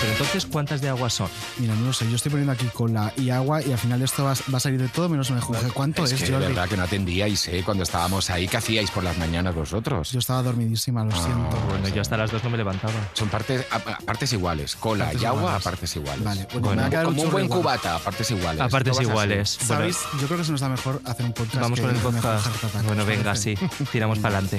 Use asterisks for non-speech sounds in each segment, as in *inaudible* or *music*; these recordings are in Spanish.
Pero entonces, ¿cuántas de agua son? Mira, no lo sé, yo estoy poniendo aquí cola y agua y al final esto va, va a salir de todo menos un enjuague. ¿Cuánto es, es que Jordi? verdad que no atendíais, ¿eh? Cuando estábamos ahí, ¿qué hacíais por las mañanas vosotros? Yo estaba dormidísima, lo Ah, siento. Bueno, yo hasta las dos no me levantaba. Son partes, a, a partes iguales, cola Partes y agua iguales. a partes iguales. Vale, bueno, Bueno, Como un buen igual. cubata, a partes iguales. A partes iguales. Bueno, ¿Sabéis? Yo creo que se nos da mejor hacer un podcast. vamos con el podcast. Bueno, ¿os venga, sí, tiramos para adelante.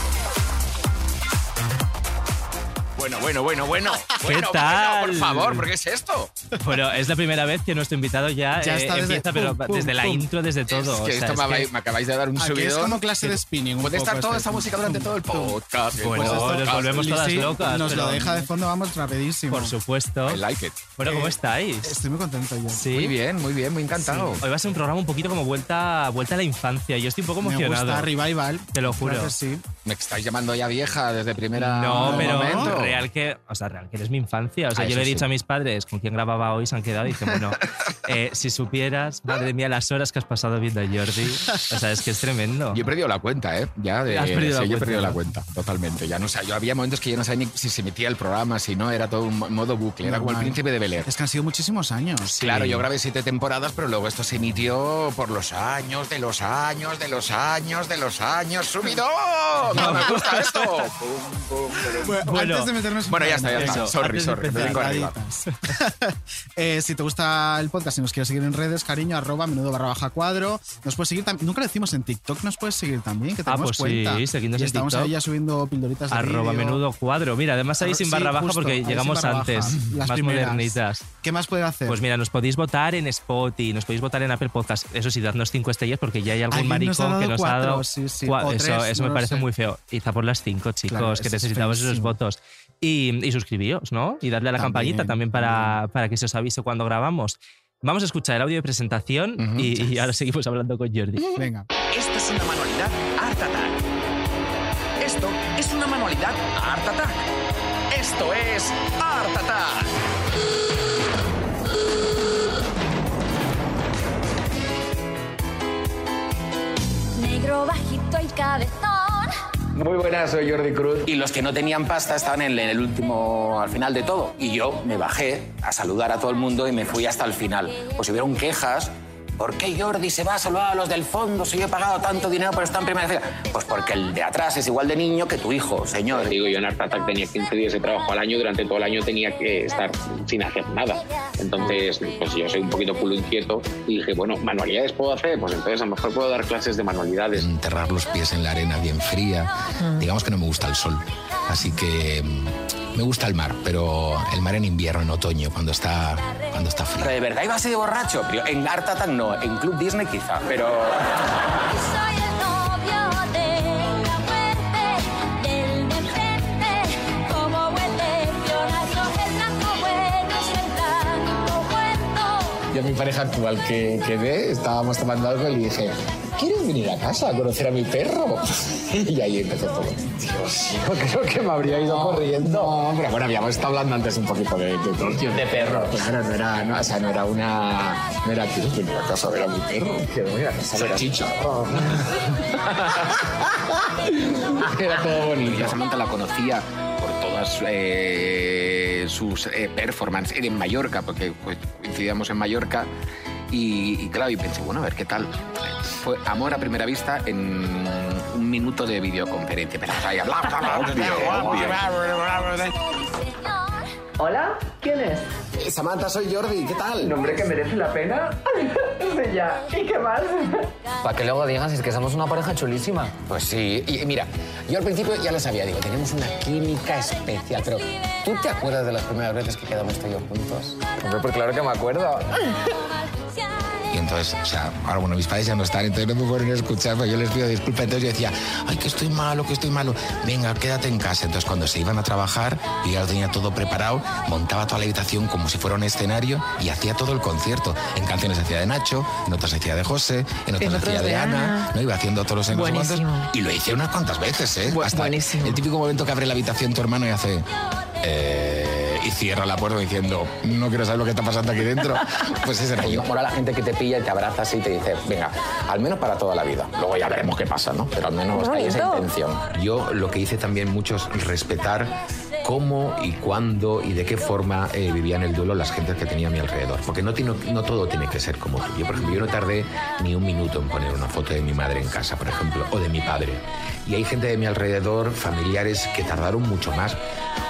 Bueno, bueno, bueno, bueno. *laughs* ¿Qué Bueno, tal? bueno, por favor, ¿por qué es esto? Bueno, es la primera vez que nuestro invitado ya, Ya eh, está desde- empieza, pero pum, pum, desde la pum. intro, desde todo. Es o que sea, esto me, que- me acabáis de dar un Aquí es como clase de spinning. Puede estar toda esta música durante todo el podcast. Bueno, Pues esto- nos volvemos todas locas. Nos pero- lo deja de fondo, vamos rapidísimo. Por supuesto. I like it. Bueno, ¿cómo Eh, estáis? Estoy muy contento yo. Sí. Muy bien, muy bien, muy encantado. Hoy va a ser un programa un poquito como vuelta, vuelta a la infancia. Yo estoy un poco Me emocionado. gusta Revival. Te lo juro. Claro que sí. Me estáis llamando ya vieja desde primera No, pero momento. Real que, o sea, real que eres mi infancia. O sea, Ah, yo le he dicho sí. a mis padres con quién grababa hoy, se han quedado y dicen, bueno, *laughs* eh, si supieras, madre mía, las horas que has pasado viendo a Jordi. O sea, es que es tremendo. Yo he perdido la cuenta, ¿eh? Ya de, Has perdido la sí, yo he cuenta, perdido ¿no? la cuenta, totalmente. Ya no sé, yo había momentos que ya no sabía ni si se emitía el programa, si no, era todo un mo- modo bucle, era como el príncipe de Bel Air. Es que han sido muchísimos años. Claro, yo grabé siete temporadas, pero luego esto se emitió por los años, de los años, de los años, de los años. ¡Subido! ¡No me gusta esto! *laughs* Pum, pum, pum. Bueno, Bueno, antes de meternos en Bueno, ya está, ya está. Sorry, sorry. Empezar, arriba. *laughs* Eh, si te gusta el podcast y nos quieres seguir en redes, cariño, arroba menudo barra baja cuadro. Nos puedes seguir también. Nunca lo decimos en TikTok, nos puedes seguir también, que Ah, pues sí, cuenta. seguidnos y en estamos TikTok. ahí ya subiendo pildoritas de Arroba menudo cuadro. Mira, además ahí sin sí, barra baja justo, porque llegamos baja. antes, Las más primeras. modernitas. ¿Qué más puede hacer? Pues mira, nos podéis votar en Spotify, nos podéis votar en Apple Podcast. Eso sí, dadnos cinco estrellas porque ya hay algún maricón que nos ha dado. sí, sí, cua- o eso tres, eso no me parece sé. muy feo. Iza por las cinco, chicos, Claro, que necesitamos esos votos. Y, y suscribíos, ¿no? Y darle a la También, campanita también para, para que se os avise cuando grabamos. Vamos a escuchar el audio de presentación Ujú. y, y ahora seguimos hablando con Jordi. *laughs* Venga. Esto es una manualidad Art Attack. Esto es una manualidad Art Attack. Esto es Art Attack. Negro bajito el cabezón. Muy buenas, soy Jordi Cruz. Y los que no tenían pasta estaban en el último, al final de todo. Y yo me bajé a saludar a todo el mundo y me fui hasta el final. Pues hubieron quejas. ¿Por qué Jordi se va a saludar a los del fondo si yo he pagado tanto dinero por estar en primera fila? Pues porque el de atrás es igual de niño que tu hijo, señor. Digo, yo en Art Attack tenía 15 días de trabajo al año, durante todo el año tenía que estar sin hacer nada. Entonces, pues yo soy un poquito culo inquieto y dije, bueno, ¿manualidades puedo hacer? Pues entonces a lo mejor puedo dar clases de manualidades. Enterrar los pies en la arena bien fría. Digamos que no me gusta el sol. Así que mm, me gusta el mar, pero el mar en invierno, en otoño, cuando está, cuando está Pero frío. de verdad iba así de borracho. Pero En Art Attack no, en Club Disney quizá, pero... *laughs* Yo a mi pareja actual que quedé, estábamos tomando algo y le dije, ¿quieres venir a casa a conocer a mi perro? Y ahí empezó todo. Dios, yo creo que me habría ido corriendo. No, pero bueno, habíamos estado hablando antes un poquito de, de. De perro. Claro, no era, no, o sea, no era una... No era, ¿quieres venir a casa a ver a mi perro? Quiero venir a casa a ver a Salchicha. *laughs* Era todo bonito. Yo Samantha la conocía por todas eh, sus eh, performances en Mallorca, porque pues, coincidíamos en Mallorca. Y, claro, y pensé, bueno, a ver qué tal. Fue amor a primera vista en un minuto de videoconferencia. Bla. Hola, ¿quién es? Samantha, soy Jordi, ¿qué tal? ¿Nombre que merece la pena? *laughs* Sí, ya. ¿Y qué más? Para que luego digas, es que somos una pareja chulísima. Pues sí, y mira, yo al principio ya lo sabía, digo, tenemos una química especial, pero ¿tú te acuerdas de las primeras veces que quedamos tú y yo juntos? Hombre, pues claro que me acuerdo. *laughs* Y entonces, o sea, ahora bueno, mis padres ya no están, entonces no me pueden escuchar, pues yo les pido disculpas. Entonces yo decía, ay, que estoy malo, que estoy malo. Venga, quédate en casa. Entonces cuando se iban a trabajar, yo ya lo tenía todo preparado, montaba toda la habitación como si fuera un escenario y hacía todo el concierto. En canciones hacía de Nacho, en otras hacía de José, en otras hacía de de Ana, Ana. ¿no? Iba haciendo todos los. Buenísimo. Y lo hice unas cuantas veces, ¿eh? Bu- Hasta buenísimo. El típico momento que abre la habitación tu hermano y hace... "Eh", y cierra la puerta diciendo, no quiero saber lo que está pasando aquí dentro. *laughs* Pues ese era yo. Mola la gente que te pilla y te abraza así y te dice, venga, al menos para toda la vida. Luego ya veremos qué pasa, ¿no? Pero al menos hay esa intención. Yo lo que hice también mucho es respetar cómo y cuándo y de qué forma eh, vivían el duelo las gentes que tenía a mi alrededor. Porque no, todo tiene que ser como tú. Yo, por ejemplo, yo no tardé ni un minuto en poner una foto de mi madre en casa, por ejemplo, o de mi padre. Y hay gente de mi alrededor, familiares, que tardaron mucho más.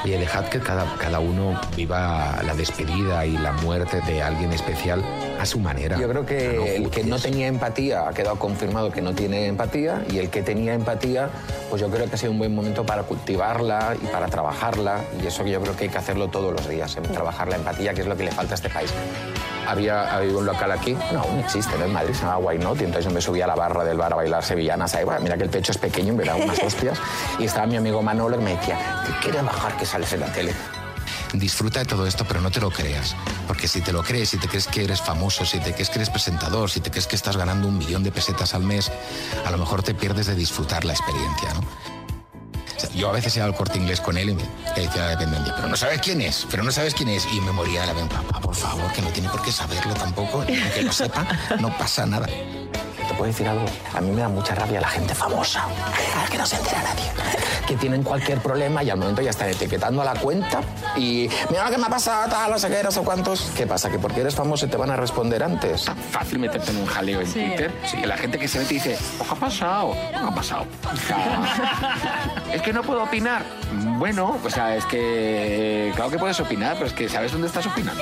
Oye, dejad que cada uno viva la despedida y la muerte de alguien especial a su manera. Yo creo que el que no tenía empatía ha quedado confirmado que no tiene empatía y el que tenía empatía, pues yo creo que ha sido un buen momento para cultivarla y para trabajarla y eso que yo creo que hay que hacerlo todos los días, en trabajar la empatía, que es lo que le falta a este país. Había, había un local aquí, no, aún existe, ¿no? en Madrid, se llama Why Not, y entonces yo me subí a la barra del bar a bailar sevillanas, ahí, bueno, mira que el pecho es pequeño, me da unas hostias, y estaba mi amigo Manolo que me decía, ¿te quieres bajar que sales en la tele? Disfruta de todo esto, pero no te lo creas. Porque si te lo crees, si te crees que eres famoso, si te crees que eres presentador, si te crees que estás ganando un millón de pesetas al mes, a lo mejor te pierdes de disfrutar la experiencia, ¿no? Yo a veces iba al corte inglés con él y me decía la dependiente, pero no sabes quién es, pero no sabes quién es. Y me moría de la papá, por favor, que no tiene por qué saberlo tampoco, aunque lo sepa, no pasa nada. ¿Te puedo decir algo? A mí me da mucha rabia la gente famosa, que no se entera nadie, que tienen cualquier problema y al momento ya están etiquetando a la cuenta y mira lo que me ha pasado, tal, no sé qué, no sé cuántos. ¿Qué pasa? ¿Que porque eres famoso te van a responder antes? Fácil meterte en un jaleo en Twitter. Sí, la gente que se mete y dice, "Oh, ¿qué ha pasado? ¿Qué ha pasado? *laughs* Es que no puedo opinar. Bueno, o sea, es que claro que puedes opinar, pero es que ¿sabes dónde estás opinando?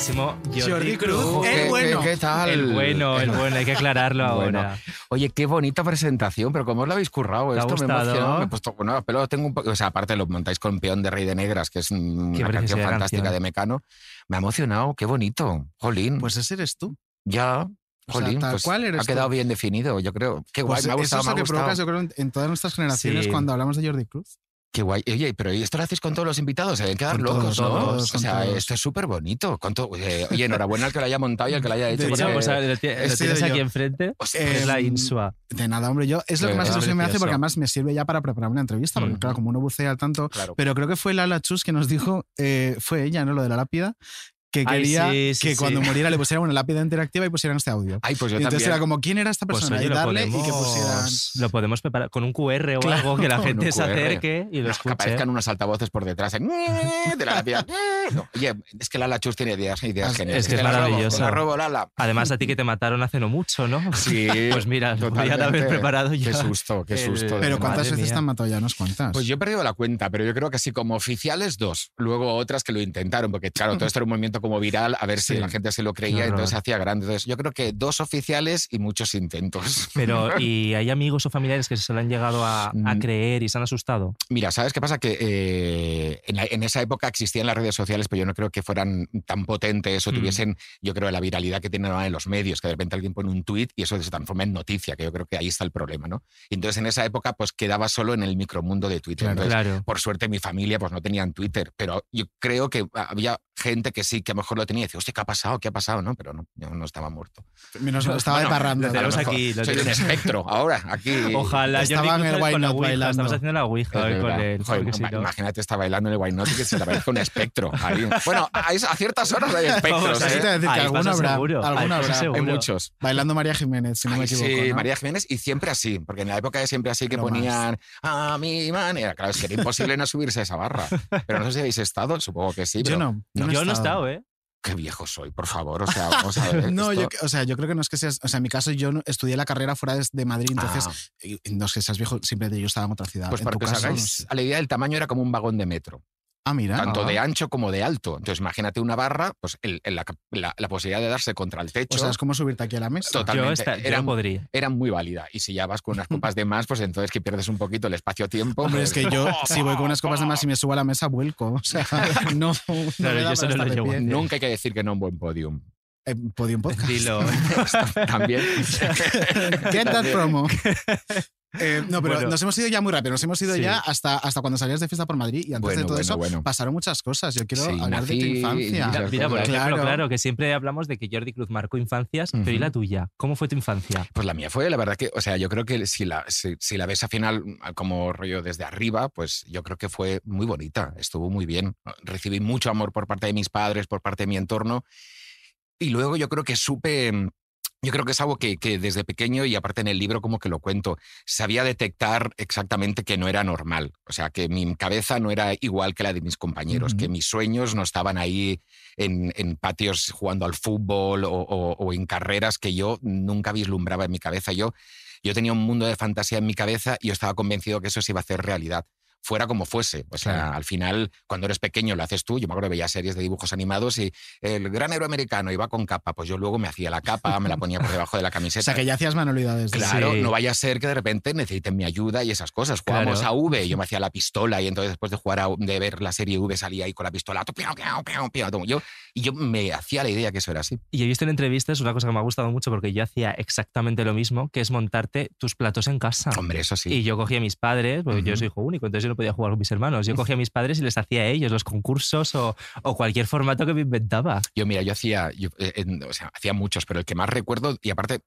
Queridísimo Jordi, Jordi Cruz. Cruz, el ¿Qué- bueno. qué- qué tal? El bueno, el *laughs* bueno, hay que aclararlo Bueno. ahora. Oye, qué bonita presentación, pero ¿cómo os lo habéis currado? ¿Te ha Esto me gustado? emociona. Me he puesto, bueno, pero tengo un poco, o sea, aparte lo montáis con Peón de Rey de Negras, que es una Qué canción fantástica canción. de Mecano. Me ha emocionado, qué bonito. Jolín. Pues ese eres tú. ya, O sea, jolín, tal pues cual eres ha quedado tú. bien definido, yo creo. Qué guay, Pues me ha eso gustado, es me lo ha que provocas, yo creo, en- en todas nuestras generaciones Sí. cuando hablamos de Jordi Cruz. Qué guay. Oye, pero ¿y esto lo hacéis con todos los invitados? Se deben quedar Con locos, todos, ¿no? todos, o con sea, todos. esto es súper bonito. ¿Cuánto- eh, oye, enhorabuena al que lo haya montado y al que lo haya hecho. De porque- Mira, pues, lo tienes aquí enfrente. Eh, es la Insua. De nada, hombre, yo es lo que más ilusión me hace porque además me sirve ya para preparar una entrevista, porque Mm. claro, como uno bucea al tanto, Claro. pero creo que fue Lala Chus que nos dijo, eh, fue ella, ¿no? Lo de la lápida, que Ay, quería sí, sí, que sí. cuando muriera le pusieran una lápida interactiva y pusieran este audio. Ay, pues yo Y entonces también. era como, ¿quién era esta Pues persona? oye, y lo darle y que podemos, pusieran... lo podemos preparar con un QR o Claro, algo que la gente se acerque y lo Que escuche. aparezcan unos altavoces por detrás. en- de la lápida. No, Oye, es que Lala Chus tiene ideas, ideas Es geniales. que es la robo, maravilloso. la robo, Lala. Además, a ti que te mataron hace no mucho, ¿no? Sí, *laughs* Pues mira, lo totalmente. haber preparado ya. Qué susto, qué susto. Pero. ¿cuántas Madre veces mía. te han matado ya? ¿Nos cuentas? Pues yo he perdido la cuenta, pero yo creo que así como oficiales dos. Luego otras que lo intentaron, porque claro, todo esto era un movimiento como viral, a ver si Sí. la gente se lo creía, entonces hacía grande. Entonces yo creo que dos oficiales y muchos intentos. *laughs* Pero, ¿y hay amigos o familiares que se lo han llegado a, a Mm. creer y se han asustado? Mira, ¿sabes qué pasa? Que eh, en, la- en esa época existían las redes sociales, pero yo no creo que fueran tan potentes o Mm. tuviesen, yo creo, la viralidad que tienen ahora en los medios, que de repente alguien pone un tuit y eso se transforma en noticia, que yo creo que ahí está el problema, ¿no? Y entonces en esa época pues quedaba solo en el micromundo de Twitter. Claro. Entonces, Claro. Por suerte mi familia pues no tenían Twitter, pero yo creo que había gente que sí, que a lo mejor lo tenía y decía, hostia, ¿qué ha pasado? ¿Qué ha pasado? No, pero no, yo no estaba muerto. Menos mal, estaba de Bueno, parranda. lo tenemos A lo mejor aquí, lo Soy un espectro *laughs* ahora, aquí. Ojalá. Estaba en el Why Not bailando. Estamos haciendo la Ouija hoy con él. Joder, no- Imagínate, está bailando en el Why Not y que se te aparezca un espectro. ahí. Bueno, a, a ciertas horas hay espectros. ¿eh? te voy a decir que Ahí alguno pasa habrá. seguro, pasa habrá. seguro. Hay muchos. Bailando María Jiménez, si no me equivoco. sí, ¿no? María Jiménez y siempre así, porque en la época de siempre así que más. ponían a mi manera. Claro, es que era imposible no subirse a esa barra. Pero no sé si habéis estado, supongo que sí. Yo no. Yo no he estado, ¿eh? Qué viejo soy, por favor. O sea, vamos a *laughs* ver. No, esto- yo, o sea, yo creo que no es que seas. O sea, en mi caso, yo no- estudié la carrera fuera de, de Madrid, entonces Ah. no es que seas viejo, simplemente yo estaba en otra ciudad. Pues en para tu que os caso, no hagáis sé. a la idea, el tamaño era como un vagón de metro. Ah, mira. Tanto Ah. de ancho como de alto. Entonces, imagínate una barra, pues el- el- la, la- la posibilidad de darse contra el techo. O sea, es como subirte aquí a la mesa. Totalmente. esta- yo era, no podría. era muy válida. Y si ya vas con unas *laughs* copas de más, pues entonces que pierdes un poquito el espacio-tiempo. Hombre, es pues- que yo, *laughs* si voy con unas copas de más y me subo a la mesa, vuelco. O sea, *laughs* no. no Claro, me da yo no pie. Nunca hay que decir que no a un buen podium. Eh, Podium Podcast. Dilo. *laughs* También. *laughs* Get that promo. Eh, no, pero Bueno. nos hemos ido ya muy rápido. Nos hemos ido Sí. ya hasta, hasta cuando salías de fiesta por Madrid. Y antes Bueno, de todo bueno, eso bueno. pasaron muchas cosas. Yo quiero Sí, hablar de tu nací- infancia. mira, Mira, por Claro. ejemplo, claro. que siempre hablamos de que Jordi Cruz marcó infancias, pero ¿y la tuya? ¿Cómo fue tu infancia? Pues la mía fue, la verdad que, o sea, yo creo que si la, si, si la ves al final mm, como rollo desde arriba, pues yo creo que fue muy bonita, estuvo muy bien. Recibí mucho amor por parte de mis padres, por parte de mi entorno. Y luego yo creo que supe, mm, yo creo que es algo que, que desde pequeño y aparte en el libro como que lo cuento, sabía detectar exactamente que no era normal. O sea, que mi cabeza no era igual que la de mis compañeros, que mis sueños no estaban ahí en, en patios jugando al fútbol o, o- o en carreras que yo nunca vislumbraba en mi cabeza. Yo, yo tenía un mundo de fantasía en mi cabeza y yo estaba convencido que eso se iba a hacer realidad. Fuera como fuese. O sea, Claro. al final, cuando eres pequeño, lo haces tú. Yo me acuerdo que veía series de dibujos animados y el gran héroe americano iba con capa. Pues yo luego me hacía la capa, me la ponía por debajo de la *laughs* O camiseta. sea, que ya hacías manualidades. de- Claro, Sí. no vaya a ser que de repente necesiten mi ayuda y esas cosas. Jugábamos Claro. a V, yo me *laughs* hacía la pistola y entonces después de jugar a, de ver la serie V salía ahí con la pistola. piau. Yo, y yo me hacía la idea que eso era así. Y he visto en entrevistas una cosa que me ha gustado mucho porque yo hacía exactamente lo mismo, que es montarte tus platos en casa. Hombre, eso sí. Y yo cogía a mis padres, porque yo soy hijo único, entonces yo no podía jugar con mis hermanos. Yo cogía a mis padres y les hacía a ellos los concursos o, cualquier formato que me inventaba. Yo, mira, yo hacía, eh, o sea, hacía muchos, pero el que más recuerdo, y aparte,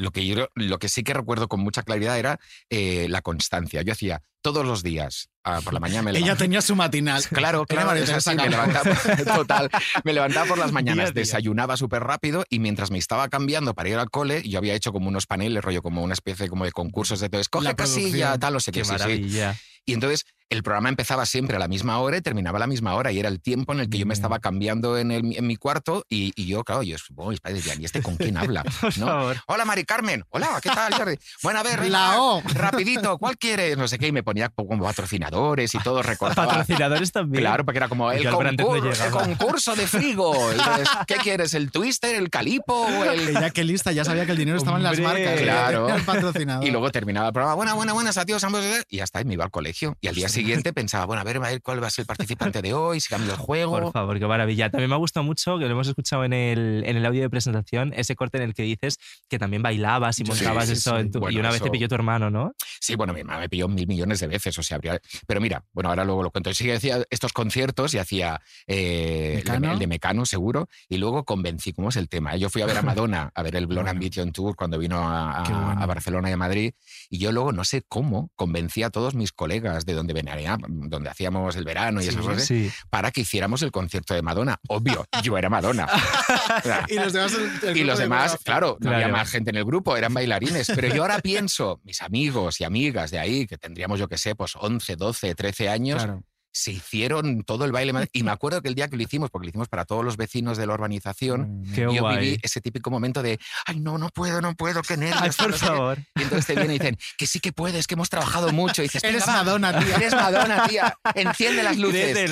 lo que, yo, lo que sí que recuerdo con mucha claridad era eh, la constancia. Yo hacía todos los días, ah, por la mañana me Ella tenía su matinal. Claro, claro, es así, me levantaba, *laughs* *laughs* total, me levantaba por las mañanas, Día desayunaba súper rápido y mientras me estaba cambiando para ir al cole, yo había hecho como unos paneles, rollo como una especie como de concursos de todo, escoge La casilla, tal, no sé qué, Qué sí. Y entonces el programa empezaba siempre a la misma hora y terminaba a la misma hora. Y era el tiempo en el que yo me estaba cambiando en, el- en mi cuarto. Y, y yo, claro, yo supongo mis padres decían, ¿y este con quién habla? *laughs* ¿No? Hola, Mari Carmen. Hola, ¿qué tal, Jordi? Bueno, a ver, venga, La O. rapidito, ¿cuál *laughs* quieres? No sé qué. Y me ponía como patrocinadores y todo recortaba. Patrocinadores también. Claro, porque era como el, no concur- el concurso de frigo. *laughs* Entonces, ¿Qué quieres? ¿El twister, el calipo el...? Ella qué lista, ya sabía que el dinero estaba en las marcas. Claro. Era el patrocinador. Y luego terminaba el programa, buenas, buenas, buenas, adiós, ambos, eh", y ya está, y me iba al colegio. Y al día siguiente *laughs* pensaba, bueno, a ver, a ver cuál va a ser el participante de hoy, si cambio el *laughs* juego. Por favor, qué maravilla. También me ha gustado mucho, que lo hemos escuchado en el, en el audio de presentación, ese corte en el que dices que también bailabas y montabas sí, eso. sí. en tu- y Bueno, una vez te pilló tu hermano, ¿no? Sí, bueno, mi mamá me pilló mil millones de veces, o sea, habría... Pero mira, bueno, ahora luego lo cuento. Sí que hacía estos conciertos y hacía eh, el, de, ¿Mecano? el de Mecano, seguro, y luego convencí, ¿cómo es el tema? Yo fui a ver a Madonna, a ver el Blonde Bueno. Ambition Tour cuando vino a, a- Qué bueno. a Barcelona y a Madrid, y yo luego, no sé cómo, convencí a todos mis colegas de donde venía, donde hacíamos el verano y esas cosas, Sí. para que hiciéramos el concierto de Madonna. Obvio, *laughs* yo era Madonna. *laughs* Y los demás, y los de claro, no había más gente en el grupo, eran bailarines. Pero yo ahora *laughs* pienso, mis amigos y amigas de ahí, que tendríamos, yo que sé, pues 11, 12, 13 años, Claro. Se hicieron todo el baile. Y me *laughs* acuerdo que el día que lo hicimos, porque lo hicimos para todos los vecinos de la urbanización, Qué yo guay. viví ese típico momento de, ay, no, no puedo, no puedo, qué *laughs* nervios. Ay, por no sé qué". favor. Y entonces te vienen y dicen, que sí que puedes, que hemos trabajado mucho. Y dices, Eres "Venga, va, Madonna, tía. Eres Madonna, tía. Enciende las *laughs* luces.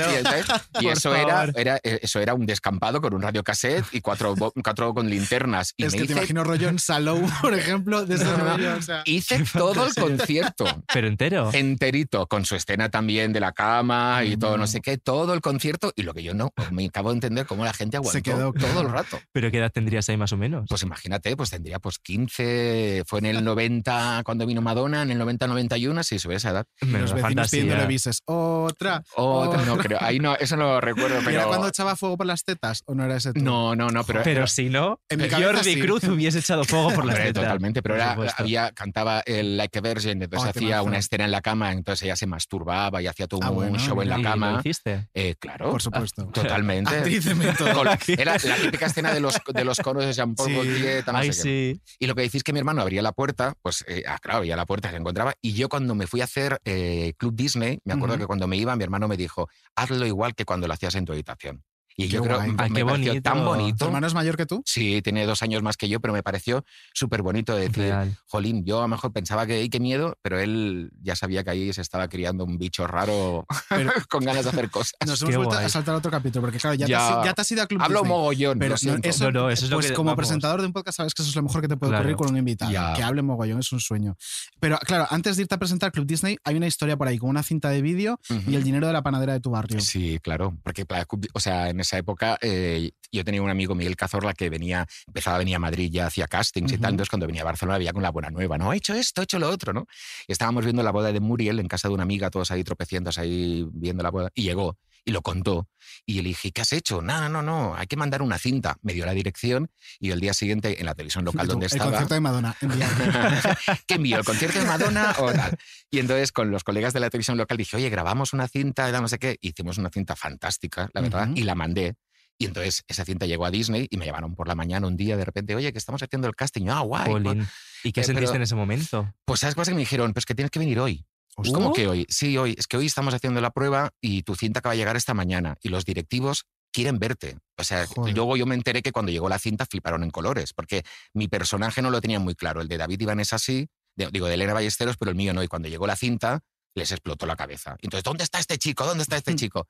Y, eso, era, era, eh, eso era un descampado con un radiocassette y cuatro, cuatro con linternas. Y Es me que te imagino rollo en Salou, por ejemplo, de ese No, no, rollo. O sea, hice todo el concierto. Pero entero. Enterito, con su escena también de la cama y todo, no sé qué, todo el concierto. Y lo que yo no me acabo de entender cómo la gente aguantó Se quedó, todo claro. el rato. ¿Pero qué edad tendrías ahí más o menos? Pues imagínate, pues tendría pues 15, fue en el 90 cuando vino Madonna, en el 90-91, sí, sobre esa edad. y los vecinos fantasía. pidiéndole bises. Otra. Otra, no creo, ahí no, eso no lo recuerdo, ¿Y era pero... cuando echaba fuego por las tetas? ¿O no era ese tú? No, no, no, pero... Pero si no, En mi cabeza Jordi sí. Cruz hubiese echado fuego por la Hombre, tetas. totalmente, pero era, había, cantaba el Like a Virgin, entonces Oh, hacía una escena en la cama, entonces ella se masturbaba y hacía todo Ah, un bueno, show en la. ¿Y lo cama. hiciste? Eh, claro, Por supuesto. totalmente. *laughs* Con- Era la típica escena de los, de los conos de Jean-Paul Sí. Gaultier, no Ay, sé qué. sí. Y lo que decís que mi hermano abría la puerta, pues, eh, ah, claro, abría la puerta, se encontraba. Y yo cuando me fui a hacer eh, Club Disney, me acuerdo que cuando me iba, mi hermano me dijo, hazlo igual que cuando lo hacías en tu habitación. Y Qué yo creo guay. me pareció bonito. tan bonito. ¿Tu hermano es mayor que tú? Sí, tiene dos años más que yo, pero me pareció súper bonito de decir, jolín, yo a lo mejor pensaba que, "Ay, qué miedo, pero él ya sabía que ahí se estaba criando un bicho raro *laughs* *laughs* con ganas de hacer cosas. Nos hemos vuelto a saltar a otro capítulo, porque claro, ya, Te, Ya. has, ya te has ido a Club Hablo Disney. mogollón, Pero eso, No, no, eso es lo pues que- como vamos. presentador de un podcast sabes que eso es lo mejor que te puede Claro. ocurrir con un invitado. Ya. Que hable mogollón, es un sueño. Pero claro, antes de irte a presentar Club Disney, hay una historia por ahí con una cinta de vídeo y el dinero de la panadera de tu barrio. Sí, claro, porque o sea, en esa época eh, yo tenía un amigo, Miguel Cazorla, que venía, empezaba a venir a Madrid, ya hacía castings y tal, entonces cuando venía a Barcelona veía con la buena nueva, ¿no? He hecho esto, he hecho lo otro, ¿no? Y estábamos viendo la boda de Muriel en casa de una amiga, todos ahí tropecientos ahí viendo la boda, y llegó y lo contó. Y le dije, ¿qué has hecho? No, no, no, no, hay que mandar una cinta. Me dio la dirección y el día siguiente en la televisión local Tú, donde el estaba... concierto de Madonna. *laughs* ¿Qué envió? ¿El concierto de Madonna o tal? Y entonces con los colegas de la televisión local dije, oye, grabamos una cinta, no sé qué. Hicimos una cinta fantástica, la verdad, y la mandé. Y entonces esa cinta llegó a Disney y me llamaron por la mañana un día de repente, oye, que estamos haciendo el casting. Ah, guay. Jolín. pues". ¿Y qué Eh, sentiste pero- en ese momento? Pues sabes cosas que me dijeron, pues que tienes que venir hoy. ¿Cómo que hoy? Sí, hoy. Es que hoy estamos haciendo la prueba y tu cinta acaba de llegar esta mañana y los directivos quieren verte. O sea, Joder. luego yo me enteré que cuando llegó la cinta fliparon en colores, porque mi personaje no lo tenía muy claro. El de David Iván es así, de- digo, de Elena Ballesteros, pero el mío no. Y cuando llegó la cinta, les explotó la cabeza. Entonces, ¿dónde está este chico? ¿Dónde está este chico?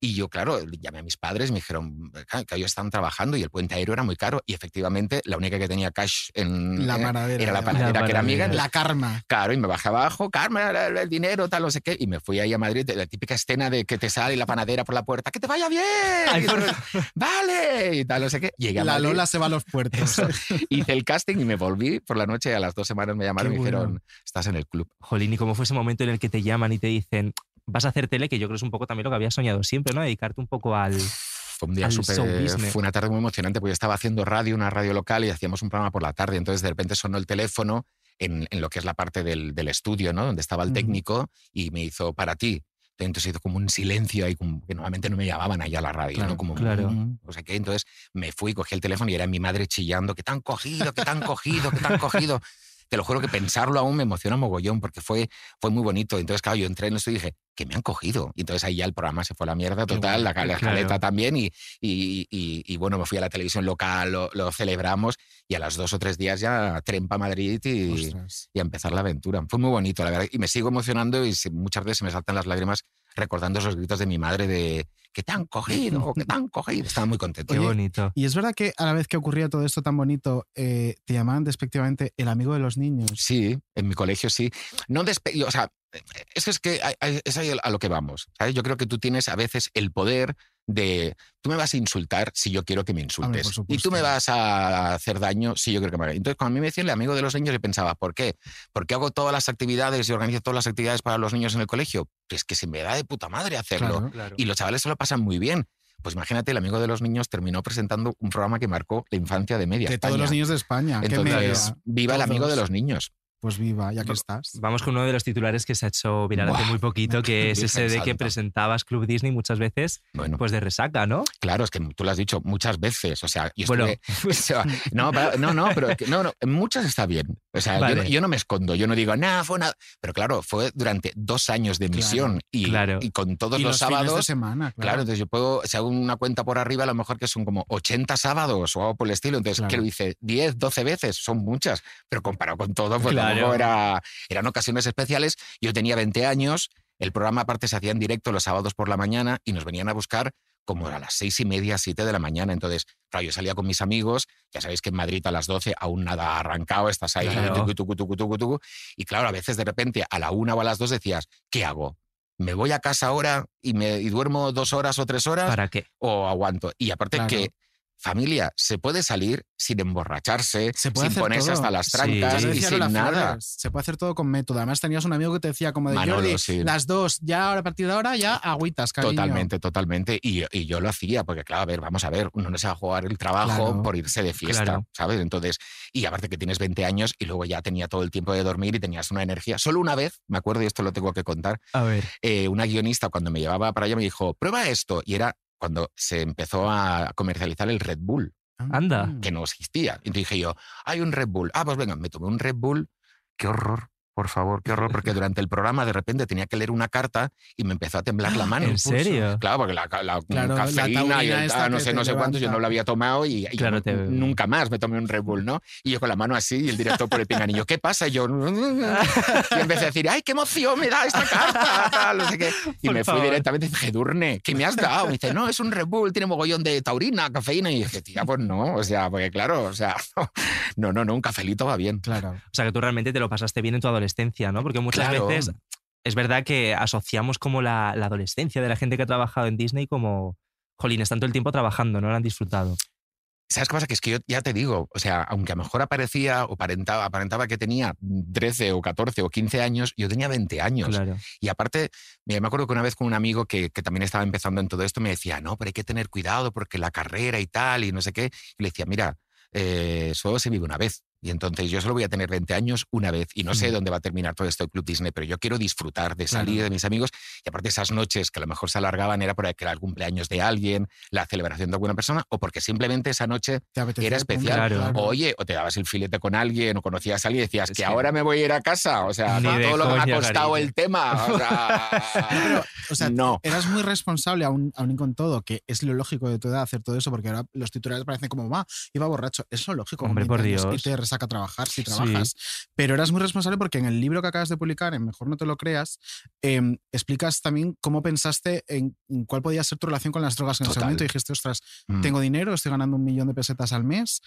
Y yo, claro, llamé a mis padres, me dijeron "Claro, que ellos están trabajando y el puente aéreo era muy caro. Y efectivamente, la única que tenía cash en La eh, panadera, era la la panadera, que era amiga. panadera. La karma. Claro, y me bajé abajo, Carmen, el, dinero, tal, no sé qué. Y me fui ahí a Madrid, la típica escena de que te sale la panadera por la puerta, ¡que te vaya bien! Ay, Y *laughs* vale, y tal, no sé qué. Llegué a La Madrid, Lola se va a los puertos. hice el casting y me volví por la noche. A las dos semanas me llamaron Qué y me dijeron, bueno. estás en el club. Jolín, ¿y cómo fue ese momento en el que te llaman y te dicen, vas a hacer tele? Que yo creo que es un poco también lo que habías soñado siempre, ¿no? Dedicarte un poco al. Fue un día súper. Fue una tarde muy emocionante porque yo estaba haciendo radio, una radio local y hacíamos un programa por la tarde. Entonces de repente sonó el teléfono en, en lo que es la parte del, del estudio, ¿no? Donde estaba el técnico y me hizo para ti. Entonces hizo como un silencio ahí, como que normalmente no me llamaban allá a la radio, Claro, ¿no? Como, claro. "Mm", o sea qué. Entonces me fui, cogí el teléfono y era mi madre chillando, que te han cogido, que te han cogido, que te han cogido. Te lo juro que pensarlo aún me emociona mogollón porque fue, fue muy bonito. Entonces, claro, yo entré en esto y dije, que me han cogido. Y entonces ahí ya el programa se fue a la mierda total, la, la Claro. escaleta también. Y, y, y- y, bueno, me fui a la televisión local, lo, lo celebramos y a los dos o tres días ya trempa Madrid y, a empezar la aventura. Fue muy bonito, la verdad. Y me sigo emocionando y muchas veces se me saltan las lágrimas recordando esos gritos de mi madre de que te han cogido, que te han cogido. Estaba muy contento. Qué Oye, bonito. Y es verdad que a la vez que ocurría todo esto tan bonito, eh, te llamaban despectivamente el amigo de los niños. Sí, en mi colegio sí. No despe- o sea, eso es que es ahí a lo que vamos. ¿sabes? Yo creo que tú tienes a veces el poder de tú me vas a insultar si yo quiero que me insultes. y tú me vas a hacer daño si yo quiero que me hagas. Entonces, cuando a mí me decían el amigo de los niños, yo pensaba, ¿por qué? ¿Por qué hago todas las actividades y organizo todas las actividades para los niños en el colegio? Pues que se me da de puta madre hacerlo. Claro. Y los chavales se lo pasan muy bien. Pues imagínate, el amigo de los niños terminó presentando un programa que marcó la infancia de media De todos España. los niños de España. qué Entonces, media. viva el amigo de Todos. los niños. Pues viva, ya que estás. Vamos con uno de los titulares que se ha hecho viral hace muy poquito, *laughs* que es ese de que presentabas Club Disney muchas veces Bueno. pues de resaca, ¿no? Claro, es que tú lo has dicho muchas veces. O sea, yo Bueno. *laughs* estuve- no, no, no, pero no, muchas está bien. O sea, yo, Vale. no, yo no me escondo, yo no digo, nada, fue nada. Pero claro, fue durante dos años de emisión y, Claro. y con todos Y los, los fines de sábados. semana, claro. Claro, entonces yo puedo, si hago una cuenta por arriba, a lo mejor que son como 80 sábados o algo por el estilo. Entonces, Claro. que lo hice 10, 12 veces, son muchas, pero comparado con todo, pues Claro. tampoco era, eran ocasiones especiales. Yo tenía 20 años, el programa aparte se hacía en directo los sábados por la mañana y nos venían a buscar como a las seis y media, siete de la mañana. Entonces, claro, yo salía con mis amigos, ya sabéis que en Madrid a las 12 aún nada arrancado, estás ahí, Claro. tucu, tucu, tucu, tucu, tucu. y claro, a veces de repente a la una o a las dos decías, ¿qué hago? ¿Me voy a casa ahora y, me, y duermo dos horas o tres horas? ¿Para qué? o aguanto. Y aparte Claro. que, familia, se puede salir sin emborracharse, Se puede sin ponerse todo. hasta las Sí. trancas Ya y sin nada. Flores, Se puede hacer todo con método. Además, tenías un amigo que te decía, como de Manolo, Jordi, sí. las dos, ya ahora, a partir de ahora, ya agüitas, cariño. Totalmente, totalmente. Y, y yo lo hacía, porque claro, a ver, vamos a ver, uno no se va a jugar el trabajo Claro. por irse de fiesta, Claro. ¿sabes? Entonces, y aparte que tienes 20 años y luego ya tenía todo el tiempo de dormir y tenías una energía. Solo una vez, me acuerdo, y esto lo tengo que contar, A ver. eh, una guionista cuando me llevaba para allá me dijo, prueba esto. Y era cuando se empezó a comercializar el Red Bull. Anda. que no existía. Y entonces dije yo, hay un Red Bull. Ah, pues venga, me tomé un Red Bull. Qué horror. Por favor, qué horror, porque durante el programa de repente tenía que leer una carta y me empezó a temblar la mano. ¿En serio? Claro, porque la, la Claro, la cafeína y taurina el no sé, no sé cuántos, yo no lo había tomado y, y Claro, te- nunca más me tomé un Red Bull, ¿no? Y yo con la mano así y el director por el pinganillo, ¿qué pasa? Y yo, y empecé a decir, ¡ay, qué emoción me da esta carta! Tal, no sé qué. Y Por me fui favor. directamente y dije, Edurne, ¿qué me has dado? Me dice, no, es un Red Bull, tiene mogollón de taurina, cafeína. Y dije, tía, pues no, o sea, porque claro, o sea, *laughs* no, no, no, un cafelito va bien. Claro. O sea, que tú realmente te lo pasaste bien en tu adolescencia, ¿no? Porque muchas Claro. veces es verdad que asociamos como la, la adolescencia de la gente que ha trabajado en Disney como, jolín, están todo el tiempo trabajando, no lo han disfrutado. ¿Sabes qué pasa? Que es que yo ya te digo, o sea, aunque a lo mejor aparecía o aparentaba, aparentaba que tenía 13 o 14 o 15 años, yo tenía 20 años. Claro. Y aparte, mira, me acuerdo que una vez con un amigo que, que también estaba empezando en todo esto me decía, no, pero hay que tener cuidado porque la carrera y tal, y no sé qué. Y le decía, mira, eh, solo se vive una vez. Y entonces yo solo voy a tener 20 años una vez y no sé dónde va a terminar todo esto de Club Disney, pero yo quiero disfrutar de salir Claro. de mis amigos y aparte esas noches que a lo mejor se alargaban era porque era el cumpleaños de alguien, la celebración de alguna persona o porque simplemente esa noche era especial. Claro. O, Oye, o te dabas el filete con alguien o conocías a alguien y decías Es que que- ahora me voy a ir a casa. O sea, todo lo que me ha costado cariño. el tema. O sea, *laughs* Pero, o sea, no. eras muy responsable aún, aún con todo, que es lo lógico de tu edad hacer todo eso, porque ahora los titulares parecen como, va, iba borracho. Es lo lógico. Hombre, 20 por Dios. Y te resaca a trabajar si trabajas. Pero eras muy responsable porque en el libro que acabas de publicar, en Mejor no te lo creas, em, explicas también cómo pensaste en, en cuál podía ser tu relación con las drogas en ese Total. momento. Y dijiste, ostras, Mm. tengo dinero, estoy ganando un millón de pesetas al mes.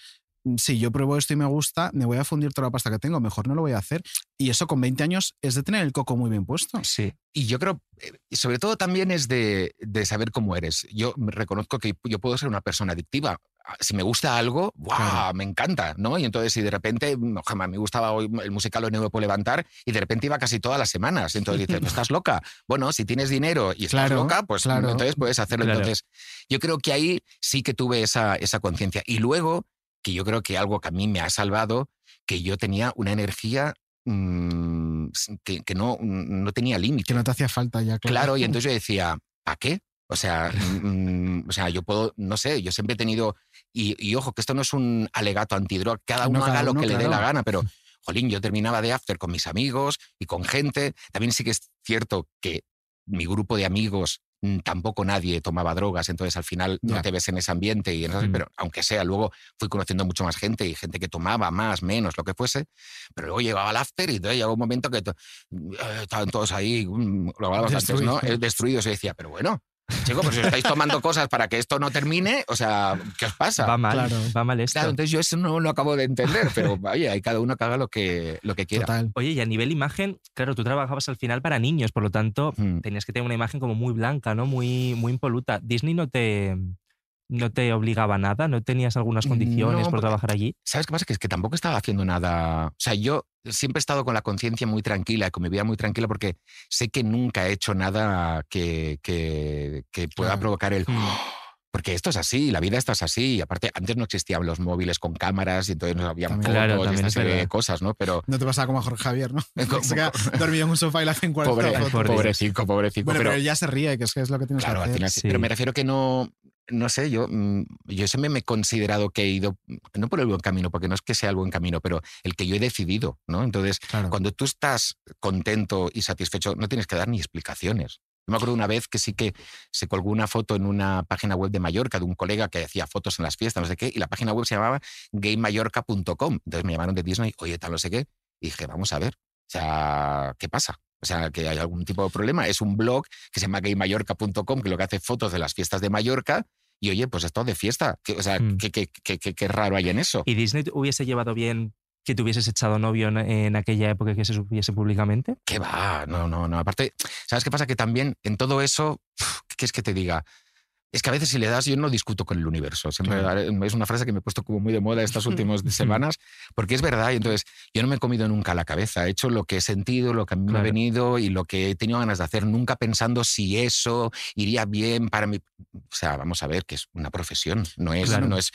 Si yo pruebo esto y me gusta, me voy a fundir toda la pasta que tengo. Mejor no lo voy a hacer. Y eso con 20 años es de tener el coco muy bien puesto. Sí. Y yo creo, eh, sobre todo también es de, de saber cómo eres. Yo me reconozco que yo puedo ser una persona adictiva. Ah, Si me gusta algo, ¡guau! Claro. Me encanta, ¿no? Y entonces, si de repente, mm, ojalá, me gustaba hoy el musical Hoy no me puedo levantar, y de repente iba casi todas las semanas. Y entonces dices, ¿no *laughs* estás loca? Bueno, si tienes dinero y estás Claro, loca, pues claro. entonces puedes hacerlo. Claro. Entonces, yo creo que ahí sí que tuve esa, esa conciencia. Y luego, que yo creo que algo que a mí me ha salvado, que yo tenía una energía mm, que, que no, no tenía límite. Que no te hacía falta ya, claro. Claro, y *laughs* entonces yo decía, ¿para qué? O sea, mm, o sea, yo puedo, no sé, yo siempre he tenido, y, y ojo, que esto no es un alegato antidroga, cada No, uno cada haga lo que le dé la gana, pero, *laughs* jolín, yo terminaba de after con mis amigos y con gente. También sí que es cierto que mi grupo de amigos mm, tampoco nadie tomaba drogas, entonces al final no te ves en ese ambiente, y en ese- Mm. pero aunque sea, luego fui conociendo mucho más gente y gente que tomaba más, menos, lo que fuese, pero luego llegaba al after y entonces llegaba un momento que to- eh, estaban todos ahí, mm, lo hablábamos *laughs* antes, ¿no? Destruidos. Eh, Destruidos. Y decía, pero bueno, chicos, pues si estáis tomando cosas para que esto no termine, o sea, ¿qué os pasa? Va mal, Claro. va mal esto. Claro, entonces yo eso no lo acabo de entender, pero *laughs* oye, hay cada uno que haga lo que, lo que quiera. Total. Oye, y a nivel imagen, claro, tú trabajabas al final para niños, por lo tanto, Mm. tenías que tener una imagen como muy blanca, ¿no? Muy, muy impoluta. Disney no te, no te obligaba a nada, ¿no tenías algunas condiciones No, por trabajar allí? ¿Sabes qué pasa? Que es que tampoco estaba haciendo nada. O sea, yo siempre he estado con la conciencia muy tranquila y con mi vida muy tranquila porque sé que nunca he hecho nada que, que, que pueda Claro. provocar el. Mm. *gasps* Porque esto es así, la vida esta es así. Y aparte, antes no existían los móviles con cámaras y entonces no había fotos Claro, y esta es serie de cosas, ¿no? Pero. No te pasaba como a Jorge Javier, ¿no? *laughs* *laughs* Dormido en un sofá y le hacen 40 Pobre, pobrecito, pobrecito. Bueno, pero, pero ya se ríe, que es, que es lo que tienes Claro, que hacer. final. Sí. Pero me refiero que no, no sé, yo, mm, yo siempre me he considerado que he ido, no por el buen camino, porque no es que sea el buen camino, pero el que yo he decidido, ¿no? Entonces, Claro. cuando tú estás contento y satisfecho, no tienes que dar ni explicaciones. Yo me acuerdo una vez que sí que se colgó una foto en una página web de Mallorca de un colega que hacía fotos en las fiestas, no sé qué, y la página web se llamaba gamemallorca.com. Entonces me llamaron de Disney, oye, tal, no sé qué, y dije, vamos a ver, o sea, ¿qué pasa? O sea, que hay algún tipo de problema. Es un blog que se llama gaymallorca.com, que lo que hace fotos de las fiestas de Mallorca, y oye, pues esto de fiesta. Que, o sea, Mm. ¿qué, qué, qué, qué- qué raro hay en eso? ¿Y Disney hubiese llevado bien que te hubieses echado novio en, en aquella época que se supiese públicamente? ¿Qué va? No, no, no. Aparte, ¿sabes qué pasa? Que también en todo eso, ¿qué quieres que te diga? Es que a veces si le das, yo no discuto con el universo. Siempre es una frase que me he puesto como muy de moda estas *laughs* últimas semanas, porque es verdad. Y entonces, yo no me he comido nunca la cabeza. He hecho lo que he sentido, lo que a mí me ha venido y lo que he tenido ganas de hacer, nunca pensando si eso iría bien para mí. O sea, vamos a ver que es una profesión. No es, Claro. no es,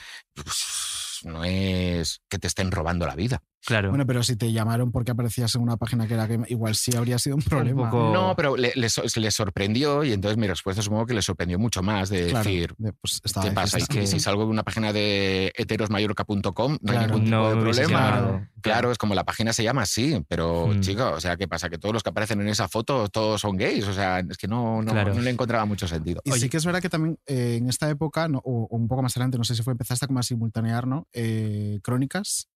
no es que te estén robando la vida. Claro. Bueno, pero si te llamaron porque aparecías en una página que era que igual sí habría sido un problema. No, pero le, le le sorprendió y entonces mi respuesta supongo que le sorprendió mucho más de Claro, decir, de, pues, ¿qué pasa? Y fiesta. que si salgo de una página de heterosmallorca.com no hay ningún tipo No de problema. Claro, es como la página se llama así, pero Mm. chico, o sea, ¿qué pasa? Que todos los que aparecen en esa foto todos son gays, o sea, es que no, no, Claro. no le encontraba mucho sentido. Y sí que es verdad que también eh, en esta época, no, o, o un poco más adelante, no sé si fue, empezaste como a simultanear, ¿no? Eh, crónicas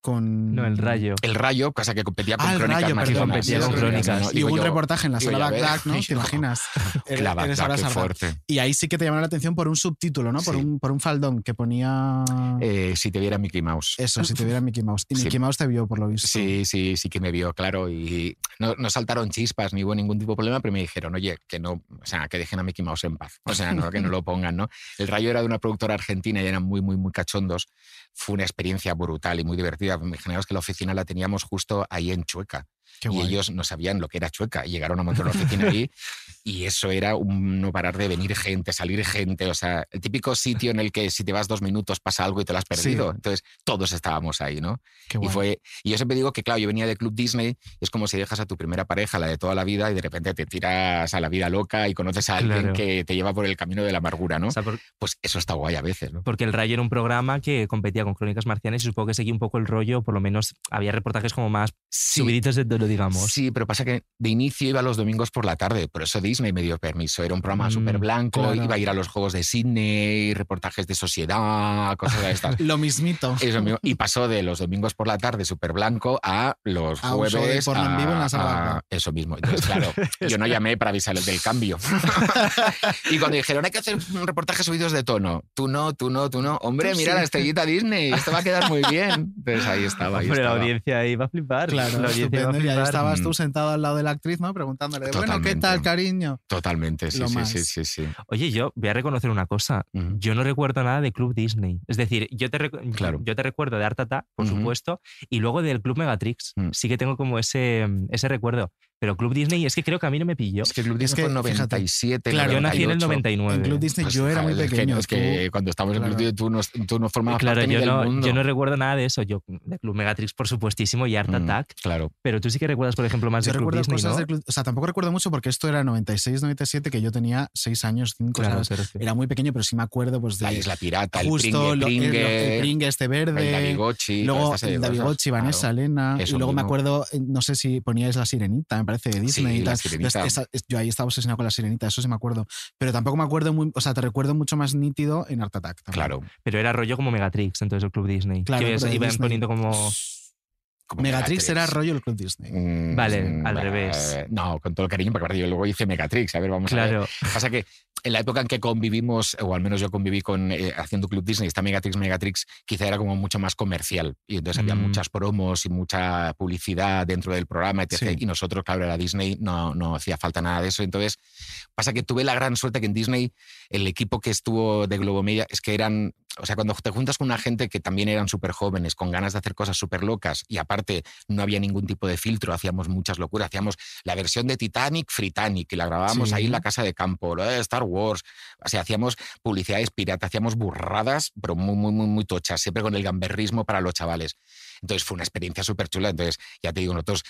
con... No, el rayo. El rayo, cosa que competía con Ah, el Crónicas rayo, perdón. competía con Crónicas. Y hubo un reportaje en la sala Backdack, ¿no? ¿Te imaginas? *laughs* Eres- La Sarda. fuerte. Y ahí sí que te llamaron la atención por un subtítulo, ¿no? Por, Sí. un, por un faldón que ponía... Eh, si te viera Mickey Mouse. Eso, si te viera Mickey Mouse. Y Sí. Mickey Mouse te vio, por lo visto. Sí, sí, sí que me vio, claro. Y no, no saltaron chispas ni hubo ningún tipo de problema, pero me dijeron, oye, que no, o sea, que dejen a Mickey Mouse en paz. O sea, no, que no lo pongan, ¿no? El rayo era de una productora argentina y eran muy, muy, muy cachondos. Fue una experiencia brutal y muy divertida. Imaginaos que la oficina la teníamos justo ahí en Chueca. Qué y guay. ellos no sabían lo que era Chueca y llegaron a montar una oficina ahí *laughs* y eso era un no parar de venir gente, salir gente, o sea, el típico sitio en el que si te vas dos minutos pasa algo y te lo has perdido. Entonces todos estábamos ahí, ¿no? Qué Y fue y yo siempre digo que claro, yo venía de Club Disney, y es como si dejas a tu primera pareja, la de toda la vida y de repente te tiras a la vida loca y conoces a alguien Claro. que te lleva por el camino de la amargura, ¿no? O sea, por- Pues eso está guay a veces, ¿no? porque el Rayo era un programa que competía con Crónicas Marcianas y supongo que seguía un poco el rollo, por lo menos había reportajes como más Sí. subiditos de tono, digamos. Sí, pero pasa que de inicio iba los domingos por la tarde, por eso Disney me dio permiso. Era un programa Mm, súper blanco, claro. iba a ir a los juegos de Sydney, reportajes de sociedad, cosas de estas. *laughs* Lo mismito. Eso mismo. *laughs* Y pasó de los domingos por la tarde súper blanco a los A un show de jueves. en vivo en la sala a- Backdack. Eso mismo. Entonces, claro, *laughs* yo no llamé para avisarles del cambio. y cuando dijeron hay que hacer un reportaje subidos de tono, tú no, tú no, tú no. Hombre, Tú mira sí. la estrellita Disney, esto va a quedar muy bien. Entonces ahí estaba. Ahí Hombre, la audiencia iba a flipar. Claro, la audiencia iba a estupendo. Estabas tú Mm. sentado al lado de la actriz, ¿no? Preguntándole, bueno, ¿qué Totalmente. tal, cariño? Totalmente, sí, sí, sí, sí, sí. Oye, yo voy a reconocer una cosa. Yo no recuerdo nada de Club Disney. Es decir, yo te, Claro. yo te recuerdo de Art Attack, por supuesto, y luego del Club Megatrix. Mm. Sí que tengo como ese, ese recuerdo. Pero Club Disney es que creo que a mí no me pilló. Es que Club Es Disney que, fue en fíjate, 97, claro, yo nací en el 98. 99. En Club Disney Pues, yo era muy joder, es que- pequeño. Es que, tú- cuando estábamos en claro. Club Disney tú no, tú no formabas Claro, parte ni yo del no, mundo. yo no recuerdo nada de eso. Yo de Club Megatrix, por supuestísimo, y Art Mm, Attack. Claro. Pero tú sí que recuerdas, por ejemplo, más Yo de Club Disney, cosas ¿no? de Club- O sea, tampoco recuerdo mucho porque esto era 96, 97, que yo tenía 6 años, 5, Claro, que- Era muy pequeño, pero sí me acuerdo pues, de La Isla Pirata, el justo Pringue, lo- el- Pringue, el Pringue este verde. el Davigochi, Luego el Davigochi, Vanessa, claro. Elena. Eso y luego me acuerdo, eh, no sé si poníais la sirenita, me parece, de Disney Sí, y tal. Yo ahí estaba obsesionado con la sirenita, eso sí me acuerdo. Pero tampoco me acuerdo muy. O sea, te recuerdo mucho más nítido en Art Attack. también. Claro. Pero era rollo como Megatrix, entonces el Club Disney. Claro, que iban Disney. poniendo como. Como Megatrix era rollo el Club Disney. Mm, Vale, al eh, revés. No, con todo el cariño, porque aparte yo luego hice Megatrix. A ver, vamos a Claro. ver. Pasa que en la época en que convivimos, o al menos yo conviví con eh, haciendo Club Disney, esta Megatrix, Megatrix, quizá era como mucho más comercial. Y entonces había Mm. muchas promos y mucha publicidad dentro del programa, etc. Sí. Y nosotros, claro, era Disney, no, no hacía falta nada de eso. Entonces, pasa que tuve la gran suerte que en Disney el equipo que estuvo de Globomedia es que eran, o sea, cuando te juntas con una gente que también eran súper jóvenes, con ganas de hacer cosas súper locas, y aparte no había ningún tipo de filtro, hacíamos muchas locuras, hacíamos la versión de Titanic, Fritanic, y la grabábamos Sí. ahí en la casa de campo, lo de Star Wars, o sea, hacíamos publicidades pirata, hacíamos burradas, pero muy, muy, muy, muy tochas, siempre con el gamberrismo para los chavales. Entonces fue una experiencia súper chula, entonces ya te digo, nosotros...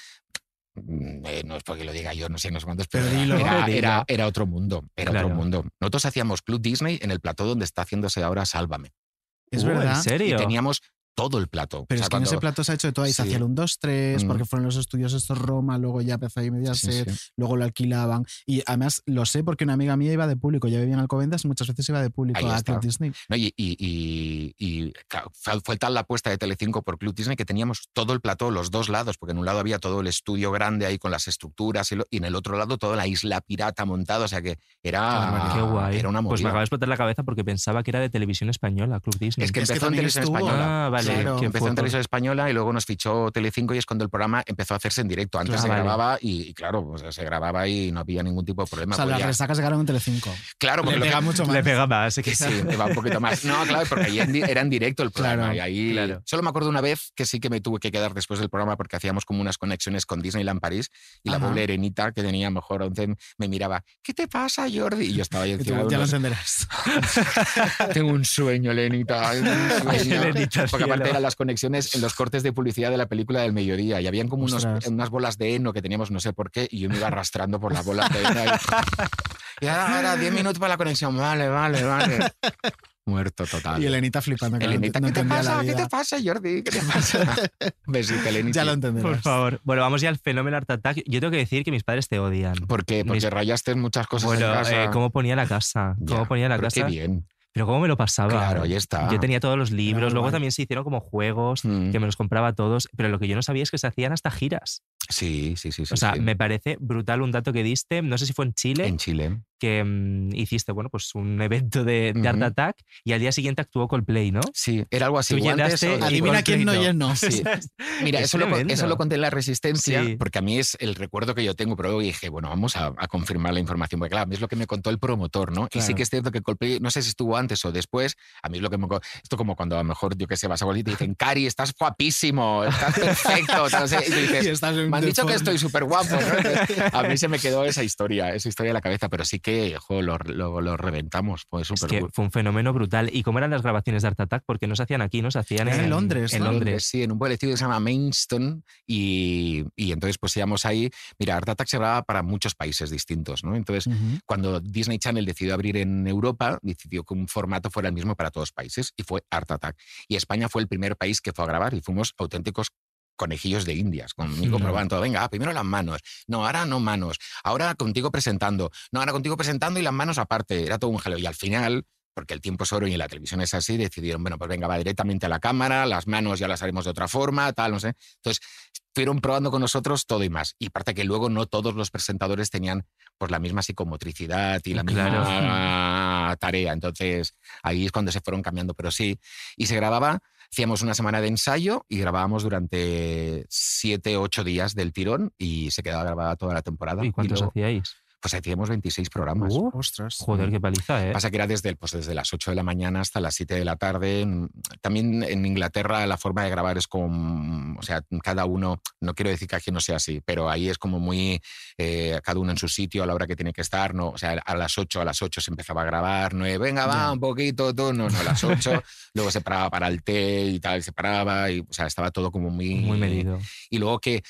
mm, eh, no es porque lo diga yo, no sé, no sé cuántos, pero, era- dilo. era, Dilo. era- era otro mundo, era otro mundo. Nosotros hacíamos Club Disney en el plató donde está haciéndose ahora Sálvame. Es Uh, verdad. ¿En serio? Y teníamos todo el plato. Pero O sea, es que en ese plato se ha hecho de todo. Ahí se Sí. hacía el 1, 2, 3, Mm. porque fueron los estudios estos Roma, luego ya empezó ahí Sí, Mediaset, sí. luego lo alquilaban. Y además lo sé porque una amiga mía iba de público, ya vivía en Alcobendas, muchas veces iba de público Ahí a está. Club Disney. No, y, y- y- y, claro, fue, tal la apuesta de Telecinco por Club Disney que teníamos todo el plató, los dos lados, porque en un lado había todo el estudio grande ahí con las estructuras y, lo- y en el otro lado toda la isla pirata montada, o sea que era, Qué guay. era una pues me movida. acaba de explotar la cabeza porque pensaba que era de televisión española, Club Disney. Es que Es que empezó en televisión estuvo. española. Ah, vale. Claro. que empezó fue en por- televisión española y luego nos fichó Telecinco y es cuando el programa empezó a hacerse en directo. Antes Claro, se vale. grababa y, y claro, pues se grababa y no había ningún tipo de problema. O sea, pues las resacas llegaron en Telecinco. Claro, porque Le lo que- pega mucho más. Le pega más. que sí, me va un poquito más. No, claro, porque ahí en di- era en directo el programa. Claro, y ahí claro. Solo me acuerdo una vez que sí que me tuve que quedar después del programa porque hacíamos como unas conexiones con Disneyland París y la Ajá. pobre Erenita, que tenía mejor 11, me miraba, ¿qué te pasa, Jordi? Y yo estaba ahí encima ya lo entenderás. *laughs* Tengo un sueño, Elenita. tengo un sueño". Porque. Aparte eran las conexiones en los cortes de publicidad de la película del mediodía y habían como unos- unas bolas de heno que teníamos no sé por qué y yo me iba arrastrando por las bolas de heno. Y, *laughs* y ahora, ahora, 10 minutos para la conexión. Vale, vale, vale. Muerto total. Y Elenita flipando. Elenita, no ¿qué te pasa? ¿Qué te pasa, Jordi? ¿Qué te pasa? *laughs* Besito, Elenita. Ya lo entenderás. Por favor. Bueno, vamos ya al fenómeno Art Attack. Yo tengo que decir que mis padres te odian. ¿Por qué? Porque Mis- rayaste muchas cosas Bueno, en casa. eh, cómo ponía la casa. Cómo Ya, ponía la casa. Qué bien. Pero cómo me lo pasaba. Claro, ahí está. Yo tenía todos los libros, luego guay. también se hicieron como juegos, Mm. que me los compraba todos, pero lo que yo no sabía es que se hacían hasta giras. Sí, sí, sí. sí o sea, sí. me parece brutal un dato que diste, no sé si fue en Chile, En Chile. que mm, hiciste, bueno, pues un evento de, de Art Ujú. Attack y al día siguiente actuó Coldplay, ¿no? Sí, era algo así. Tú guantes llenaste o- Adivina quién no llenó. *laughs* Sí. Mira, Es eso lo, eso lo conté en la resistencia, Sí. porque a mí es el recuerdo que yo tengo, pero luego dije, bueno, vamos a, a confirmar la información, porque claro, a mí es lo que me contó el promotor, ¿no? Y sí Claro. que es cierto que Coldplay, no sé si estuvo antes o después, a mí es lo que me... Esto como cuando a lo mejor, yo que sé, vas a Wall y te dicen, Cari, estás guapísimo, estás perfecto, sé, *laughs* y dices, Y estás en han dicho que estoy súper guapo, ¿no? *laughs* A mí se me quedó esa historia, esa historia en la cabeza, pero sí que, jo, lo, lo- lo reventamos, pues Es que cool. fue un fenómeno brutal. ¿Y cómo eran las grabaciones de Art Attack? Porque no se hacían aquí, no se hacían en, en Londres, En ¿no? Londres. Sí, en un pueblecito que se llama Mainston y, y entonces pues íbamos ahí. Mira, Art Attack se graba para muchos países distintos, ¿no? Entonces, Ujú. cuando Disney Channel decidió abrir en Europa, decidió que un formato fuera el mismo para todos los países y fue Art Attack. Y España fue el primer país que fue a grabar y fuimos auténticos conejillos de indias, conmigo probando todo, venga, primero las manos, no, ahora no manos, ahora contigo presentando, no, ahora contigo presentando y las manos aparte, era todo un jaleo. Y al final, porque el tiempo es oro y la televisión es así, decidieron, bueno, pues venga, va directamente a la cámara, las manos ya las haremos de otra forma, tal, no sé. Entonces, fueron probando con nosotros todo y más. Y aparte que luego no todos los presentadores tenían pues la misma psicomotricidad y la Claro. misma *laughs* tarea. Entonces, ahí es cuando se fueron cambiando, pero sí. Y se grababa, hacíamos una semana de ensayo y grabábamos durante siete, ocho días del tirón y se quedaba grabada toda la temporada. ¿Y cuántos luego, hacíais? Pues hacíamos 26 programas. Uh, Ostras. joder, qué paliza, ¿eh? Pasa que era desde, pues desde las 8 de la mañana hasta las 7 de la tarde. Mm, También en Inglaterra la forma de grabar es como, o sea, cada uno, no quiero decir que aquí no sea así, pero ahí es como muy, eh, cada uno en su sitio a la hora que tiene que estar. No, o sea, a las 8, a las 8 se empezaba a grabar, 9, venga, va, un poquito, tú, no, no, a las 8, *laughs* luego se paraba para el té y tal, se paraba, y, o sea, estaba todo como muy... Muy medido. Y luego que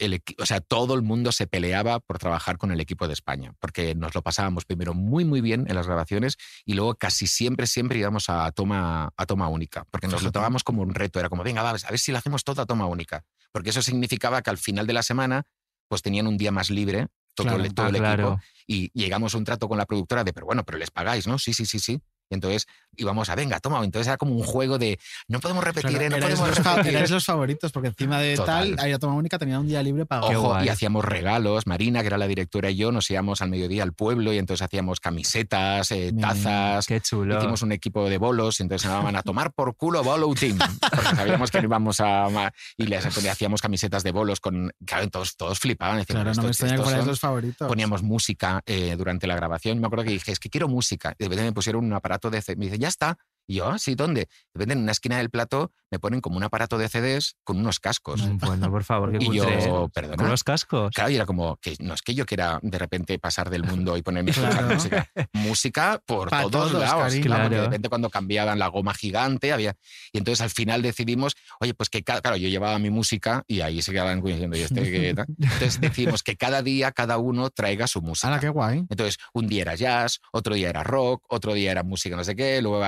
el o sea, todo el mundo se peleaba por trabajar con el equipo de España, porque nos lo pasábamos primero muy, muy bien en las grabaciones y luego casi siempre, siempre íbamos a toma, a toma única, porque nos lo tomábamos como un reto, era como, venga, a ver si lo hacemos todo a toma única, porque eso significaba que al final de la semana pues tenían un día más libre todo, Claro. el, todo Ah, el claro. equipo y llegamos a un trato con la productora de, pero bueno, pero les pagáis, ¿no? Sí, sí, sí, sí. Y entonces íbamos a, venga, toma. Entonces era como un juego de, no podemos repetir, Claro, ¿eh? no podemos los, repetir. erais los favoritos, porque encima de Total. tal, Aira Toma Única tenía un día libre para Ojo, guay. y hacíamos regalos. Marina, que era la directora, y yo nos íbamos al mediodía al pueblo y entonces hacíamos camisetas, eh, tazas. Qué chulo. Hicimos un equipo de bolos y entonces se llamaban a tomar por culo Bolo Team. Porque sabíamos que no íbamos a. Y les hacíamos camisetas de bolos con. Claro, todos, todos flipaban. Claro, "Bueno, no me extraña fuerais son-". los favoritos. Poníamos música eh, durante la grabación. Me acuerdo que dije, es que quiero música. Y de repente me pusieron un aparato Me dice, ya está. Y yo, "Ah, sí, ¿dónde? De repente en una esquina del plato me ponen como un aparato de CDs con unos cascos. Bueno, por favor, qué *laughs* Y yo, ¿eh? perdona. Con los cascos. Claro, y era como que no es que yo quiera de repente pasar del *laughs* mundo y ponerme Claro. música. *laughs* Música por todos, todos, lados. cariño. Claro, porque de repente cuando cambiaban la goma gigante había. Y entonces al final decidimos, oye, pues que ca- claro, yo llevaba mi música y ahí se quedaban diciendo, ¿y este qué tal?". Entonces decidimos que cada día cada uno traiga su música. ¡Hala, qué guay! Entonces, un día era jazz, otro día era rock, otro día era música no sé qué, luego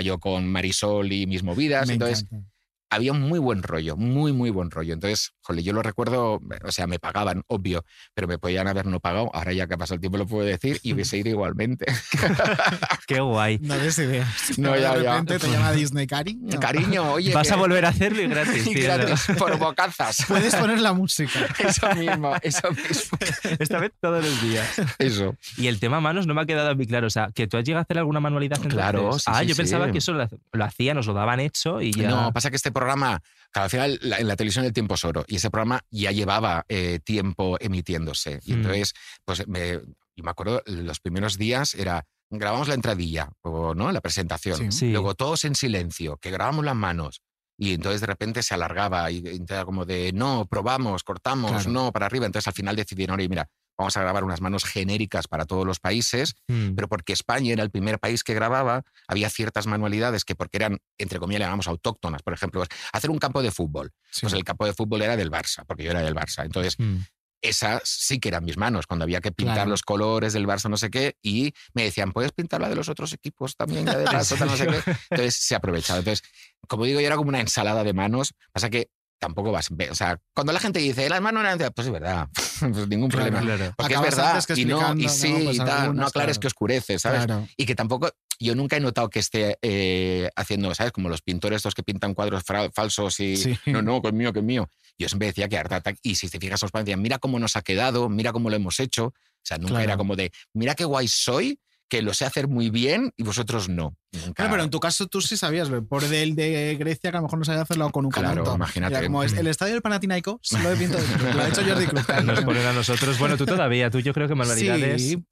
llegaba yo con Marisol y mis movidas. Me entonces, encanta. Había un muy buen rollo, muy, muy buen rollo. Entonces, jole, yo lo recuerdo, o sea, me pagaban, obvio, pero me podían haber no pagado. Ahora ya que ha pasado el tiempo lo puedo decir y hubiese ido igualmente. *laughs* Qué guay. No des ideas. *laughs* No, de ya, ya. repente te llama Disney, cariño. *laughs* Cariño, oye. Vas que- a volver a hacerlo y gratis, y gratis, por bocazas. Puedes poner la música. Eso mismo, eso mismo. Esta vez todos los días. Eso. Y el tema manos no me ha quedado muy claro. O sea, que tú has llegado a hacer alguna manualidad? Claro, sí, Ah, sí, yo sí. pensaba que eso lo, lo hacían, nos lo daban hecho y ya. No, pasa que este programa, al final la- en la televisión el tiempo es oro y ese programa ya llevaba eh, tiempo emitiéndose. Y Mm. entonces, pues me, yo me acuerdo, los primeros días era, grabamos la entradilla, o no, la presentación, Sí. Sí. luego todos en silencio, que grabamos las manos. Y entonces de repente se alargaba y y era como de, no, probamos, cortamos, Claro. no, para arriba. Entonces al final decidieron, oye, mira, vamos a grabar unas manos genéricas para todos los países, Mm. pero porque España era el primer país que grababa, había ciertas manualidades que porque eran, entre comillas, le llamamos autóctonas. Por ejemplo, hacer un campo de fútbol. Pues el campo de fútbol era del Barça, porque yo era del Barça. Entonces, Mm. esas sí que eran mis manos, cuando había que pintar Claro. los colores del Barça, no sé qué, y me decían, ¿puedes pintar la de los otros equipos también? Ya de ¿En paso, tal, no sé qué. Entonces se aprovechaba. Entonces, como digo, yo era como una ensalada de manos. Pasa que tampoco vas. O sea, cuando la gente dice, las manos eran. de-", Pues es verdad. *laughs* Pues ningún Claro, problema. claro. Porque Acabas es verdad. que y no, y sí, ¿no? Pues y tal. No algunas, aclares claro. que oscurece, ¿sabes? Claro. Y que tampoco. Yo nunca he notado que esté eh, haciendo, ¿sabes? Como los pintores estos que pintan cuadros falsos y. Sí. *laughs* No, no, que es mío, que es mío. Yo siempre decía que Art Attack, y si te fijas, los padres decían, mira cómo nos ha quedado, mira cómo lo hemos hecho. O sea, nunca Claro. era como de, mira qué guay soy, que lo sé hacer muy bien y vosotros no. Nunca. Claro, pero en tu caso tú sí sabías, el pobre del de Grecia, que a lo mejor no sabía hacerlo con un Claro, imagínate. Era como es el estadio del Panathinaikos, lo he pintado, lo ha hecho Jordi Cruz. Nos ponen a nosotros. Bueno, tú todavía, tú yo creo que manualidades. Sí,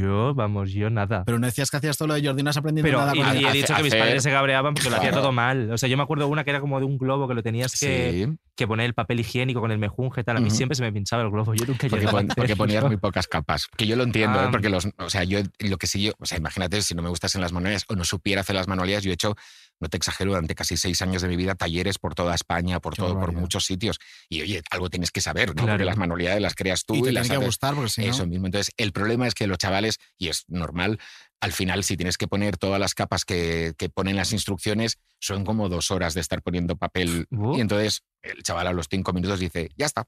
Yo, vamos, yo nada. Pero no decías que hacías todo lo de Jordi, no has aprendido Pero nada y, con y él. he dicho que mis padres se cabreaban porque lo hacía todo mal. O sea, yo me acuerdo una que era como de un globo que lo tenías que, Sí. que poner el papel higiénico con el mejunje y tal. A mí siempre se me pinchaba el globo. Yo nunca Porque, llegué a pon- porque ponías muy pocas capas. Que yo lo entiendo, Ah. ¿eh? porque los, o sea, yo lo que sí yo, o sea, imagínate si no me gustasen las manualidades o no supiera hacer las manualidades, yo he hecho, no te exagero, durante casi seis años de mi vida, talleres por toda España, por Qué todo, por muchos sitios. Y oye, algo tienes que saber, ¿no? Claro. Porque las manualidades las creas tú y y, te las tiene que haces- gustar, porque si no... Eso mismo. Entonces, el problema es que los chavales, y es normal, al final, si tienes que poner todas las capas que, que ponen las instrucciones, son como dos horas de estar poniendo papel. Uh. Y entonces el chaval a los cinco minutos dice, ya está.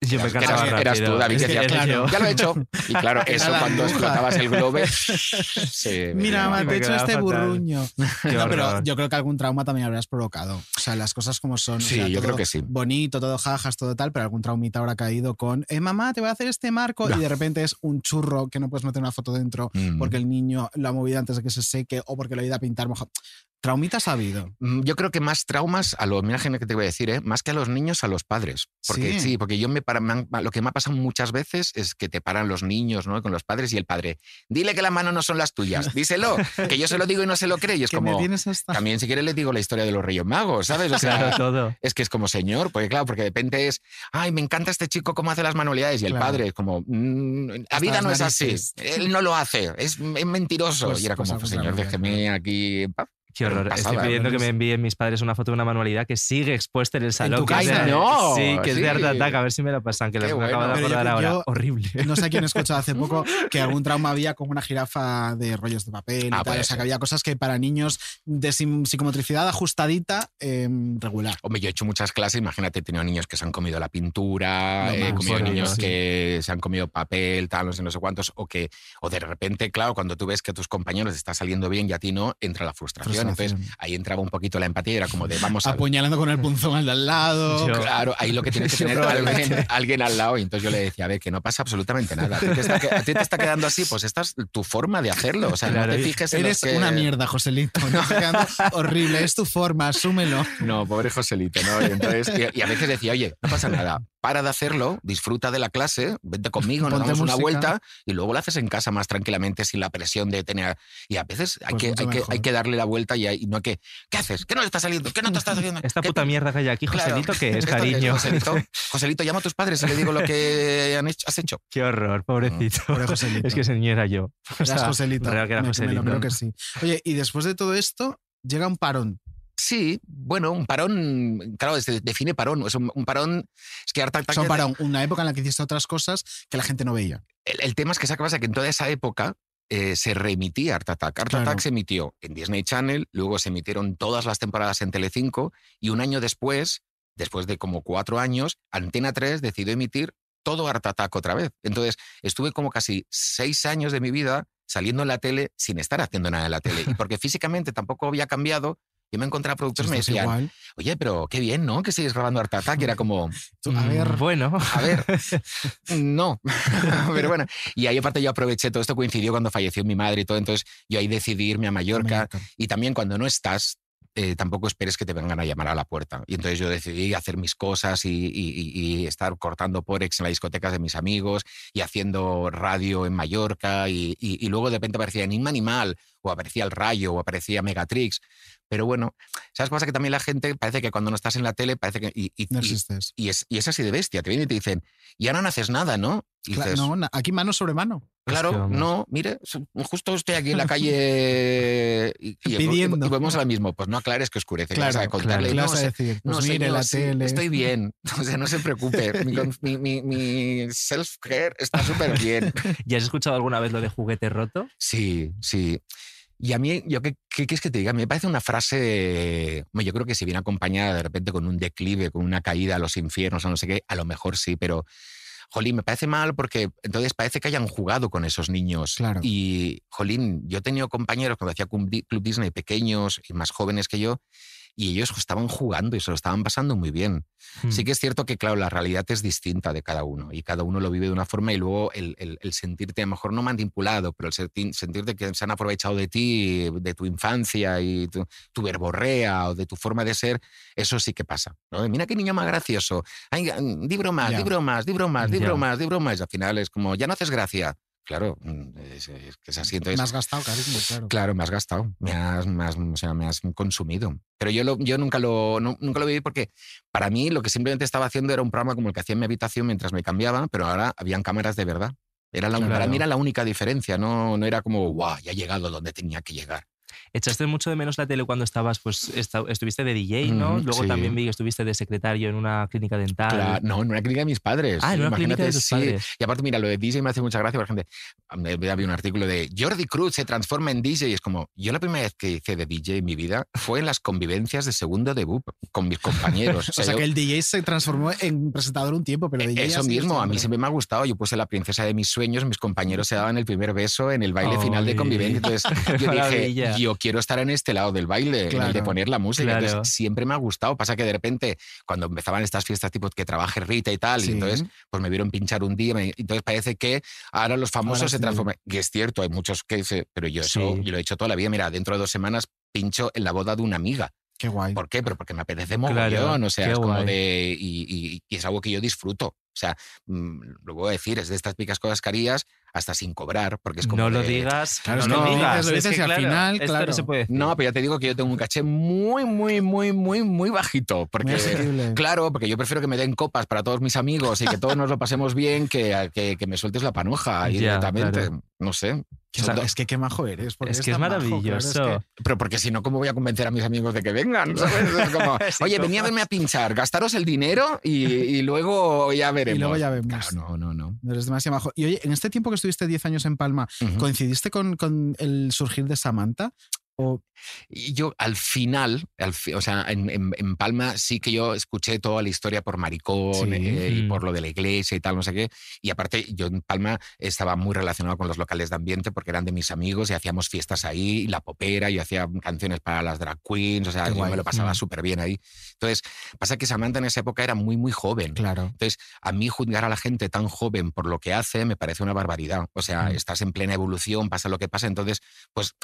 Yo me Eras- eras, tú, David, Es que era claro, ya lo he hecho. Y claro, *laughs* eso cuando explotabas el globe. *laughs* Mira, Me te he hecho este fatal. burruño. *laughs* No, pero yo creo que algún trauma también habrás provocado. O sea, las cosas como son. o Sí, sea, yo todo creo que sí. Bonito, todo jajas, todo tal, pero algún traumita habrá caído con, eh, mamá, te voy a hacer este marco. Y de repente es un churro que no puedes meter una foto dentro Mm. porque el niño lo ha movido antes de que se seque o porque lo ha ido a pintar mojado. Traumitas ha habido. Mm, Yo creo que más traumas a los, mira que te voy a decir, ¿eh? más que a los niños, a los padres. Porque Sí. sí, porque yo me, para- me han- lo que me ha pasado muchas veces es que te paran los niños ¿no? con los padres y el padre, dile que las manos no son las tuyas, díselo, que yo se lo digo y no se lo cree. Y es *laughs* como, hasta... también si quieres le digo la historia de los Reyes Magos, ¿sabes? O sea, todo. es que es como señor, porque claro, porque de repente es, ay, me encanta este chico cómo hace las manualidades y el Claro. padre es como, "Mm, la vida no es así, él no lo hace, es, es mentiroso. Pues- y era pues como, algo pues, señor, déjeme aquí. en paz". Qué horror. Pasada, Estoy pidiendo que me envíen mis padres una foto de una manualidad que sigue expuesta en el salón. tu que es casa? de- ¡No! Sí, que es de Art Attack. A ver si me la pasan, que las me acabo de bueno. Yo- acordar ahora. yo- Horrible. No sé quién escuchó hace poco *laughs* que algún trauma había con una jirafa de rollos de papel y Ah, tal. O sea, que había cosas que para niños de psicomotricidad ajustadita, eh, regular. Hombre, yo he hecho muchas clases, imagínate, he tenido niños que se han comido la pintura, he comido niños que se han comido papel, tal, no sé, no sé cuántos, o que, o de repente, claro, cuando tú ves que a tus compañeros está saliendo bien y a ti no, entra la frustración. Frustración. Entonces, ahí entraba un poquito la empatía y era como de vamos a. Apuñalando con el punzón al de al lado. *laughs* Yo- Claro, ahí lo que tienes que *laughs* tener alguien, alguien al lado. Y entonces yo le decía, a ver, que no pasa absolutamente nada. A ti te está, que- a ti te está quedando así, pues esta es tu forma de hacerlo. O sea, Claro, no te fijes en Eres que- una mierda, Joselito. *laughs* No está quedando horrible. Es tu forma, asúmelo. No, pobre Joselito, ¿no? Y, entonces, y, y a veces decía, oye, no pasa nada, para de hacerlo, disfruta de la clase, vente conmigo, nos damos una vuelta y luego lo haces en casa más tranquilamente sin la presión de tener... Y a veces hay, Pues que, hay, que, hay que darle la vuelta y, hay- y no hay que... ¿Qué haces? ¿Qué no te está saliendo? ¿Qué no te está saliendo? Esta ¿Qué puta te- mierda que hay aquí, Claro. Joselito, que es *laughs* ¿Esto qué cariño. Joselito, *laughs* Joselito, llama a tus padres y le digo lo que han hecho- has hecho. Qué horror, pobrecito. Pobre Joselito. Es que ese niño era yo. O sea, Joselito. real que era Me- me Joselito. lo creo que sí. Oye, y después de todo esto, llega un parón. Sí, bueno, un parón, claro, se define parón. Es un, un parón, es que Art Attack O sea, un es de- parón, una época en la que hiciste otras cosas que la gente no veía. El, el tema es que ¿sabes qué pasa? Que en toda esa época eh, se reemitía Art Attack. Art Claro. Attack se emitió en Disney Channel, luego se emitieron todas las temporadas en Telecinco y un año después, después de como cuatro años, Antena 3 decidió emitir todo Art Attack otra vez. Entonces estuve como casi seis años de mi vida saliendo en la tele sin estar haciendo nada en la tele. Y porque físicamente tampoco había cambiado, yo me encontraba productores que me decían, igual. oye, pero qué bien, ¿no? Que sigues grabando Art Attack. Y era como, Tú, a Mm, ver, Bueno. a ver, *laughs* no. *laughs* Pero bueno, y ahí aparte yo aproveché, todo esto coincidió cuando falleció mi madre y todo, entonces yo ahí decidí irme a Mallorca. Y también cuando no estás, eh, tampoco esperes que te vengan a llamar a la puerta. Y entonces yo decidí hacer mis cosas y, y- y- y estar cortando porex en las discotecas de mis amigos y haciendo radio en Mallorca y, y- y luego de repente aparecía Enigma Animal o aparecía El Rayo o aparecía Megatrix. Pero bueno, ¿sabes qué pasa? Que también la gente parece que cuando no estás en la tele parece que... Y, y- No y- existes. y es, y es así de bestia. Te vienen y te dicen, y ahora no haces nada, ¿no? Y Cla- dices, no, aquí mano sobre mano. Claro, no, mire, justo estoy aquí en la calle y, y- y- Pidiendo. y vamos a lo mismo. Pues no aclares que oscurece. ¿qué Claro, vas a contarle? claro. ¿Qué No, vas a decir? no, Pues mire señor, la sí, tele. Estoy bien. *laughs* *laughs* O sea, no se preocupe. Mi, mi, mi- mi self-care está súper bien. *laughs* ¿Ya has escuchado alguna vez lo de juguete roto? Sí, sí. Y a mí, yo, ¿qué, quieres que te diga? Me parece una frase, yo creo que si viene acompañada de repente con un declive, con una caída a los infiernos o no sé qué, a lo mejor sí, pero, jolín, me parece mal porque entonces parece que hayan jugado con esos niños. Claro. Y, jolín, yo he tenido compañeros cuando hacía Club Disney pequeños y más jóvenes que yo, y ellos estaban jugando y se lo estaban pasando muy bien. Hmm. Sí que es cierto que, claro, la realidad es distinta de cada uno y cada uno lo vive de una forma y luego el, el- el sentirte, a lo mejor no manipulado, pero el senti- sentirte que se han aprovechado de ti, de tu infancia y tu, tu verborrea o de tu forma de ser, eso sí que pasa. ¿no? Mira qué niño más gracioso. Ay, mm, di bromas, Ya. di bromas, di bromas, di Ya. bromas, di bromas. Y al final es como, ya no haces gracia. Claro, mm, es, es que es así. Entonces, Me has gastado cariño, claro. Claro, me has gastado, me has, me has- o sea, me has consumido. Pero yo, lo, yo nunca, lo, nunca lo viví porque para mí lo que simplemente estaba haciendo era un programa como el que hacía en mi habitación mientras me cambiaba, pero ahora habían cámaras de verdad. Era la, Para Claro. mí era la única diferencia, no, no era como, guau, ya he llegado donde tenía que llegar. ¿Echaste mucho de menos la tele cuando estabas, pues, esta- estuviste de DJ, ¿no? Ujú, Luego sí. también vi que estuviste de secretario en una clínica dental. Claro, no, en una clínica de mis padres. Ah, en una clínica de Imagínate, tus sí. padres. Y aparte, mira, lo de DJ me hace mucha gracia, por ejemplo, había un artículo de Jordi Cruz se transforma en DJ y es como, yo la primera vez que hice de DJ en mi vida fue en las convivencias de segundo debut con mis compañeros. *laughs* O sea, yo- que el DJ se transformó en presentador un tiempo, pero DJ Eso mismo, a mí siempre. me ha gustado. Yo puse la princesa de mis sueños, mis compañeros se daban el primer beso en el baile final de convivencia. Entonces *laughs* yo dije. Yo quiero estar en este lado del baile, en el de Claro, poner la música. claro. Entonces siempre me ha gustado. Pasa que de repente, cuando empezaban estas fiestas tipo que trabaje Rita y tal, Sí. y entonces pues me vieron pinchar un día, me- entonces parece que ahora los famosos Ahora se sí. transforman. Y es cierto, hay muchos que dicen, pero yo eso Sí. yo lo he hecho toda la vida. Mira, dentro de dos semanas pincho en la boda de una amiga. Qué guay. ¿Por qué? Pero porque me apetece Claro, mogollón, o sea, es como guay. de... Y, y- y es algo que yo disfruto. O sea, mm, lo voy a decir, es de estas picas cosas que harías hasta sin cobrar, porque es como no lo digas, Claro, no, lo lo digas. dices, lo es dices que, y al claro, final, claro. no se puede. No, pero ya te digo que yo tengo un caché muy, muy, muy, muy, muy bajito. Porque, Muy claro, porque yo prefiero que me den copas para todos mis amigos y que todos nos lo pasemos bien que, que, que me sueltes la panoja directamente. claro. No sé. O sea, es que qué majo eres. porque Es que es tan majo, claro, maravilloso. es que- Pero porque si no, ¿cómo voy a convencer a mis amigos de que vengan? *laughs* ¿sabes? Es como, *laughs* Sí, Oye, venía a verme a pinchar, gastaros el dinero y, y luego ya Y luego ya vemos. Claro, no, no, no. Eres demasiado majo. Y oye, en este tiempo que estuviste 10 años en Palma. ¿coincidiste con, con el surgir de Samantha? Yo al final, al fi- o sea, en, en- en Palma sí que yo escuché toda la historia por maricón Sí. eh, y Mm. por lo de la iglesia y tal, no sé qué. Y aparte, yo en Palma estaba muy relacionado con los locales de ambiente porque eran de mis amigos y hacíamos fiestas ahí, y la popera, y hacía canciones para las drag queens, o sea, yo me lo pasaba Mm. súper bien ahí. Entonces, pasa que Samantha en esa época era muy, muy joven. claro. Entonces, a mí juzgar a la gente tan joven por lo que hace me parece una barbaridad. O sea, Mm. estás en plena evolución, pasa lo que pasa, entonces, pues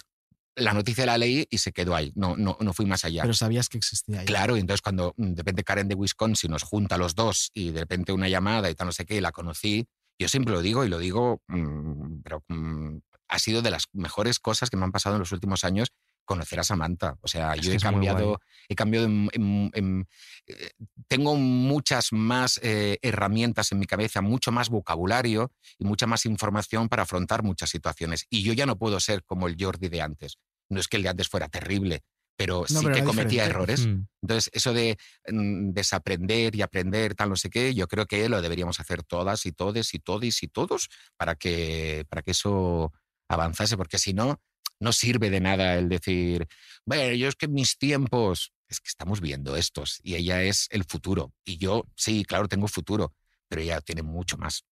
la noticia la leí y se quedó ahí, no, no, no fui más allá. Pero sabías que existía ahí. Claro, y entonces cuando mm, de repente Karen de Wisconsin nos junta a los dos y de repente una llamada y tal, no sé qué, y la conocí, yo siempre lo digo y lo digo, mm, pero mm, ha sido de las mejores cosas que me han pasado en los últimos años conocer a Samantha. O sea, Es yo he cambiado, he cambiado en- en- en- eh, tengo muchas más eh, herramientas en mi cabeza, mucho más vocabulario y mucha más información para afrontar muchas situaciones. Y yo ya no puedo ser como el Jordi de antes. No es que el de antes fuera terrible, pero No, sí pero que cometía diferente. errores. Mm. Entonces, eso de mm, desaprender y aprender, tal, no sé qué, yo creo que lo deberíamos hacer todas y todes y todes y todos para que, para que eso avanzase, porque si no, no sirve de nada el decir, bueno, yo es que mis tiempos, es que estamos viendo estos y ella es el futuro. Y yo, sí, claro, tengo futuro, pero ella tiene mucho más.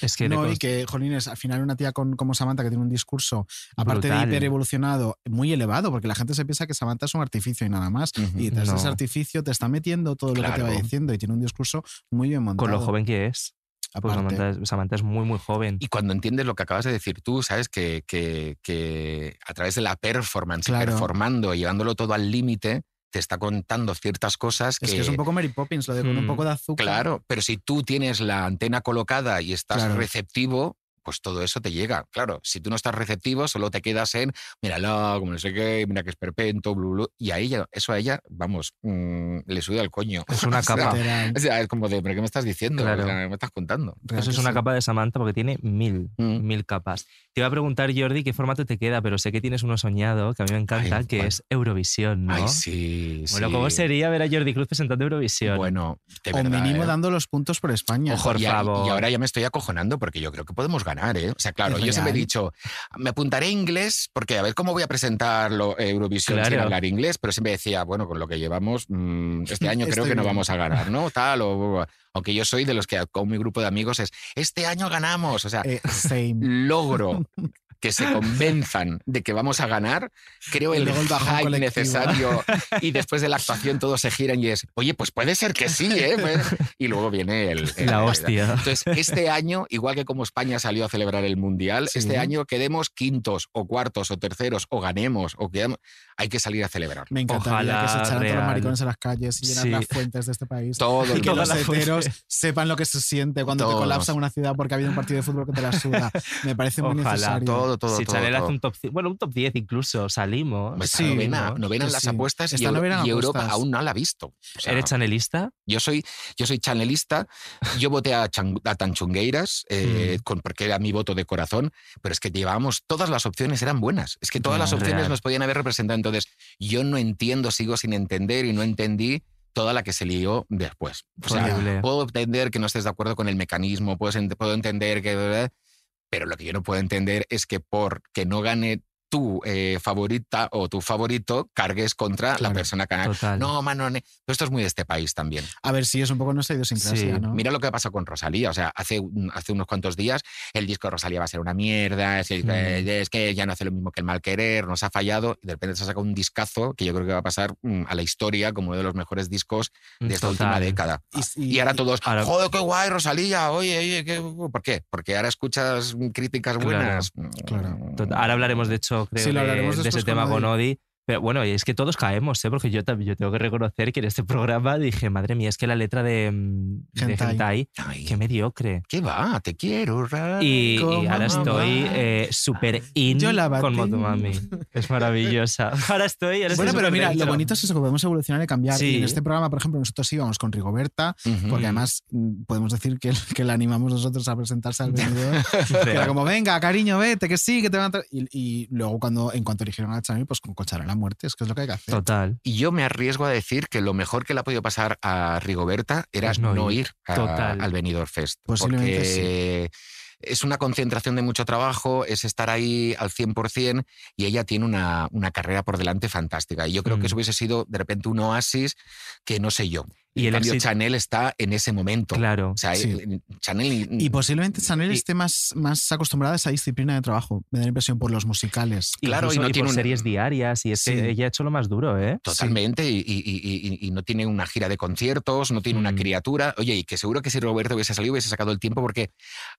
Es que No, y que, Jolines, al final una tía con, como Samantha que tiene un discurso, aparte Brutal. de hiper evolucionado, muy elevado, porque la gente se piensa que Samantha es un artificio y nada más. Y tras No. ese artificio te está metiendo todo lo que te va diciendo y tiene un discurso muy bien montado. con lo joven que es. Pues Aparte. Samantha, es- Samantha es muy, muy joven. Y cuando entiendes lo que acabas de decir tú, sabes que, que- que a través de la performance, y Claro. performando, llevándolo todo al límite, te está contando ciertas cosas que... Es que es un poco Mary Poppins, lo de con un Mm, poco de azúcar. Claro, pero si tú tienes la antena colocada y estás Claro. receptivo, pues todo eso te llega. Claro, si tú no estás receptivo, solo te quedas en, mírala, como no sé qué, mira que es perpento, blu, blu", y a ella, eso a ella, vamos, mm, le sube al coño. Es *laughs* una O sea, capa. O sea, es como de, ¿pero qué me estás diciendo? Claro. O sea, ¿qué me estás contando? Eso es una sí. capa de Samantha porque tiene mil, Mm. mil capas. Te iba a preguntar, Jordi, qué formato te queda, pero sé que tienes uno soñado, que a mí me encanta, Ay, que es Eurovisión, ¿no? Ay, sí, Bueno, sí. ¿cómo sería ver a Jordi Cruz presentando Eurovisión? Bueno, de O verdad, mínimo ¿eh? dando los puntos por España. Ojo, Por y, a- favor. y ahora ya me estoy acojonando porque yo creo que podemos ganar, ¿eh? O sea, claro, Es yo siempre he dicho, me apuntaré a inglés porque a ver cómo voy a presentar lo- Eurovisión sin hablar inglés, pero siempre decía, bueno, con lo que llevamos, mm, este año *laughs* creo que no vamos a ganar, ¿no? *laughs* Tal, o, aunque yo soy de los que con mi grupo de amigos es, este año ganamos, o sea, Eh, logro *laughs* que se *laughs* convenzan de que vamos a ganar, creo el, el hype necesario *laughs* y después de la actuación todos se giran y es, oye, pues puede ser que sí, ¿eh? Pues- Y luego viene el... el- La hostia. Entonces, este año, igual que como España salió a celebrar el Mundial, Sí. este año quedemos quintos o cuartos o terceros o ganemos o quedemos, hay que salir a celebrar. Me encantaría Ojalá que se echaran todos los real. maricones a las calles y llenar Sí. las fuentes de este país. Todo y el que los heteros sepan lo que se siente cuando te Todos. colapsa una ciudad porque ha habido un partido de fútbol que te la suda. Me parece muy Ojalá. necesario. Todo, todo, si todo, Chanel todo. hace un top 10, bueno, un top 10 incluso, salimos. Pues Sí, novena, ¿no? novena en las sí. apuestas y, Euro- y Europa apuestas. aún no la ha visto. O sea, ¿Eres chanelista? Yo soy, yo soy chanelista, yo voté a, Chan- a Tanchungueiras, eh, Mm. con, porque era mi voto de corazón, pero es que llevábamos, todas las opciones eran buenas, es que todas las opciones Real. nos podían haber representado, entonces yo no entiendo, sigo sin entender y no entendí toda la que se lió después. O sea, puedo entender que no estés de acuerdo con el mecanismo, puedo entender que... Pero lo que yo no puedo entender es que por que no gane tu eh, favorita o tu favorito, cargues contra la persona que. Total. No, mano, esto es muy de este país también. A ver si es un poco nuestra idiosincrasia, Sí, ¿no? Mira lo que pasa con Rosalía. O sea, hace, hace unos cuantos días el disco de Rosalía va a ser una mierda, es que, Mm. es que ya no hace lo mismo que el mal querer, nos ha fallado, y de repente se ha sacado un discazo que yo creo que va a pasar mm, a la historia como uno de los mejores discos de esta última década. Y- Y, ahora todos, ahora- joder, qué guay, Rosalía, oye, oye, ¿qué? ¿por qué? Porque ahora escuchas críticas buenas. claro. Ahora hablaremos, de hecho, creo, Sí, lo de- de, ese tema con con Odi. Pero bueno, es que todos caemos, ¿eh? porque yo, yo tengo que reconocer que en este programa dije, madre mía, es que la letra de, mm, de Hentai. Qué mediocre. ¿Qué va? Te quiero, Ra. Y, y ahora estoy eh, súper in Yo la con Motomami. Es maravillosa. *laughs* Ahora estoy. Ahora Bueno, estoy pero mira, superdentro. lo bonito es eso, que podemos evolucionar y cambiar. Sí. Y en este programa, por ejemplo, nosotros íbamos con Rigoberta, Ujú. porque además mm, podemos decir que, *laughs* que la animamos nosotros a presentarse al venidor. *laughs* que era como, venga, cariño, vete, que sí, que te van a... tra-". Y, y luego, cuando en cuanto eligieron a Chanel, pues con Cocharán la muerte, es que es lo que hay que hacer. Total. Y yo me arriesgo a decir que lo mejor que le ha podido pasar a Rigoberta era no no, ir. ir, a- Total. al Benidorm Fest. Posiblemente porque es una concentración de mucho trabajo, es estar ahí al 100% y ella tiene una, una carrera por delante fantástica. Y yo creo Mm. que eso hubiese sido de repente un oasis que no sé yo. Y en el cambio, éxito- Chanel está en ese momento. Claro. O sea, Sí. eh, Chanel... Y posiblemente Chanel Y- esté más, más acostumbrada a esa disciplina de trabajo, me da la impresión, por los musicales. Claro, y no tiene por un- series diarias. Y es Sí. que ella ha hecho lo más duro, ¿eh? Totalmente, y, y- y- y- y no tiene una gira de conciertos, no tiene una Mm. criatura. Oye, y que seguro que si Roberto hubiese salido hubiese sacado el tiempo, porque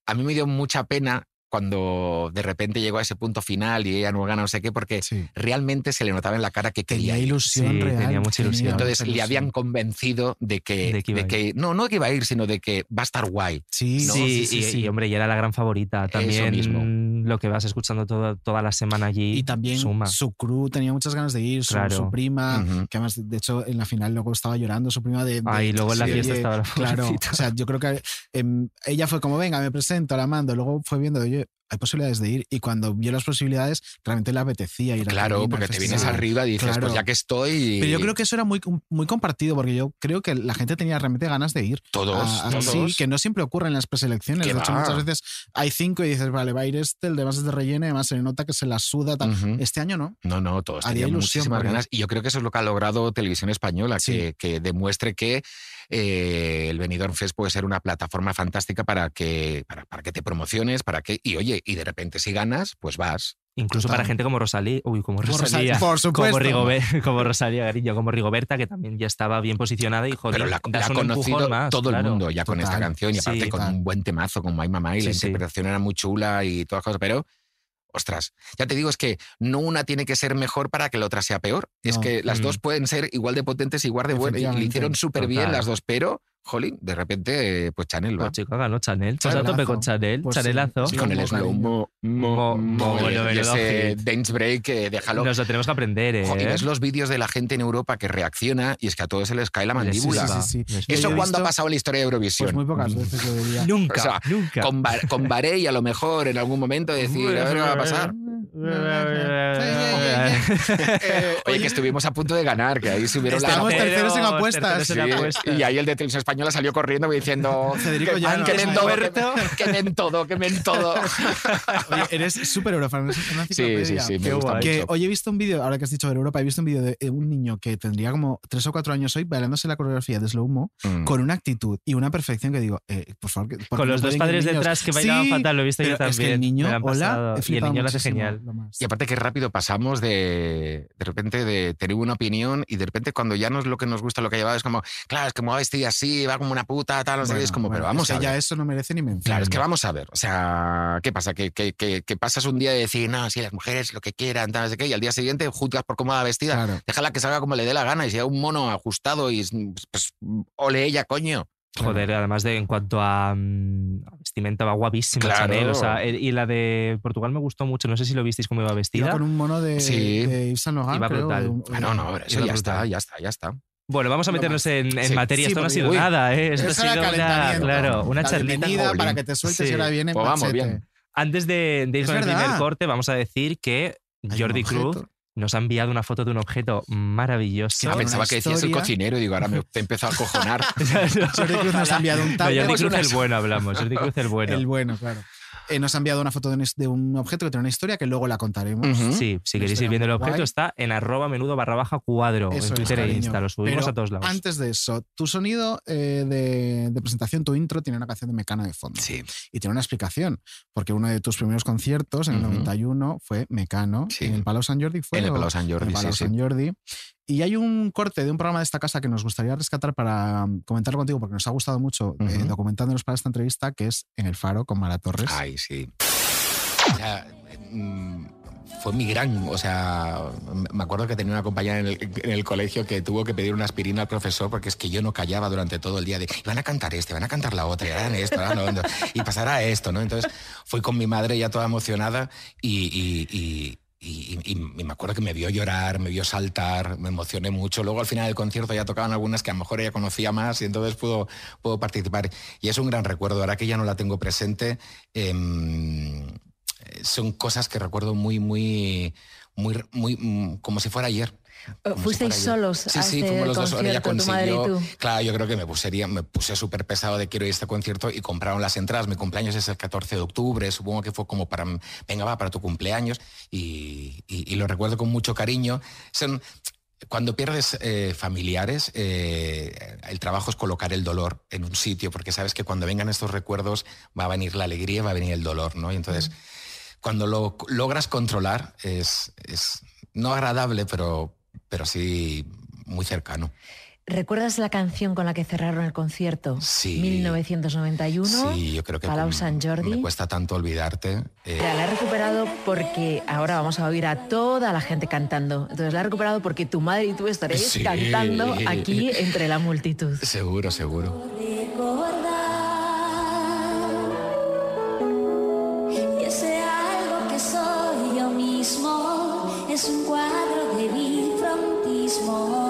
a mí me dio mucha pena cuando de repente llegó a ese punto final y ella no gana no sé qué, porque Sí. realmente se le notaba en la cara que quería Tenía ir. ilusión Sí, real. tenía mucha ilusión. Entonces mucha le ilusión. habían convencido de que, De que iba a ir. no, no de que iba a ir, sino de que va a estar guay. Sí, No, sí, sí, sí, y, sí. y, hombre, y era la gran favorita. También mismo. lo que vas escuchando toda, toda la semana allí Y también suma. su crew tenía muchas ganas de ir, su, Claro. su prima, Ujú. que además, de hecho, en la final luego estaba llorando, su prima de... de- Ah, y luego en la fiesta oye, estaba la Claro, o sea, yo creo que em, ella fue como, venga, me presento, la mando, luego fue viendo, oye, hay posibilidades de ir, y cuando vio las posibilidades, realmente le apetecía ir a Claro, Berlín, al porque te vienes arriba y dices, Claro. pues ya que estoy. Pero yo creo que eso era muy, muy compartido, porque yo creo que la gente tenía realmente ganas de ir. Todos, a- a- todos. Sí, que no siempre ocurre en las preselecciones. De hecho, muchas veces hay cinco y dices, vale, va a ir este, el demás es de relleno, además se nota que se la suda. tal. Este año no. No, no, todos ilusión muchísimas ganas. Y yo creo que eso es lo que ha logrado Televisión Española, Sí. que, que demuestre que eh, el Benidorm Fest puede ser una plataforma fantástica para que, para, para que te promociones, para que, y oye, y de repente si ganas, pues vas. Incluso Total. para gente como Rosalía, uy, como Rosalía, Rosa- por *laughs* supuesto. como, Rigober- como Rosalía Garillo, como Rigoberta, que también ya estaba bien posicionada y joder, Pero la, la ha conocido más, todo claro. el mundo ya con esta Total. canción y aparte Sí, con total. un buen temazo como My Mamá y la Sí, sí. interpretación era muy chula y todas las cosas, pero ostras, ya te digo, es que no una tiene que ser mejor para que la otra sea peor. Es No. que las Mm. dos pueden ser igual de potentes, igual de buenas y le hicieron súper bien las dos, pero, jolín, de repente, eh, pues Chanel va. Pues chico, ganó Chanel. Pues a tope con Chanel, Pues. Chanelazo. Sí, con el slow mo, mo, Mo- mo, y- y menudo ese dance break que déjalo. Nos lo tenemos que aprender, ¿eh? Jo, y ves los vídeos de la gente en Europa que reacciona y es que a todos se les cae la mandíbula. sí, ¿Eso cuándo ha pasado en la historia de Eurovisión? Pues muy pocas veces yo diría. Nunca, O sea, nunca. Con, Bar- con Barey a lo mejor en algún momento decir, a ver qué va a pasar. Eh, Oye, que estuvimos a punto de ganar, que ahí subieron la Estábamos nota. terceros en apuestas. Sí, terceros en apuestas. y ahí el de Televisión Española salió corriendo diciendo Federico que, Llanos. que men todo, Roberto. que, men todo, que men todo. *laughs* *laughs* Oye, eres súper eurofan, una Sí, sí, sí, me gusta. Que mucho. hoy he visto un vídeo, ahora que has dicho de Europa, he visto un vídeo de eh, un niño que tendría como tres o cuatro años hoy bailándose la coreografía de Slow Mo Mm. con una actitud y una perfección que digo, eh, por favor, ¿por Con no los dos padres niños? detrás que bailaban Sí, fatal, lo he visto yo pero Es que el también, niño, hola, Y el niño lo hace genial. Lo más. Y aparte qué rápido pasamos de de repente de tener una opinión y de repente cuando ya no es lo que nos gusta lo que ha llevado es como, claro, es que me va vestida así, va como una puta, tal, no sé Bueno, es como, bueno, pero vamos es a que ver. ya eso no merece ni mención. Claro, es que vamos a ver. O sea, ¿qué pasa? Que, que, que, que pasas un día de decir, no, sí, las mujeres lo que quieran, tal, no sé qué, y al día siguiente juzgas por cómo va vestida. Claro. Déjala que salga como le dé la gana y sea un mono ajustado y pues ole ella, coño. Joder, además de en cuanto a, mm, a vestimenta va guapísima Claro. Chanel. O sea, eh, y la de Portugal me gustó mucho. No sé si lo visteis cómo iba vestida. Iba con un mono de, Sí. de Yves Saint Laurent, Iba creo, brutal. un- Ah, no, no, pero eso ya está, ya está, ya está. Bueno, vamos a meternos en, en Sí. materia. Sí, Esto no ha sido uy, nada, ¿eh? Esto ha sido una, claro, una La charlita. para que te sueltes Sí. y ahora viene Pues vamos, bien. Antes de, de ir Es con el primer corte, vamos a decir que Jordi Cruz objeto. Nos ha enviado una foto de un objeto maravilloso. Ah, pensaba que decías el cocinero y digo, ahora me empezó a cojonar. *laughs* Jordi Cruz nos ha enviado un No, tablet. Jordi Cruz el bueno hablamos. Jordi Cruz el bueno. *laughs* El bueno, claro. Eh, nos ha enviado una foto de un, de un objeto que tiene una historia que luego la contaremos. Ujú. Sí, si queréis ir viendo el objeto, guay. está en arroba menudo barra baja cuadro Eso en es, Twitter e cariño. Insta. Lo subimos Pero a todos lados. Antes de eso, tu sonido eh, de, de presentación, tu intro, tiene una canción de Mecano de fondo. Sí. Y tiene una explicación, porque uno de tus primeros conciertos en el Ujú. 91 fue Mecano, Sí. en el Palau Sant Jordi fue. En el o- Palau Sant en el Jordi, Palau sí, sí. Sant Jordi. Y hay un corte de un programa de esta casa que nos gustaría rescatar para um, comentarlo contigo, porque nos ha gustado mucho eh, documentándonos para esta entrevista, que es En el Faro con Mara Torres. Ay, sí. O sea, mm, fue mi gran, o sea, me acuerdo que tenía una compañera en el, en el colegio que tuvo que pedir una aspirina al profesor porque es que yo no callaba durante todo el día de, van a cantar este, van a cantar la otra, y harán esto, harán lo otro", y pasará esto, ¿no? Entonces fui con mi madre ya toda emocionada y, y- y- y- me acuerdo que me vio llorar, me vio saltar, me emocioné mucho. Luego al final del concierto ya tocaban algunas que a lo mejor ella conocía más y entonces pudo, participar. Y es un gran recuerdo. Ahora que ya no la tengo presente, em, son cosas que recuerdo muy, muy, muy, muy, como si fuera ayer. ¿Fuisteis solos Sí, a sí, este fuimos los dos. Ella concierto, tu y consiguió. tú? Claro, yo creo que me, pusería, me puse súper pesado de quiero ir a este concierto y compraron las entradas. Mi cumpleaños es el 14 de octubre, supongo que fue como para, venga, va, para tu cumpleaños. Y, y- y lo recuerdo con mucho cariño. Son, cuando pierdes eh, familiares, eh, el trabajo es colocar el dolor en un sitio, porque sabes que cuando vengan estos recuerdos va a venir la alegría, va a venir el dolor, ¿no? Y entonces, cuando lo logras controlar, es, es no agradable, pero, pero sí muy cercano. ¿Recuerdas la canción con la que cerraron el concierto? Sí. 1991. Sí, yo creo que Palau Sant Jordi. me cuesta tanto olvidarte. eh, Mira, la he recuperado porque ahora vamos a oír a toda la gente cantando. Entonces la he recuperado porque tu madre y tú estaréis Sí. cantando aquí entre la multitud. seguro, seguro. Y ese algo que soy yo mismo es un cuadro de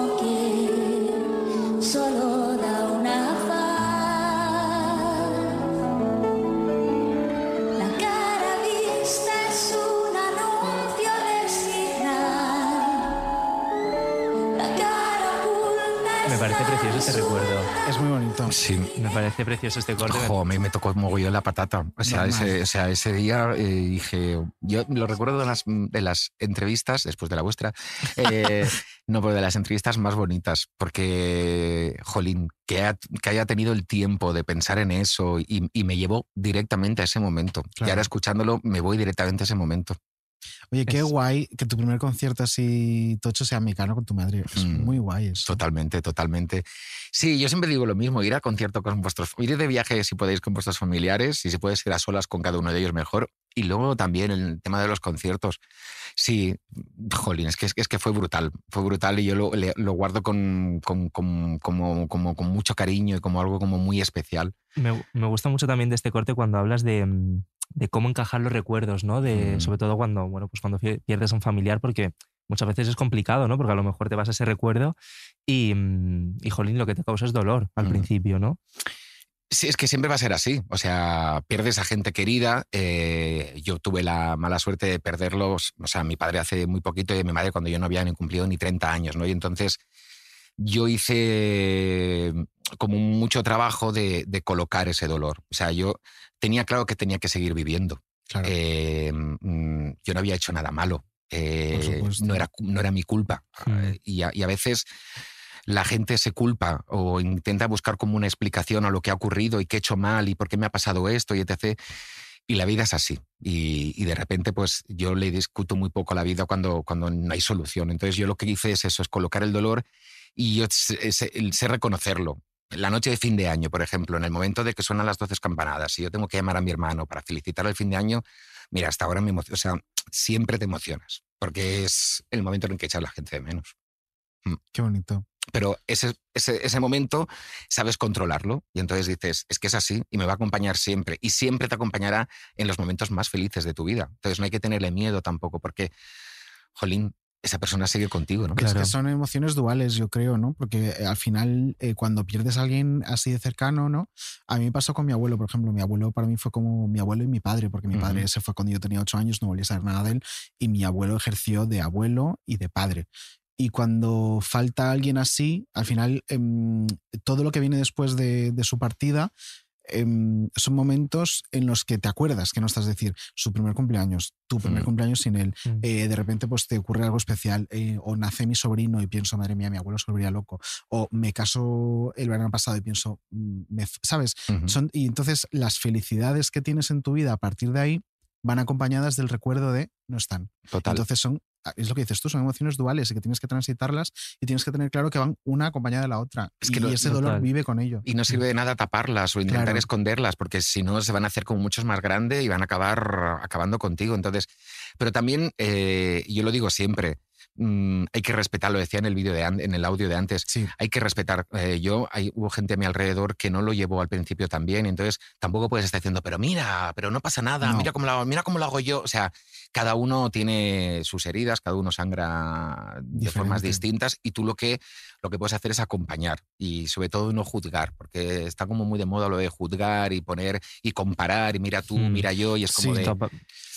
este recuerdo. Es muy bonito. Sí. Me parece precioso este corte. Jo, me, me tocó mogollón la patata. O sea, ese, o sea, ese día eh, dije. Yo lo recuerdo de las, de las entrevistas, después de la vuestra. eh, *laughs* no, pero de las entrevistas más bonitas. Porque, jolín, que, ha- que haya tenido el tiempo de pensar en eso y, y me llevó directamente a ese momento. Y ahora escuchándolo, me voy directamente a ese momento. Oye, qué Es- guay que tu primer concierto así tocho sea mexicano con tu madre. Es Mm. muy guay eso. Totalmente, totalmente. Sí, yo siempre digo lo mismo, ir a concierto con vuestros, ir de viaje si podéis con vuestros familiares y si puedes ir a solas con cada uno de ellos mejor. Y luego también el tema de los conciertos. Sí, jolín, es que, es que fue brutal, fue brutal y yo lo, le- lo guardo con, con- con- como, como, con mucho cariño y como algo como muy especial. Me, me gusta mucho también de este corte cuando hablas de, mm, de cómo encajar los recuerdos, ¿no? De, Mm. Sobre todo cuando, bueno, pues cuando pierdes a un familiar, porque muchas veces es complicado, ¿no? Porque a lo mejor te vas a ese recuerdo y, mm, y jolín, lo que te causa es dolor al Mm. principio, ¿no? Sí, es que siempre va a ser así. O sea, pierdes a gente querida. eh, yo tuve la mala suerte de perderlos. O sea, mi padre hace muy poquito y mi madre cuando yo no había ni cumplido ni 30 años, ¿no? Y entonces yo hice como mucho trabajo de, de colocar ese dolor. O sea, yo tenía claro que tenía que seguir viviendo. Eh, mm, yo no había hecho nada malo. Eh, no, era, no era mi culpa. Eh, Y, a, y a veces la gente se culpa o intenta buscar como una explicación a lo que ha ocurrido y qué he hecho mal y por qué me ha pasado esto y etc. Y la vida es así. Y, y de repente, pues yo le discuto muy poco a la vida cuando, cuando no hay solución. Entonces yo lo que hice es eso, es colocar el dolor y yo sé, sé- sé reconocerlo. La noche de fin de año, por ejemplo, en el momento de que suenan las 12 campanadas y yo tengo que llamar a mi hermano para felicitar el fin de año, mira, hasta ahora me emociona. O sea, siempre te emocionas porque es el momento en el que echas la gente de menos. Mm. Qué bonito. Pero ese, ese, ese momento sabes controlarlo y entonces dices, es que es así y me va a acompañar siempre y siempre te acompañará en los momentos más felices de tu vida. Entonces no hay que tenerle miedo tampoco porque, jolín, esa persona sigue contigo, ¿no? Es que son emociones duales, yo creo, ¿no? Porque eh, al final, eh, cuando pierdes a alguien así de cercano, ¿no? A mí me pasó con mi abuelo, por ejemplo. Mi abuelo para mí fue como mi abuelo y mi padre, porque mi padre Ujú. se fue cuando yo tenía ocho años, no volví a saber nada de él, y mi abuelo ejerció de abuelo y de padre. Y cuando falta alguien así, al final em, todo lo que viene después de, de su partida em, son momentos en los que te acuerdas que no estás, es decir, su primer cumpleaños, tu primer Mm. cumpleaños sin él, Mm. eh, de repente pues te ocurre algo especial, eh, o nace mi sobrino y pienso, madre mía, mi abuelo se volvería loco, o me caso el verano pasado y pienso, mm, me ¿sabes? Son, y entonces las felicidades que tienes en tu vida a partir de ahí van acompañadas del recuerdo de no están. Total. Entonces son, es lo que dices tú, son emociones duales y que tienes que transitarlas y tienes que tener claro que van una acompañada de la otra. Es que y ese dolor vive con ello. Y no sirve de nada taparlas o intentar Claro. esconderlas, porque si no se van a hacer como muchos más grandes y van a acabar acabando contigo. Entonces, pero también, eh, yo lo digo siempre, mm, hay que respetar, lo decía en el vídeo de en el audio de antes, hay que respetar. eh, yo, hay, hubo gente a mi alrededor que no lo llevó al principio también, entonces tampoco puedes estar diciendo, pero mira, pero no pasa nada, No. mira cómo lo hago, mira cómo lo hago yo. O sea, cada uno tiene sus heridas, cada uno sangra de formas distintas y tú lo que, lo que puedes hacer es acompañar y sobre todo no juzgar, porque está como muy de moda lo de juzgar y poner y comparar y mira tú, Mm. mira yo y es como Sí, de...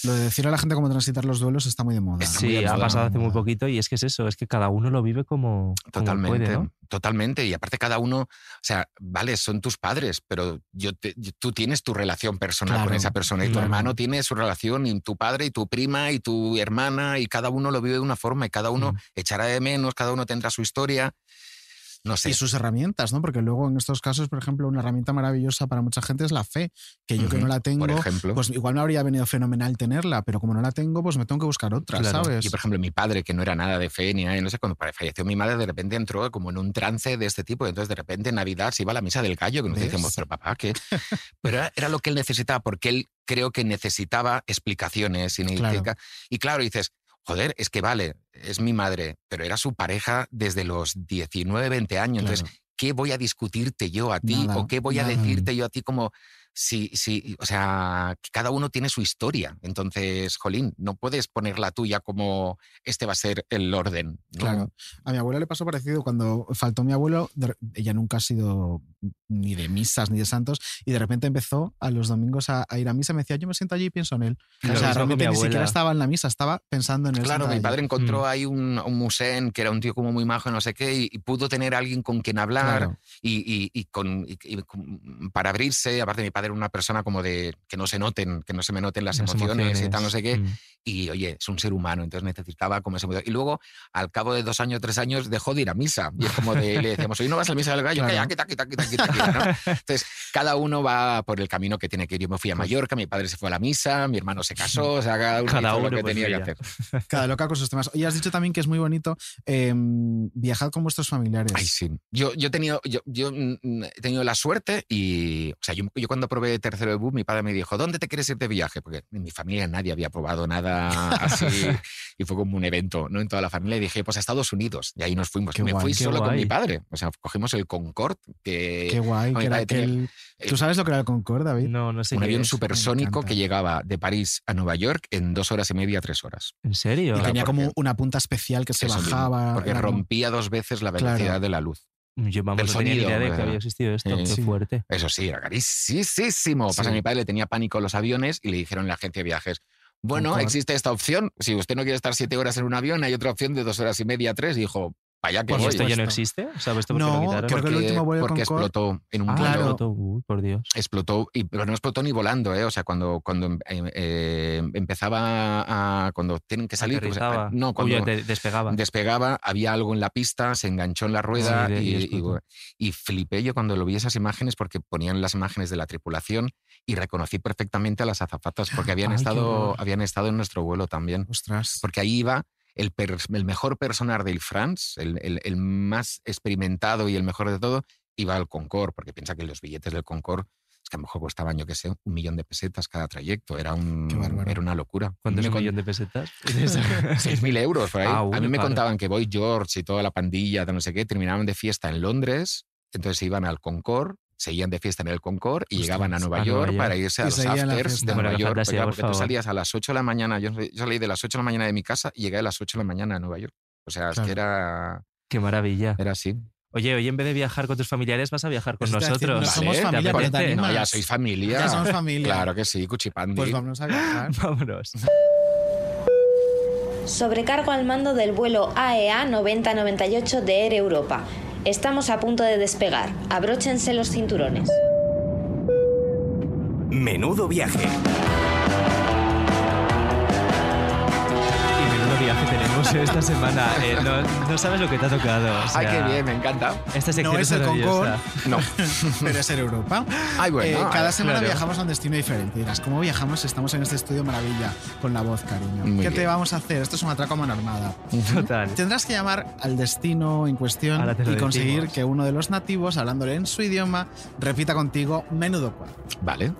Lo de decir a la gente cómo transitar los duelos está muy de moda. Sí, ha pasado hace muy poquito y es que es eso, es que cada uno lo vive como, como Totalmente, puede, ¿no? totalmente. Y aparte cada uno, o sea, vale, son tus padres, pero yo te- yo- tú tienes tu relación personal con esa persona y tu hermano tiene su relación y tu padre y tu prima y tu hermana y cada uno lo vive de una forma y cada uno Mm. echará de menos, cada uno tendrá su historia. No sé. Y sus herramientas, ¿no? Porque luego en estos casos, por ejemplo, una herramienta maravillosa para mucha gente es la fe, que yo que no la tengo, por ejemplo. pues igual me habría venido fenomenal tenerla, pero como no la tengo, pues me tengo que buscar otra, Claro. ¿sabes? Yo, por ejemplo, mi padre, que no era nada de fe ni nada, no sé, cuando falleció mi madre, de repente entró como en un trance de este tipo. Entonces, de repente, en Navidad se iba a la misa del gallo, que nos decíamos, pero papá, ¿qué? *laughs* Pero era, era lo que él necesitaba, porque él creo que necesitaba explicaciones. Y, Claro. y claro, dices, joder, es que vale, es mi madre, pero era su pareja desde los 19, 20 años. Claro. Entonces, ¿qué voy a discutirte yo a ti? Nada, ¿O qué voy a decirte yo a ti como... Sí, sí, o sea, cada uno tiene su historia. Entonces, Jolín, no puedes poner la tuya como este va a ser el orden. ¿no? Claro. A mi abuela le pasó parecido cuando faltó mi abuelo, ella nunca ha sido ni de misas ni de santos, y de repente empezó a los domingos a, a ir a misa. Me decía, yo me siento allí y pienso en él. Claro, o sea, realmente ni siquiera estaba en la misa, estaba pensando en él. Claro, mi padre allí. encontró Mm. ahí un, un musén que era un tío como muy majo, no sé qué, y, y pudo tener a alguien con quien hablar Claro. y, y- y con, y con- para abrirse. Aparte, mi padre padre una persona como de que no se noten, que no se me noten las, Las emociones, y tal, no sé qué. Mm. Y oye, es un ser humano, entonces necesitaba como ese Y luego, al cabo de dos años, tres años, dejó de ir a misa. Y es como de, le decíamos, hoy no vas a la misa del gallo, Claro. "Calla, quita, quita, quita, quita, quita", ¿no? *laughs* Entonces, cada uno va por el camino que tiene que ir. Yo me fui a Mallorca, mi padre se fue a la misa, mi hermano se casó, o sea, cada uno, Cada hizo uno, lo que pues, tenía que mira. hacer. *laughs* Cada loca con sus temas. Oye, has dicho también que es muy bonito eh, viajad con vuestros familiares. Ay, sí. Yo, yo, he tenido, yo, yo, mm, he tenido la suerte y, o sea, yo, yo cuando probé tercero de BUP, mi padre me dijo, ¿dónde te quieres ir de viaje? Porque en mi familia nadie había probado nada así *laughs* y fue como un evento, ¿no? En toda la familia y dije, pues a Estados Unidos. Y ahí nos fuimos. Qué me guay, fui solo con mi padre. O sea, cogimos el Concorde, que... Qué guay. que era tenía- aquel- ¿Tú sabes lo que era el Concorde, David? No, no sé un qué avión es. supersónico que llegaba de París a Nueva York en dos horas y media, tres horas. ¿En serio? Y tenía porque- como una punta especial que se Eso mismo, bajaba. porque rompía dos veces la Claro. velocidad de la luz. Yo vamos, del no tenía ni sonido, idea de que había existido esto. Eh, Qué sí. fuerte. Eso sí, era carísimo. Pasa Sí. que mi padre le tenía pánico a los aviones y le dijeron en la agencia de viajes, bueno, existe esta opción. Si usted no quiere estar siete horas en un avión, hay otra opción de dos horas y media, tres. Y dijo, para allá que ¿Y voy. esto ya no existe? O sea, ¿esto No, lo quitaron? creo que el Porque- último vuelo porque Concorde- explotó en un Ah, vuelo. explotó. Uy, por Dios. Explotó, y, pero no explotó ni volando, ¿eh? O sea, cuando, cuando eh, empezaba a. Cuando tienen que salir. pues, no, Uy, cuando de- despegaba. despegaba, había algo en la pista, se enganchó en la rueda Sí, y y, y- y flipé yo cuando lo vi esas imágenes porque ponían las imágenes de la tripulación y reconocí perfectamente a las azafatas porque *gasps* habían, Ay, estado, habían estado en nuestro vuelo también. Ostras. Porque ahí iba el, el mejor personal del France, el, el- el más experimentado y el mejor de todo, iba al Concorde, porque piensa que los billetes del Concorde es que a lo mejor costaban, yo qué sé, un millón de pesetas cada trayecto. Era, un, era una locura. ¿Cuánto es un millón de pesetas? *laughs* 6.000 euros por ahí. Ah, a uy, mí me claro. contaban que Boy George y toda la pandilla, de no sé qué, terminaban de fiesta en Londres, entonces se iban al Concorde, seguían de fiesta en el Concorde y Ostras, llegaban a Nueva a York Nueva York. para irse a los afters de Nueva York. fantasía, Claro, por porque tú salías a las 8 de la mañana, yo, yo salí de las 8 de la mañana de mi casa y llegué a las 8 de la mañana a Nueva York. O sea, es Claro. que era, Qué maravilla. era así. Oye, hoy en vez de viajar con tus familiares, vas a viajar con a decir, nosotros. no somos ¿Te familia, pero te. No, ya sois familia. Ya somos familia. Claro que sí, Cuchipandi. Pues vámonos a viajar. *laughs* Vámonos. Sobrecargo al mando del vuelo E AEA 9098 de Air Europa. Estamos a punto de despegar. Abróchense los cinturones. Menudo viaje. Tenemos esta semana. Eh, no, no sabes lo que te ha tocado. o Ay, sea, qué bien, me encanta. Esta sección No es el maravillosa. No. *laughs* pero es en Europa. Ay, bueno. Eh, cada ay, semana claro. viajamos a un destino diferente. Dirás, ¿cómo viajamos? Estamos en este estudio maravilla con la voz, cariño. Muy ¿Qué te bien. vamos a hacer? Esto es un atraco a mano armada. Total. Tendrás que llamar al destino en cuestión te y conseguir decimos. que uno de los nativos, hablándole en su idioma, repita contigo menudo cuadro. Vale.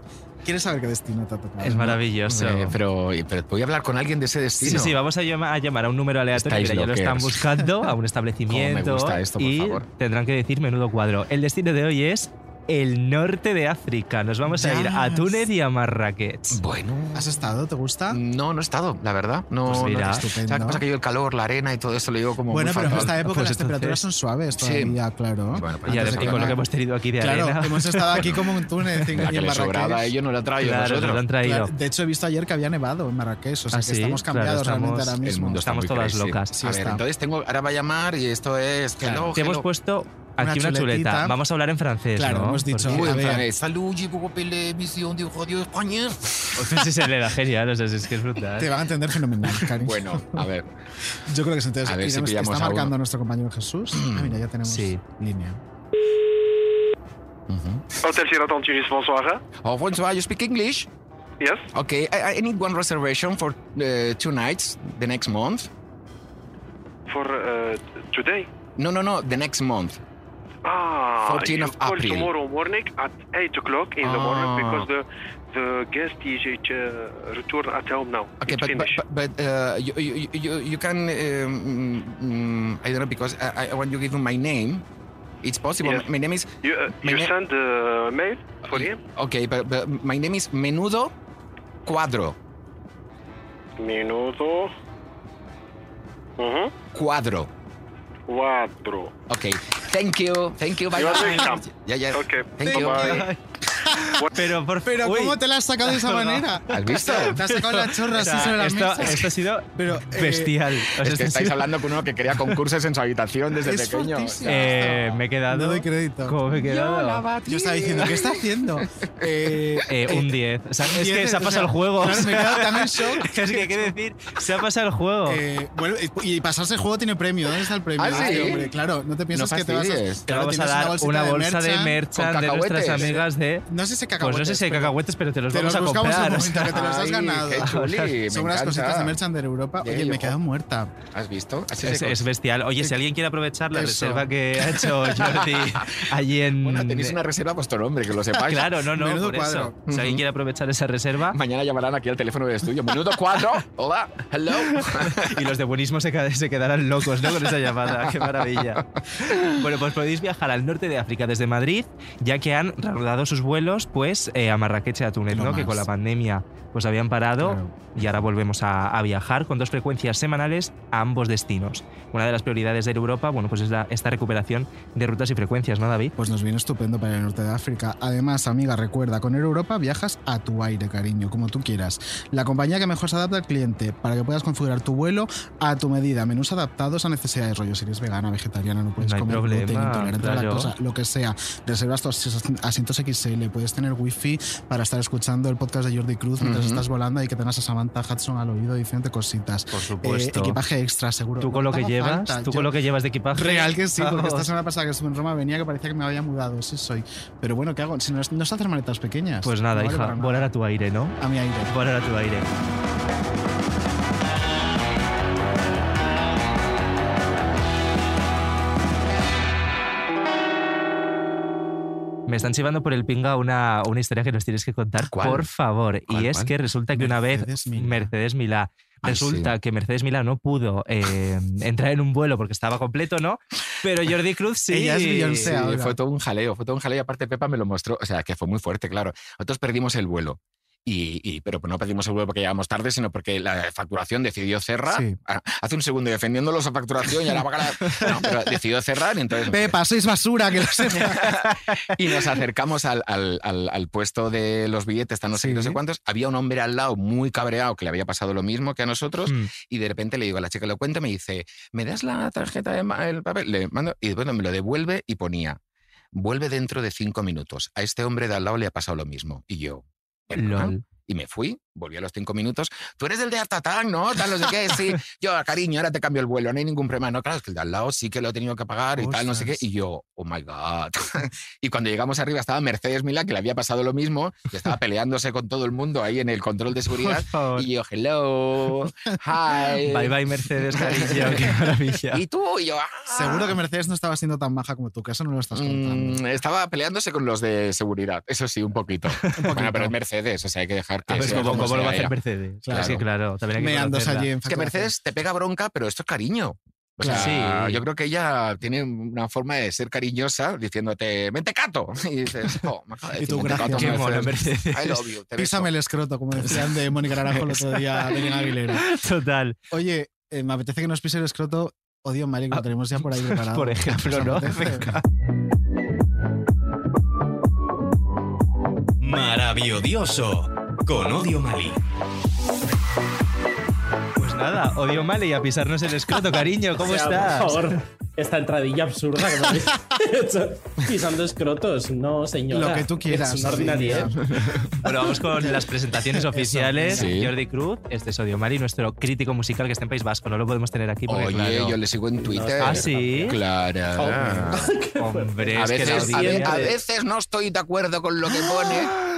¿Quieres saber qué destino te ha tocado? Es maravilloso. Eh, pero, pero voy a hablar con alguien de ese destino. Sí, sí, vamos a llama- a llamar a un número aleatorio. Mira, ya lo están buscando a un establecimiento. *laughs* Cómo me gusta esto, por y favor. tendrán que decir menudo cuadro. El destino de hoy es el norte de África. Nos vamos a ir a Yes. Túnez y a Marrakech. Bueno. ¿Has estado? ¿Te gusta? No, no he estado, la verdad. No, Pues mira, no- estupendo. ¿Sabes pasa? Que yo el calor, la arena y todo eso lo llevo como Bueno, muy pero en fatal. esta época Pues las entonces- temperaturas son suaves Sí. todavía, claro. Bueno, pues Y además de con lo que- hemos tenido aquí de Claro, arena. hemos estado aquí como en Túnez y en La que le sobraba a Marrakech. ellos no la traído Claro, nos lo han traído. Claro, de hecho, he visto ayer que había nevado en Marrakech, o sea Ah, que sí, estamos claro, cambiados estamos- realmente ahora El mismo. mundo está Estamos muy todas crazy. locas. Sí a ver, entonces tengo, ahora va a llamar y esto es... Claro, hello, Te hemos puesto aquí Una una, chuleta. Vamos a hablar en francés, Claro, ¿no? hemos dicho- Porque- Uy, A en ver. francés. Salut, je vous rappelle l'émission de Radio España. *laughs* Sí, se le da genial, o sea, es que es brutal. Te van a entender fenomenal, cariño. Bueno, a ver. Yo creo que sí. Entonces, A ver si está a uno. marcando nuestro compañero Jesús. Ah, mira, ya tenemos Sí. línea. Hotel Sheraton Tunis, bonsoir. Oh, François, you speak English? Yes. Okay, I, I need one reservation for uh, two nights the next month. For uh, today. No, no, no, the next month. Ah, 14 you of call April. tomorrow morning at 8 o'clock in the Ah. morning because the the guest is uh, return at home now. Okay, but but, but, but uh, you, you, you, you can um, mm, I don't know because I, I want you give him my name. It's possible. Yes. My name is you uh, you send a mail for him. okay, but, but my name is Menudo Cuadro. Minuto. Mhm. Cuadro. Cuatro. Okay. Thank you. Thank you. Bye bye. Okay. Thank you. Bye-bye. Pero, por Pero uy. ¿cómo te la has sacado de esa *laughs* manera? ¿Has visto? *laughs* Te has sacado la chorra O así sea, sobre la esto, mesa. esto ha sido Pero, eh, bestial. O sea, Es que estáis sido- hablando con uno que quería concursos en su habitación desde Es pequeño. Eh, me he quedado. No doy crédito. ¿Cómo me he quedado? Yo estaba diciendo, ¿qué está haciendo? *laughs* Eh, Eh, un 10. O sea, un es que 10, se ha pasado el juego. claro, o me he quedado tan en shock. Es que que decir, se ha pasado el juego. eh, bueno, y pasarse el juego tiene premio. ¿Dónde está el premio? ¿Ah, sí? Este hombre, Claro, no te piensas No que te vas a. fastidies. Te Claro, vamos a tienes dar una bolsa de merchan. merchan con de nuestras cacahuetes. amigas de. No sé si Pues cacahuetes. no sé si hay pero cacahuetes, pero te los Te vamos los a buscamos comprar. un momento, que te los has Ay, ganado. qué chuli, Son unas cositas de merchan de Europa. Oye, me he quedado muerta. ¿Has visto? Así Es, es bestial. Oye, si alguien quiere aprovechar la Eso. reserva que ha hecho Jordi *laughs* allí en. Bueno, tenéis una reserva a vuestro nombre, que lo sepáis. Claro, no, no, Menudo por cuadro. eso. Si alguien quiere aprovechar esa reserva Mañana llamarán aquí al teléfono del estudio. Minuto 4. Hola. Hello. *laughs* y los de buenismo se quedarán locos, ¿no? Con esa llamada. Qué maravilla. Bueno, pues podéis viajar al norte de África desde Madrid, ya que han reanudado sus vuelos pues eh, a Marrakech y a Túnez, ¿no? Que con la pandemia pues habían parado Claro. Y ahora volvemos a, a viajar con dos frecuencias semanales a ambos destinos. Una de las prioridades de Europa, bueno, pues es la- esta recuperación de rutas y frecuencias, ¿no, David? Pues nos viene estupendo para el norte de África. Además, amiga, recuerda, con Europa viajas a tu aire, cariño, como tú quieras. La compañía que mejor se adapta al cliente para que puedas configurar tu vuelo a tu medida. Menús adaptados a necesidades, rollo, si eres vegana, vegetariana, no puedes No comer problema, gluten, intolerante a la claro. lactosa, lo que sea. Reservas tus asientos XL, puedes tener wifi para estar escuchando el podcast de Jordi Cruz mientras Ujú. estás volando y que tengas a Samantha Hudson al oído diciéndote cositas. Por supuesto. Eh, equipaje extra, seguro. Tú con lo que llevas, falta. tú Yo- con lo que llevas de equipaje. Real que sí, *laughs* porque esta semana pasada que estuve en Roma venía que parecía que me había mudado, sí soy. Pero bueno, ¿qué hago? Si no, no es hacer maletas pequeñas. Pues nada, No vale hija, nada. volar a tu aire, ¿no? A mi aire. Volar a tu aire. Me están chivando por el pinga una, una historia que nos tienes que contar, ¿Cuál? por favor. ¿Cuál, y es cuál? que resulta que una vez Mercedes Milá. Mercedes Milá, Ay, resulta sí. que Mercedes Milá no pudo eh, entrar en un vuelo porque estaba completo, ¿no? Pero Jordi Cruz sí. Ella es Beyoncé. Sí, fue todo un jaleo, fue todo un jaleo y aparte Pepa me lo mostró, o sea, que fue muy fuerte, claro. Nosotros perdimos el vuelo. Y, y- pero no perdimos el vuelo porque llegamos tarde, sino porque la facturación decidió cerrar. Sí. Ah, Hace un segundo defendiéndolo esa facturación y ahora va a. No, pero decidió cerrar y entonces. Pepa, sois basura, que lo sepa. *laughs* Y nos acercamos al, al- al- al puesto de los billetes, tan no sé, qué, no sé Sí. cuántos. Había un hombre al lado muy cabreado que le había pasado lo mismo que a nosotros. Mm. Y de repente le digo a la chica, lo cuento, me dice, ¿me das la tarjeta de el papel? Le mando, y bueno, me lo devuelve y ponía, vuelve dentro de cinco minutos. A este hombre de al lado le ha pasado lo mismo. Y yo, Y me fui, volví a los cinco minutos. Tú eres el de Attack, ¿no? Tal, no sé qué, sí. *laughs* Yo, cariño, ahora te cambio el vuelo, no hay ningún problema. No, claro, es que el de al lado sí que lo he tenido que pagar y tal, no sé qué. Y yo, oh my God. *laughs* y cuando llegamos arriba estaba Mercedes Milá, que le había pasado lo mismo, y estaba peleándose con todo el mundo ahí en el control de seguridad. Y yo, hello, hi. *laughs* Bye bye Mercedes, cariño, qué maravilla. Y tú, y yo, ah. Seguro que Mercedes no estaba siendo tan maja como tú, que eso no lo estás contando. Mm, estaba peleándose con los de seguridad, eso sí, un poquito. Bueno, pero es Mercedes, o sea, hay que dejar que A ver, sea ¿cómo, como cómo lo va a hacer. Mercedes? Claro. Que claro, también hay que Meándose conocerla. allí en Es que. Mercedes te pega bronca, pero esto es cariño. O sea, Sí. yo creo que ella tiene una forma de ser cariñosa diciéndote, mentecato. *laughs* Y dices, oh, me acaba de Y decir tú, mentecato, gracias. Qué mono, Mercedes. Mercedes. I love you, te beso. Písame el escroto, como decían de Mónica Naranjo el otro día de Aguilera. *laughs* Total. Oye, eh, me apetece que nos pise el escroto. Odio Mari, que lo tenemos ya por ahí *laughs* preparado. Ah, Por ejemplo, ¿Os ¿no? Venga. Maravilloso. Con Odio Mali. Pues nada, odio mal y a pisarnos el escroto, cariño. ¿Cómo *laughs* O sea, estás? Por favor, esta entradilla absurda que me habéis *laughs* hecho pisando escrotos. No, señora. Lo que tú quieras. Es una ordinariedad. Bueno, vamos con *laughs* las presentaciones oficiales. Sí. Jordi Cruz, este es Odio Mali, nuestro crítico musical que está en País Vasco. No lo podemos tener aquí porque, Oye, claro, yo le sigo en Twitter. ¿Ah, sí? Claro. Hombre, A es que la veces, a, ve- audiencia- a veces no estoy de acuerdo con lo que pone.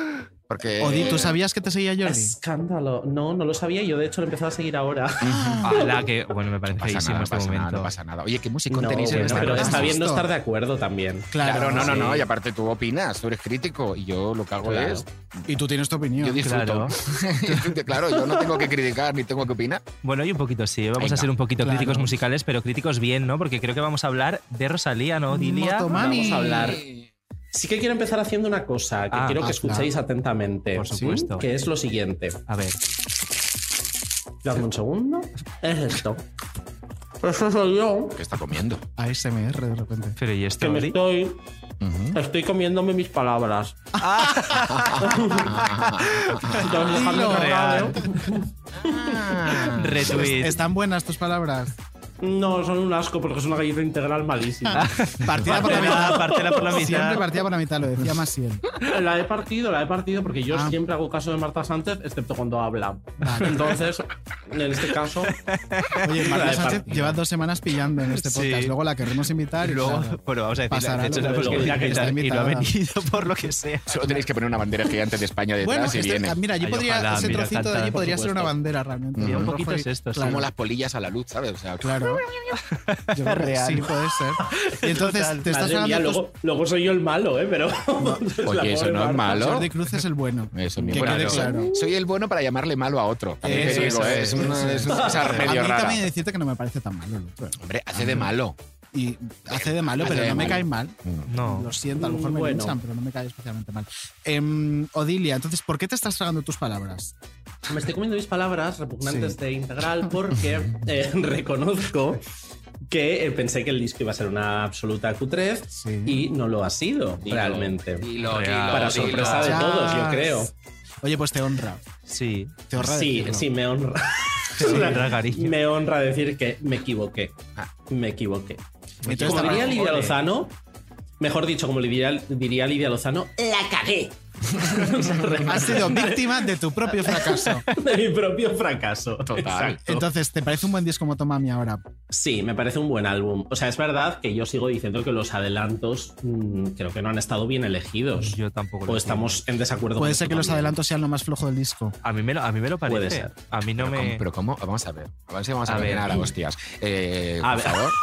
Porque. Odi, ¿tú sabías que te seguía Jordi? Escándalo. No, no lo sabía. Yo, de hecho, lo he empezado a seguir ahora. Ala, que bueno, me parece No pasa nada, no este pasa nada, no pasa nada. Oye, ¿qué música No, tenéis en este pero está bien no estar de acuerdo también. Claro, no, no, sí. no. Y aparte tú opinas, tú eres crítico y yo lo que hago Claro. es. Y tú tienes tu opinión. Yo disfruto. Claro. *laughs* Claro, yo no tengo que criticar ni tengo que opinar. Bueno, y un poquito sí, vamos Venga, a ser un poquito claro. críticos musicales, pero críticos bien, ¿no? Porque creo que vamos a hablar de Rosalía, ¿no, Dilia? Vamos a hablar. Sí que quiero empezar haciendo una cosa que Ah, quiero que hazla. escuchéis atentamente. Por supuesto. Que es lo siguiente. A ver, Dame un segundo. Es esto. Eso soy yo ¿Qué está comiendo? ASMR de repente. pero ¿y esto? que me estoy Estoy comiéndome mis palabras. *laughs* ¿eh? *laughs* Retweet. ¿Están buenas tus palabras? No, son un asco porque es una galleta integral malísima. Partida por la mitad. Partela por la mitad. Siempre partida por la mitad, lo decía Masiel. La he partido, la he partido porque yo Ah. siempre hago caso de Marta Sánchez, excepto cuando habla. Entonces, en este caso. Oye, Marta he Sánchez lleva dos semanas pillando en este Sí. podcast. Luego la queremos invitar y Luego, claro, bueno, vamos a decir, pasará de hecho, lo que- está y no ha venido por lo que sea. Solo tenéis que poner una bandera gigante de España detrás Bueno, y este- viene. mira, allí Ay, podría, ojalá, ese mira, trocito de allí podría ser una bandera realmente. Mira, un poquito es esto. Como las polillas a la luz, ¿sabes? O sea, Claro. *laughs* Yo creo que Real. Sí, puede ser. Y entonces Total. te estás hablando. luego, luego soy yo el malo, ¿eh? Pero. *laughs* Oye, eso no es malo. Jordi Cruz es el bueno. *laughs* Eso que mismo. quede Claro. Soy el bueno para llamarle malo a otro. También Eso te digo, es, ¿eh? es, eso una, es. es una cosa A medio mí rara. también decirte que no me parece tan malo el otro. Hombre, hace de malo. Y hace de malo, Hace pero de no me cae mal. No. Lo siento, a lo mejor me Bueno. linchan, pero no me cae especialmente mal. Em, Odilia, entonces, ¿por qué te estás tragando tus palabras? Me estoy comiendo mis palabras repugnantes Sí. de integral porque *laughs* eh, reconozco que eh, pensé que el disco iba a ser una absoluta Q3 y no lo ha sido Dilo, realmente. dilo. Para dilo. sorpresa de todos, yo creo. Oye, pues te honra. Sí. Te honra Sí, decirlo. sí, me honra. *laughs* Cariño. Me honra decir que me equivoqué. Me equivoqué. Entonces, como diría Lidia Lozano, mejor dicho, como diría, diría Lidia Lozano, la cagué. *laughs* Has sido víctima de tu propio fracaso. *laughs* de mi propio fracaso. Total. Exacto. Entonces, ¿te parece un buen disco Motomami ahora? Sí, me parece un buen álbum. O sea, es verdad que yo sigo diciendo que los adelantos mm, creo que no han estado bien elegidos. Yo tampoco lo O estamos en desacuerdo Puede con ser que los adelantos sean lo más flojo del disco. A mí me lo, a mí me lo parece. Puede ser. A mí no pero, me. ¿cómo, pero ¿cómo? Vamos a ver. A ver si vamos a, A ver. condenar a hostias. Eh, A por ver. favor. *laughs*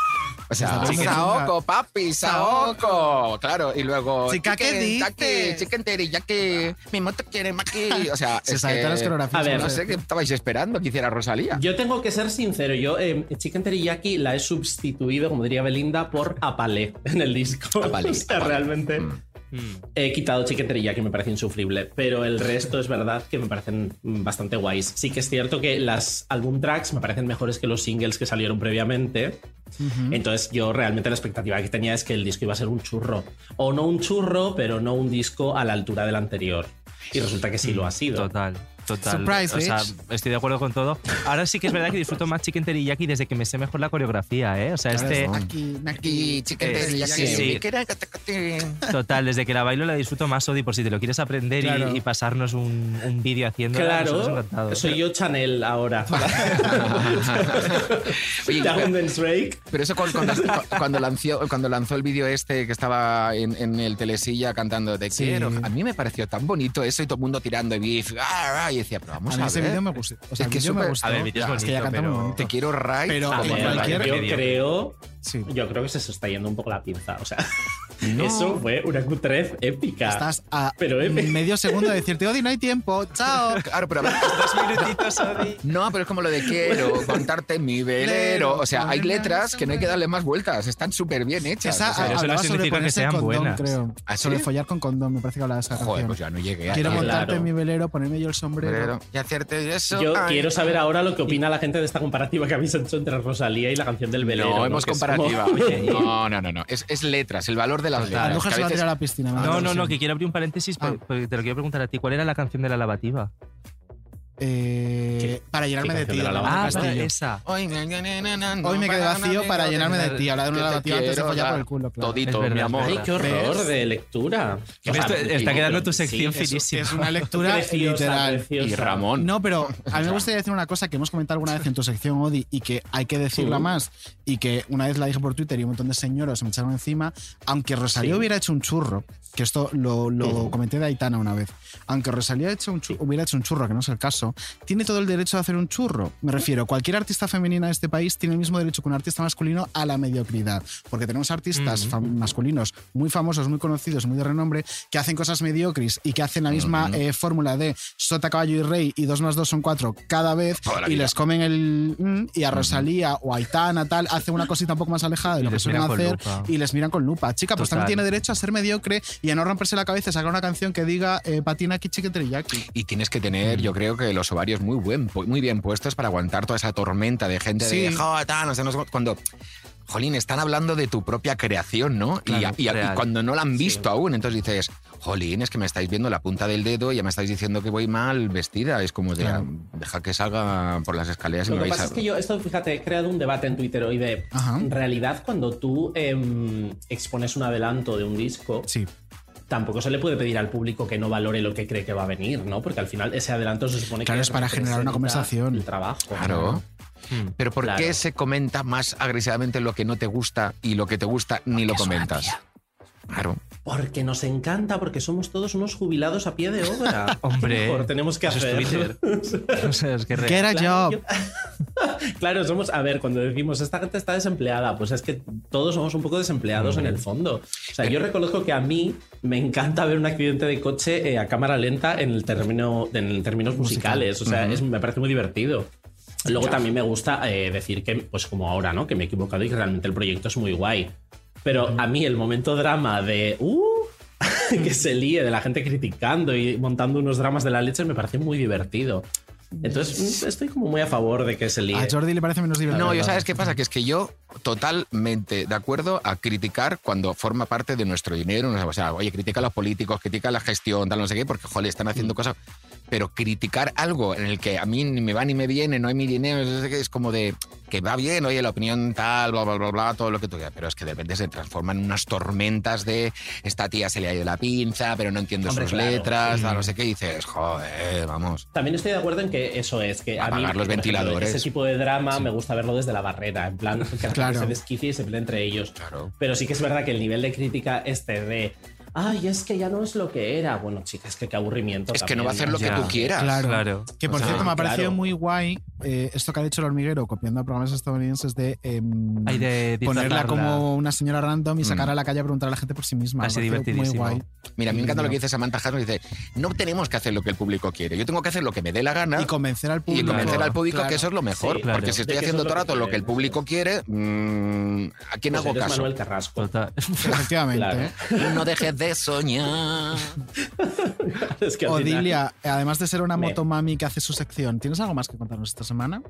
O sea, bien, Saoko, papi, Saoko. Claro, y luego. Chica, chicken teriyaki, mi moto quiere maki. O sea, *laughs* Se saltan que- las coreografías. A ver, No sé qué estabais esperando que hiciera Rosalía. Yo tengo que ser sincero, yo eh, Chicken Teriyaki la he sustituido, como diría Belinda, por Apalé en el disco. Apalé, *laughs* o sea, Apalé. realmente Mm. Mm. he quitado Chicken Teriyaki, me parece insufrible, pero el resto es verdad que me parecen bastante guays. Sí que es cierto que las album tracks me parecen mejores que los singles que salieron previamente. Entonces yo realmente la expectativa que tenía es que el disco iba a ser un churro. O no un churro, pero no un disco a la altura del anterior. Y resulta que sí lo ha sido. Total, total. Surprise, o sea, bitch. estoy de acuerdo con todo. Ahora sí que es verdad que disfruto más Chicken Teriyaki desde que me sé mejor la coreografía, ¿eh? O sea, este. Aquí, Aquí, chicken Eh, teriyaki. sí, sí. Total, desde que la bailo la disfruto más, Odi, por si te lo quieres aprender y- Claro. y, pasarnos un, un vídeo haciendo. Claro, soy yo Chanel ahora. *laughs* Oye, Drake. Pero eso cuando, cuando, cuando lanzó, cuando lanzó el vídeo este que estaba en, en el telesilla cantando Te Sí. quiero, a mí me pareció tan bonito eso y todo el mundo tirando beef. ah, ah, y decía, pero vamos A a, mí ese ver. vídeo me gustó. O sea, Es que el me gustó. A ver, el vídeo es Ya, que muy pero- bonito. Te quiero right. Pero ver, cualquier- yo creo, Sí. yo creo que se está yendo un poco la pinza. O sea, No. eso fue una Q3 épica. Estás a Pero épica. medio segundo de decirte, Odi, no hay tiempo, chao. *laughs* Claro, pero a ver, dos minutitos, No, pero es como lo de quiero *laughs* contarte mi velero. O sea, hay letras que no hay que darle más vueltas. Están súper bien hechas. Esa O sea, eso no significa que sean condón, buenas. creo. ¿Ah, sí? Follar con condón, me parece que hablaba de esa Joder, canción. pues ya no llegué a Quiero montarte mi velero, ponerme yo el sombrero. Y hacerte eso. Yo ay, quiero saber ahora lo que opina la gente de esta comparativa que habéis hecho entre Rosalía y la canción del velero. No, hemos comparativa. como- Oye, *laughs* no, no, no, no. Es, es letras, el valor de las La letras. mujer que se va a veces- tirar a la piscina. me No, no, no, que quiero abrir un paréntesis Ah. porque te lo quiero preguntar a ti. ¿Cuál era la canción de la lavativa? Eh, para llenarme de ti. de la Ah, esa. Hoy me, Hoy me quedé vacío para llenarme de ti. Habla de una lavativa antes de follar por el culo, claro. Todito, mi amor. Ay, qué horror ¿Ves? de lectura. Está sí, quedando tu sí, sección es- finísima. Es una lectura preciosa, *laughs* literal. preciosa. Y Ramón. No, pero a mí me gustaría decir una cosa que hemos comentado alguna vez en tu sección, Odi, y que hay que decirla Sí. más, y que una vez la dije por Twitter y un montón de señoros se me echaron encima, aunque Rosalía Sí. hubiera hecho un churro, que esto lo, comenté de Aitana una vez, aunque Rosalía hecho un chu- hubiera hecho un churro, que no es el caso, tiene todo el derecho de hacer un churro. Me refiero, cualquier artista femenina de este país tiene el mismo derecho que un artista masculino a la mediocridad, porque tenemos artistas masculinos muy famosos, muy conocidos, muy de renombre, que hacen cosas mediocres y que hacen la misma eh, fórmula de sota, caballo y rey y dos más dos son cuatro cada vez y vida. les comen el mm, y a Rosalía o a Aitana tal hace una cosita un poco más alejada de lo que suelen hacer y les miran con lupa. Chica, pues Total. también tiene derecho a ser mediocre y a no romperse la cabeza y sacar una canción que diga eh, patina aquí chiqueteriyaki. Y tienes que tener, yo creo que los ovarios muy, buen, muy bien puestos para aguantar toda esa tormenta de gente de Sí. "Jo, tal, no sé, no sé", cuando jolín, están hablando de tu propia creación, ¿no? Y- Claro, y, y cuando no la han visto aún, entonces dices, jolín, es que me estáis viendo la punta del dedo y ya me estáis diciendo que voy mal vestida. Es como de, Claro. deja que salga por las escaleras y Lo me que vais pasa a... es que yo, esto, fíjate, he creado un debate en Twitter hoy de, en realidad, cuando tú em, expones un adelanto de un disco, tampoco se le puede pedir al público que no valore lo que cree que va a venir, ¿no? Porque al final ese adelanto se supone Claro, que es para generar una conversación. El trabajo. Claro. Pero ¿por Claro. qué se comenta más agresivamente lo que no te gusta y lo que te gusta ni lo comentas? Claro. Porque nos encanta, porque somos todos unos jubilados a pie de obra. *laughs* Hombre, ¿Qué mejor tenemos que eso es hacer. Twitter. *laughs* O sea, es que. Get a Claro, job. *laughs* Claro, somos, a ver, cuando decimos esta gente está desempleada, pues es que todos somos un poco desempleados en el fondo. O sea, yo reconozco que a mí me encanta ver un accidente de coche eh, a cámara lenta en el término, en términos musicales. O sea, Ujú. es- me parece muy divertido. Luego también me gusta eh, decir que, pues como ahora, ¿no? Que me he equivocado y que realmente el proyecto es muy guay. Pero a mí el momento drama de. ¡Uh! *laughs* que se líe de la gente criticando y montando unos dramas de la leche me parece muy divertido. Entonces estoy como muy a favor de que se líe. A Jordi le parece menos divertido. No, yo sabes qué pasa, que es que yo totalmente de acuerdo a criticar cuando forma parte de nuestro dinero, o sea, oye, critica a los políticos, critica la gestión, tal, no sé qué, porque, joder, están haciendo cosas, pero criticar algo en el que a mí ni me va ni me viene, no hay mi dinero, es como de que va bien, oye, la opinión tal, bla, bla, bla, bla, todo lo que tú quieras, pero es que de repente se transforman en unas tormentas de esta tía se le ha ido la pinza, pero no entiendo Hombre, sus claro. letras, tal, Mm. no sé qué, y dices, joder, vamos. También estoy de acuerdo en que eso es, que a mí, los por ejemplo, ventiladores. ese tipo de drama me gusta verlo desde la barrera, en plan, que *laughs* Claro. se desquicie y se pelee entre ellos. Pero sí que es verdad que el nivel de crítica este de, ay, es que ya no es lo que era. Bueno, chicas, que qué aburrimiento. Es que no va a hacer lo que tú quieras. Claro. Que por O sea, cierto me ha parecido claro. muy guay eh, esto que ha dicho el hormiguero copiando a programas estadounidenses de, em, Ay, de ponerla como una señora random y sacar Mm. a la calle a preguntar a la gente por sí misma. Así muy guay. Mira, a mí me encanta lo que dice Samantha Hudson, dice, no tenemos que hacer lo que el público quiere, yo tengo que hacer lo que me dé la gana Y convencer al y público. convencer al público Claro. que eso es lo mejor, Sí, claro. porque si estoy haciendo todo el rato lo que el público quiere, mm, ¿a quién Pues hago caso? Manuel Carrasco. Efectivamente. No dejes de soñar. *laughs* Es que final- Odilia, además de ser una Me- motomami que hace su sección, ¿tienes algo más que contarnos esta semana?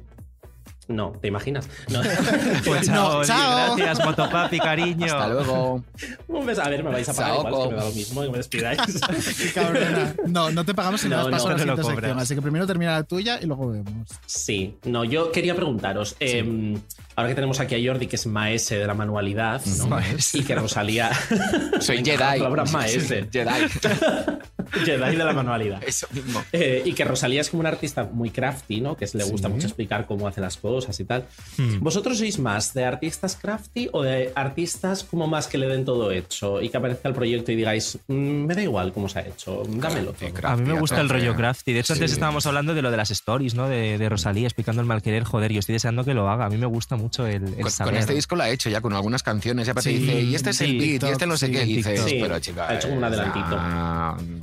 No, ¿te imaginas? No. *laughs* Pues No, chao, Oli, chao. gracias, Motopapi, cariño. Hasta luego. Un beso. A ver, me vais a pagar Chao, igual, es que me da lo mismo que me despidáis. *laughs* Cabrona. No, no te pagamos si no, No, pasado no, a la no sección. Así que primero termina la tuya y luego vemos. Sí, no, yo quería preguntaros, eh, ahora que tenemos aquí a Jordi, que es maese de la manualidad, ¿no? *laughs* Maese. y que Rosalía... *laughs* Soy Jedi. La palabra maese. *laughs* Jedi. Jedi de la manualidad. Eso mismo. Eh, y que Rosalía es como una artista muy crafty, ¿no? Que le gusta Sí. mucho explicar cómo hace las cosas y tal. Hmm. ¿Vosotros sois más de artistas crafty o de artistas como más que le den todo hecho y que aparezca el proyecto y digáis, "Mm, me da igual cómo se ha hecho, dámelo todo"? A mí me gusta el rollo crafty. De hecho, antes Sí. estábamos hablando de lo de las stories, ¿no? De, de Rosalía explicando el malquerer. Joder, yo estoy deseando que lo haga. A mí me gusta mucho el, el Con, saber. con este disco lo ha hecho ya con algunas canciones. Ya te Sí, dice, y este es el beat, y este no sé sí, qué. Y dices, pero chica. ha hecho un eh, adelantito.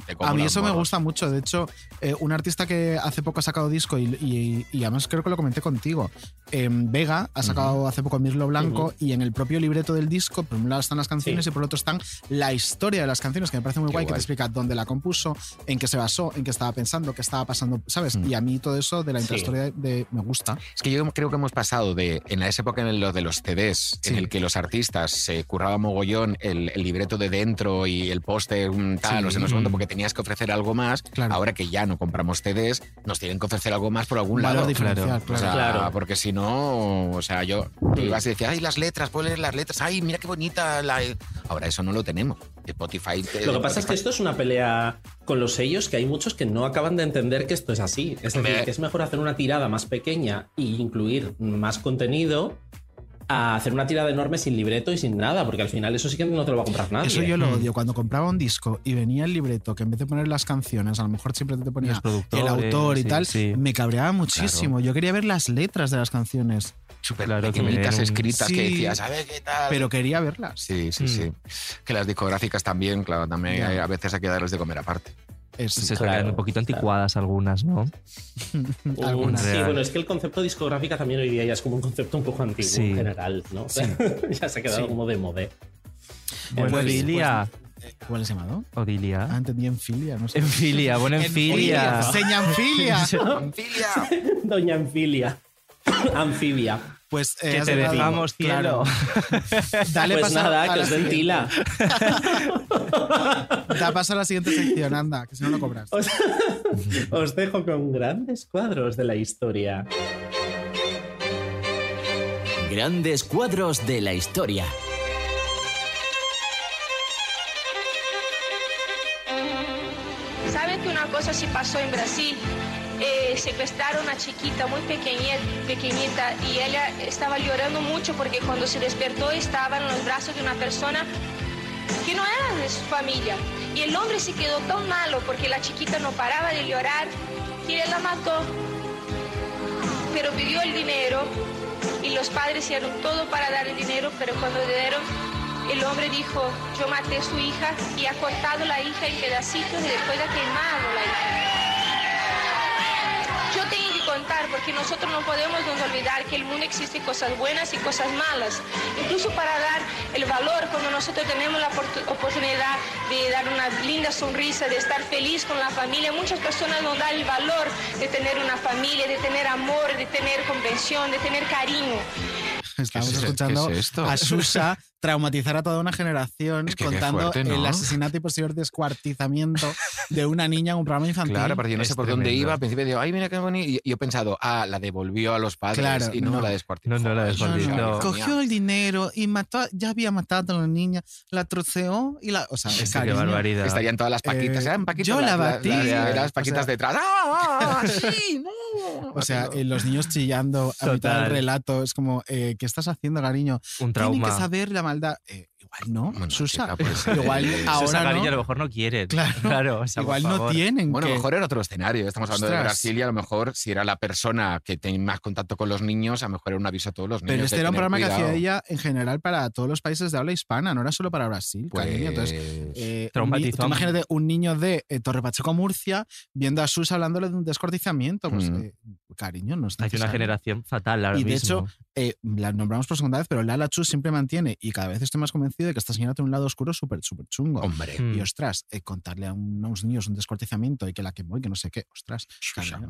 te A mí eso me gusta mucho. De hecho, eh, un artista que hace poco ha sacado disco y, y- y además creo que lo comenté contigo. em, Vega ha sacado hace poco Mirlo Blanco y en el propio libreto del disco, por un lado están las canciones Sí. y por otro están la historia de las canciones, que me parece muy guay, que te explica dónde la compuso, en qué se basó, en qué estaba pensando, qué estaba pasando, ¿sabes? Y a mí todo eso de la Sí. intrahistoria de, de- me gusta. Es que yo creo que hemos pasado de, en esa época en lo de los CDs, en el que los artistas se curraba mogollón el, el libreto de dentro y el póster, tal, Sí. no sé, no sé porque tenías que ofrecer algo más. Claro. Ahora que ya no compramos CDs, nos tienen que ofrecer algo más por algún Valor lado. diferencial, O claro. sea, Claro. porque si no, o sea, yo ibas y decías, ay, las letras, puedo leer las letras, ay, mira qué bonita. La... Ahora eso no lo tenemos. Spotify. te- Lo que pasa es que esto es una pelea con los sellos que hay muchos que no acaban de entender que esto es así. Es decir, que es mejor hacer una tirada más pequeña e incluir más contenido a hacer una tirada enorme sin libreto y sin nada, porque al final eso sí que no te lo va a comprar nadie. Eso yo lo odio. Cuando compraba un disco y venía el libreto, que en vez de poner las canciones, a lo mejor siempre te ponía el autor y sí, tal, sí. me cabreaba muchísimo. Yo quería ver las letras de las canciones, Súper Claro, que pequeñitas escritas que decías, a ver qué tal. pero quería verlas. Sí, sí, Mm. sí. Que las discográficas también, claro, también hay- a veces hay que darles de comer aparte. Es- Se están Claro, quedando un poquito anticuadas algunas, ¿no? *laughs* Algunas. sí, bueno, es que el concepto discográfica también hoy día ya es como un concepto un poco antiguo Sí. en general, ¿no? *laughs* ya se ha quedado Sí. como de modé. Bueno, Pues- Odilia. ¿Cuál es llamado? Odilia. Ah, entendí en filia, no sé. Enfilia, bueno, *laughs* Enfilia. Señanfilia. ¡Filia! Doña Enfilia. *coughs* Anfibia. Pues eh, Que te dejamos, cielo. *laughs* Dale pues paso a nada, que la os den tila. *laughs* Da paso a la siguiente sección, anda, que si no lo cobras. *laughs* Os, os dejo con grandes cuadros de la historia. Grandes cuadros de la historia. ¿Saben que una cosa sí pasó en Brasil? Secuestraron a chiquita muy pequeñita y ella estaba llorando mucho porque cuando se despertó estaba en los brazos de una persona que no era de su familia. Y el hombre se quedó tan malo porque la chiquita no paraba de llorar que él la mató. Pero pidió el dinero y los padres hicieron todo para dar el dinero, pero cuando dieron, el hombre dijo, yo maté a su hija y ha cortado la hija en pedacitos y después ha quemado la hija. Porque nosotros no podemos nos olvidar que el mundo existe cosas buenas y cosas malas. Incluso para dar el valor cuando nosotros tenemos la oportu- oportunidad de dar una linda sonrisa, de estar feliz con la familia. Muchas personas no dan el valor de tener una familia, de tener amor, de tener comprensión, de tener cariño. *laughs* Estamos ¿Qué es- escuchando es esto? a Susa traumatizar a toda una generación Es que contando fuerte, ¿no? el asesinato y posterior descuartizamiento de una niña en un programa infantil. Claro, porque yo no sé por dónde tremendo. iba. Al principio digo, ay, mira qué bonito. Y yo he pensado, ah, la devolvió a los padres Claro, y no, no. la descuartizó. No, no la descuartizó. No. Cogió el dinero y mató, ya había matado a la niña, la troceó y la. O sea, Es que cariño, qué barbaridad. Estarían todas las paquitas. Eh, paquitas. yo la las- batí. las- las- O las paquitas sea- detrás. ¡Ah, ah, sí, *laughs* no! O sea, eh, los niños chillando a mitad del Total. relato. Es como, eh, ¿qué estás haciendo, cariño? Un Tienen trauma. que saber la maldad. Eh, igual no, Bueno, Susa. chica, pues, *laughs* eh, igual Susa ahora Cariño a lo no. mejor no quieren. *laughs* Claro. claro o sea, por Igual no tienen. Bueno, a que- lo mejor era otro escenario. Estamos hablando de. Brasil y a lo mejor si era la persona que tiene más contacto con los niños, a lo mejor era un aviso a todos los niños. Pero este era un programa que hacía ella en general para todos los países de habla hispana, no era solo para Brasil, cariño. Entonces, Pues, eh, un tú imagínate un niño de eh, Torre Pacheco, Murcia, viendo a Sus hablándole de un descortizamiento. Pues, Mm. Cariño, no es Hay una generación fatal ahora Y de mismo. hecho, eh, la nombramos por segunda vez, pero Lala Chus siempre mantiene, y cada vez estoy más convencido de que esta señora tiene un lado oscuro súper, súper chungo. Hombre. Mm. Y ostras, eh, contarle a, un- a unos niños un descortizamiento y que la quemó y que no sé qué, ostras, Susa, cariño.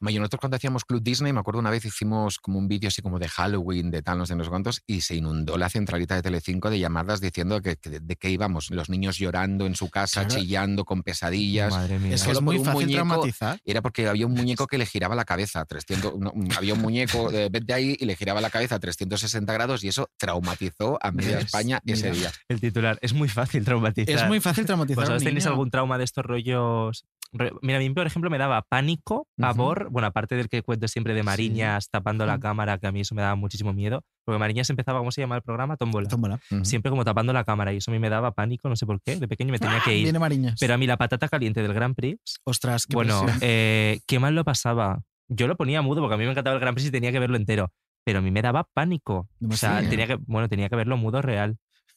Hombre, y nosotros cuando hacíamos Club Disney, me acuerdo una vez hicimos como un vídeo así como de Halloween, de tal, no sé, no sé cuántos, y se inundó la centralita de Telecinco de llamadas diciendo que, que- de qué íbamos. Los niños llorando en su casa, Claro. chillando, con pesadillas. Madre mía. Es que es muy fácil muñeco, traumatizar. Era porque había un muñeco que le giraba la cabeza, 300, no, un- había un muñeco de vete ahí y le giraba la cabeza a 360 grados y eso traumatizó a media. España ese día. El titular. Es muy fácil traumatizar. Es muy fácil traumatizar ¿Vosotros tenéis algún trauma de estos rollos? Mira, a mí, por ejemplo, me daba pánico, pavor. Bueno, aparte del que cuento siempre de Mariñas tapando la cámara, que a mí eso me daba muchísimo miedo. Porque Mariñas empezaba, ¿cómo se llama el programa? Tómbola. Tómbola. Siempre como tapando la cámara y eso a mí me daba pánico, no sé por qué. De pequeño me tenía ¡Ah! que ir. Viene Mariñas. Pero a mí la patata caliente del Grand Prix, Ostras, qué bueno, eh, qué mal lo pasaba. Yo lo ponía mudo porque a mí me encantaba el Grand Prix y tenía que verlo entero. Pero a mí me daba pánico. O sea, tenía que, bueno, tenía que verlo mudo real.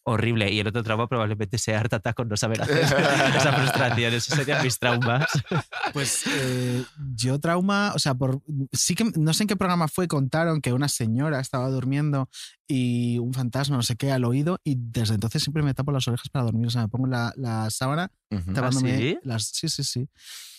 Horrible. Y el otro trauma probablemente sea Art Attack con no saber hacer *laughs* esa frustración. Esos serían mis traumas. Pues eh, yo trauma, o sea, por sí que no sé en qué programa fue, contaron que una señora estaba durmiendo y un fantasma, no sé qué, al oído, y desde entonces siempre me tapo las orejas para dormir. O sea, me pongo la, la sábana Ujú. tapándome ¿Ah, sí? las. Sí, sí, sí.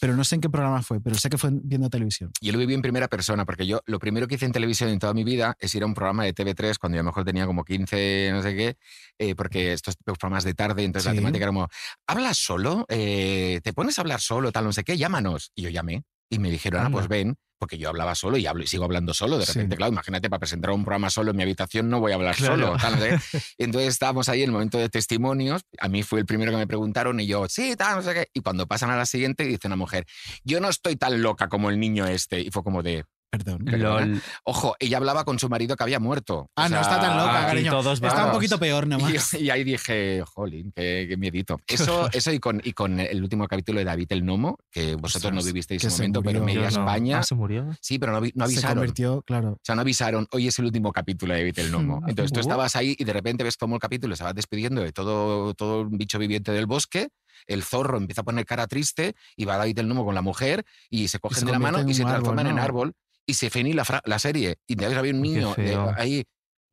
Pero no sé en qué programa fue, pero sé que fue viendo televisión. Yo lo viví en primera persona, porque yo lo primero que hice en televisión en toda mi vida es ir a un programa de TV3 cuando yo a lo mejor tenía como 15, no sé qué, eh, porque estos programas de tarde, entonces la temática era como, ¿hablas solo? Eh, ¿Te pones a hablar solo? Tal, no sé qué, llámanos. Y yo llamé y me dijeron, ah, pues ven, porque yo hablaba solo y hablo y sigo hablando solo. De Sí. repente, claro, imagínate, para presentar un programa solo en mi habitación no voy a hablar Claro. solo. Tal, no sé *laughs* entonces estábamos ahí en el momento de testimonios. A mí fue el primero que me preguntaron y yo, sí, tal, no sé qué. Y cuando pasan a la siguiente, dice una mujer, yo no estoy tan loca como el niño este. Y fue como de, Perdón. LOL. Ojo, ella hablaba con su marido que había muerto. O Ah, no sea, está tan loca, cariño. todos Está un poquito peor, nada más. *laughs* Y, y ahí dije, jolín, qué, qué miedito. *laughs* Eso, eso y, con, y con el último capítulo de David el Gnomo, que vosotros no vivisteis que ese se momento, pero murió. me iba a Yo no. España. Ah, ¿se murió? Sí, pero no, avi- no Se avisaron. convirtió, claro. O sea, no avisaron, hoy es el último capítulo de David el Gnomo. *laughs* Entonces tú estabas ahí y de repente ves como el capítulo se va despidiendo de todo, todo un bicho viviente del bosque. El zorro empieza a poner cara triste y va David el Gnomo con la mujer y se cogen se de la mano en y se árbol, transforman en árbol y se finí la, la serie. Y entonces había un niño de- feo. ahí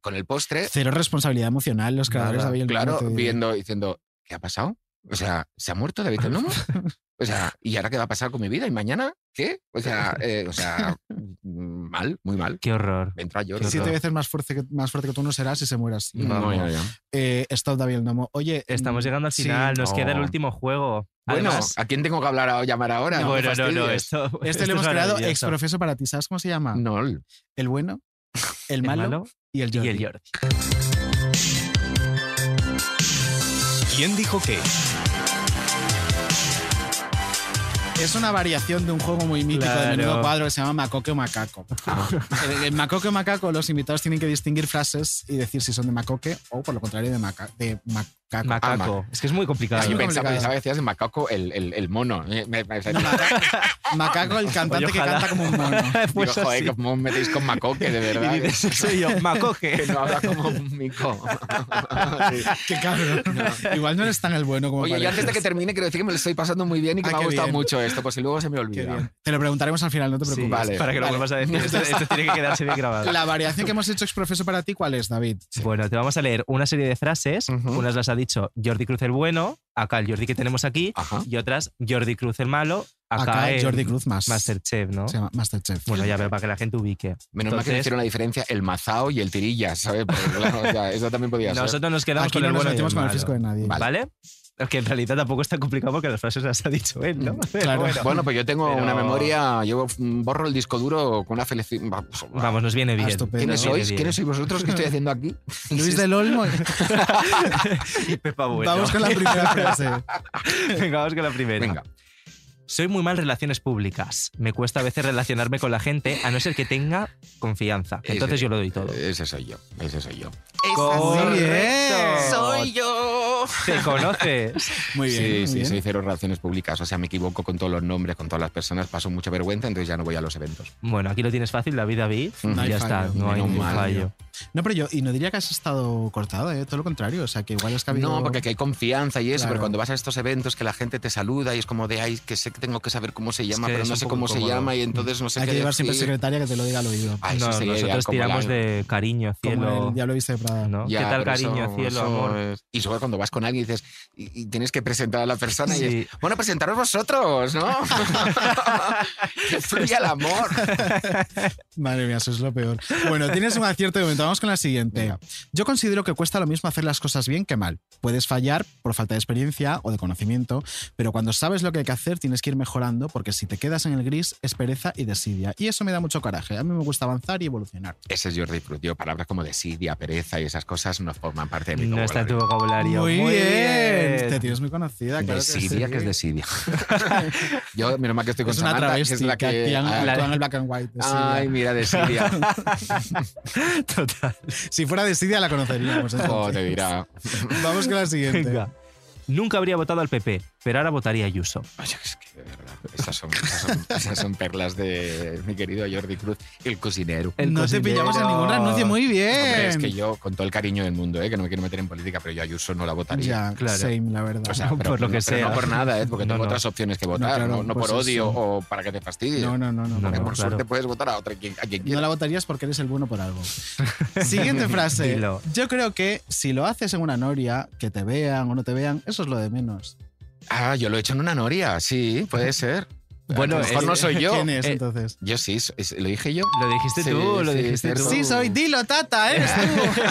con el postre, Cero responsabilidad emocional los creadores Nada. de claro, te viendo, diciendo, ¿qué ha pasado? O sea, ¿se ha muerto David el Gnomo? *laughs* O sea, ¿y ahora qué va a pasar con mi vida? ¿Y mañana qué? O sea, eh, o sea *laughs* mal, muy mal. Qué horror. Entra Jordi. Siete veces más fuerte, que, más fuerte que tú no serás si se muere así. No, ya, ya. Eh, Stop David Nomo. Oye, Estamos mm, llegando al sí. final, nos queda el último juego. Bueno, Además- ¿a quién tengo que hablar o llamar ahora? No, bueno, no, no, esto, Este esto lo hemos creado ex profeso para ti. ¿Sabes cómo se llama? No. El bueno, el malo, malo y el Y Jordi. el Jordi. ¿Quién dijo qué? Es una variación de un juego muy mítico de menudo cuadro que se llama Macoque o Macaco. En Macoque o Macaco, los invitados tienen que distinguir frases y decir si son de Macoque o, por lo contrario, de, maca de Macaco. Macaco. Es que es muy complicado. Ah, yo muy pensaba, pensaba que decías de macaco el, el, el mono. Me- me- Macaco, el cantante Oye, que canta como un mono. *laughs* Pues Digo, joder. ¿cómo os metéis con macoque, de verdad? Y dices, soy yo, Macoque. que no habla como un mico. *laughs* Sí. Qué cabrón. Igual no eres tan el bueno como Oye, y antes de que termine, quiero decir que me lo estoy pasando muy bien y que Ah, me ha gustado bien. mucho esto, pues si luego se me olvida. Te lo preguntaremos al final, no te Sí, preocupes. Vale. Para que lo Vale. vuelvas a decir. Esto, esto tiene que quedarse bien grabado. La variación que hemos hecho exprofeso para ti, ¿cuál es, David? Bueno, te vamos a leer una serie de frases. Unas las dicho Jordi Cruz el bueno, acá el Jordi que tenemos aquí, Ajá. y otras Jordi Cruz el malo, acá, Acá el Jordi Cruz más. Masterchef, ¿no? Se llama Masterchef. Bueno, ya veo, para que la gente ubique. Menos mal que Entonces, hicieron la diferencia el mazao y el tirillas, ¿sabes? Porque, claro, o sea, eso también podía *laughs* ser. Nosotros nos quedamos Aquí con no el nos bueno y el metimos con el malo. fisco de nadie. ¿Vale? Que en realidad tampoco es tan complicado porque las frases las ha dicho él, ¿no? Claro. bueno. Bueno, pues yo tengo Pero- una memoria, yo mm, borro el disco duro con una felicidad. Vamos, nos viene bien. estupendo. ¿Quiénes viene sois? bien. ¿Quiénes sois vosotros? ¿Qué estoy *laughs* haciendo aquí? Luis del Olmo. *laughs* y Pepa Bueno. Vamos con la primera frase. Venga, vamos con la primera. Venga. Soy muy mal en relaciones públicas. Me cuesta a veces relacionarme con la gente, a no ser que tenga confianza. Entonces Ese- yo lo doy todo. Ese soy yo, ese soy yo. Correcto. Soy yo. ¿Te conoces? Muy bien. Sí, muy sí, bien. soy cero relaciones públicas. O sea, me equivoco con todos los nombres, con todas las personas, paso mucha vergüenza, entonces ya no voy a los eventos. Bueno, aquí lo tienes fácil, David, David. No hay ya fallo, está, no hay ningún fallo. No, pero yo, y no diría que has estado cortado, ¿eh? todo lo contrario. O sea, que igual es que ha habido. No, porque aquí hay confianza y eso, Claro. pero cuando vas a estos eventos que la gente te saluda y es como de, ay, que sé que tengo que saber cómo se llama, que pero no sé cómo se llama y entonces no sé Hay qué que llevar siempre secretaria que te lo diga al oído. Ay, No, nosotros como tiramos la- de cariño, Como cielo. el diablo viste de Prada. ¿no? Ya, ¿Qué tal, cariño, eso- cielo, eso amor? es- Y sobre cuando vas con alguien y dices, y, y tienes que presentar a la persona y Sí. es, bueno, presentaros vosotros, ¿no? *laughs* *laughs* que fluya el amor. *laughs* Madre mía, eso es lo peor. Bueno, tienes un acierto de momento. Vamos con la siguiente. Venga. Yo considero que cuesta lo mismo hacer las cosas bien que mal. Puedes fallar por falta de experiencia o de conocimiento, pero cuando sabes lo que hay que hacer tienes que ir mejorando porque si te quedas en el gris es pereza y desidia. Y eso me da mucho coraje. A mí me gusta avanzar y evolucionar. Ese es Jordi. Yo, palabras como desidia, pereza y esas cosas no forman parte de mi No está en tu vocabulario. vocabulario. Muy, bien. Te tienes muy conocida. claro que Desidia, sí. que es desidia. *laughs* Yo, menos mal que estoy con Es una Samantha, que travesti es la que... actúa en- Ah, en el black and white. Ay, mira, desidia. *laughs* Total. Si fuera Desidia la conoceríamos. Oh, entonces. te dirá. Vamos con la siguiente. Venga. Nunca habría votado al PP, pero ahora votaría a Ayuso. Oye, es que de verdad, esas son, esas son, esas son perlas de mi querido Jordi Cruz, el cocinero. El no te pillamos en ningún renuncio. Muy bien. Hombre, es que yo, con todo el cariño del mundo, ¿eh? que no me quiero meter en política, pero yo a Ayuso no la votaría. Ya, Claro. same, la verdad. O sea, Por pero, lo no, sea. no por nada, ¿eh? porque No, tengo no. otras opciones que votar, claro, no, no pues por odio o para que te fastidies. no, no, no, no. No, Porque no, por claro. suerte puedes votar a otra quien, a quien No quieras. la votarías porque eres el bueno por algo. *laughs* Siguiente frase. Dilo. Yo creo que si lo haces en una noria, que te vean o no te vean, eso es lo de menos. Ah, yo lo he hecho en una noria, sí, puede *laughs* ser. Bueno, a lo mejor es- no soy yo. ¿Quién es Eh, entonces? Yo sí, lo dije yo. Lo dijiste Sí, tú, lo sí, dijiste tú. Sí, soy. Dilo, tata, *laughs* eres tú.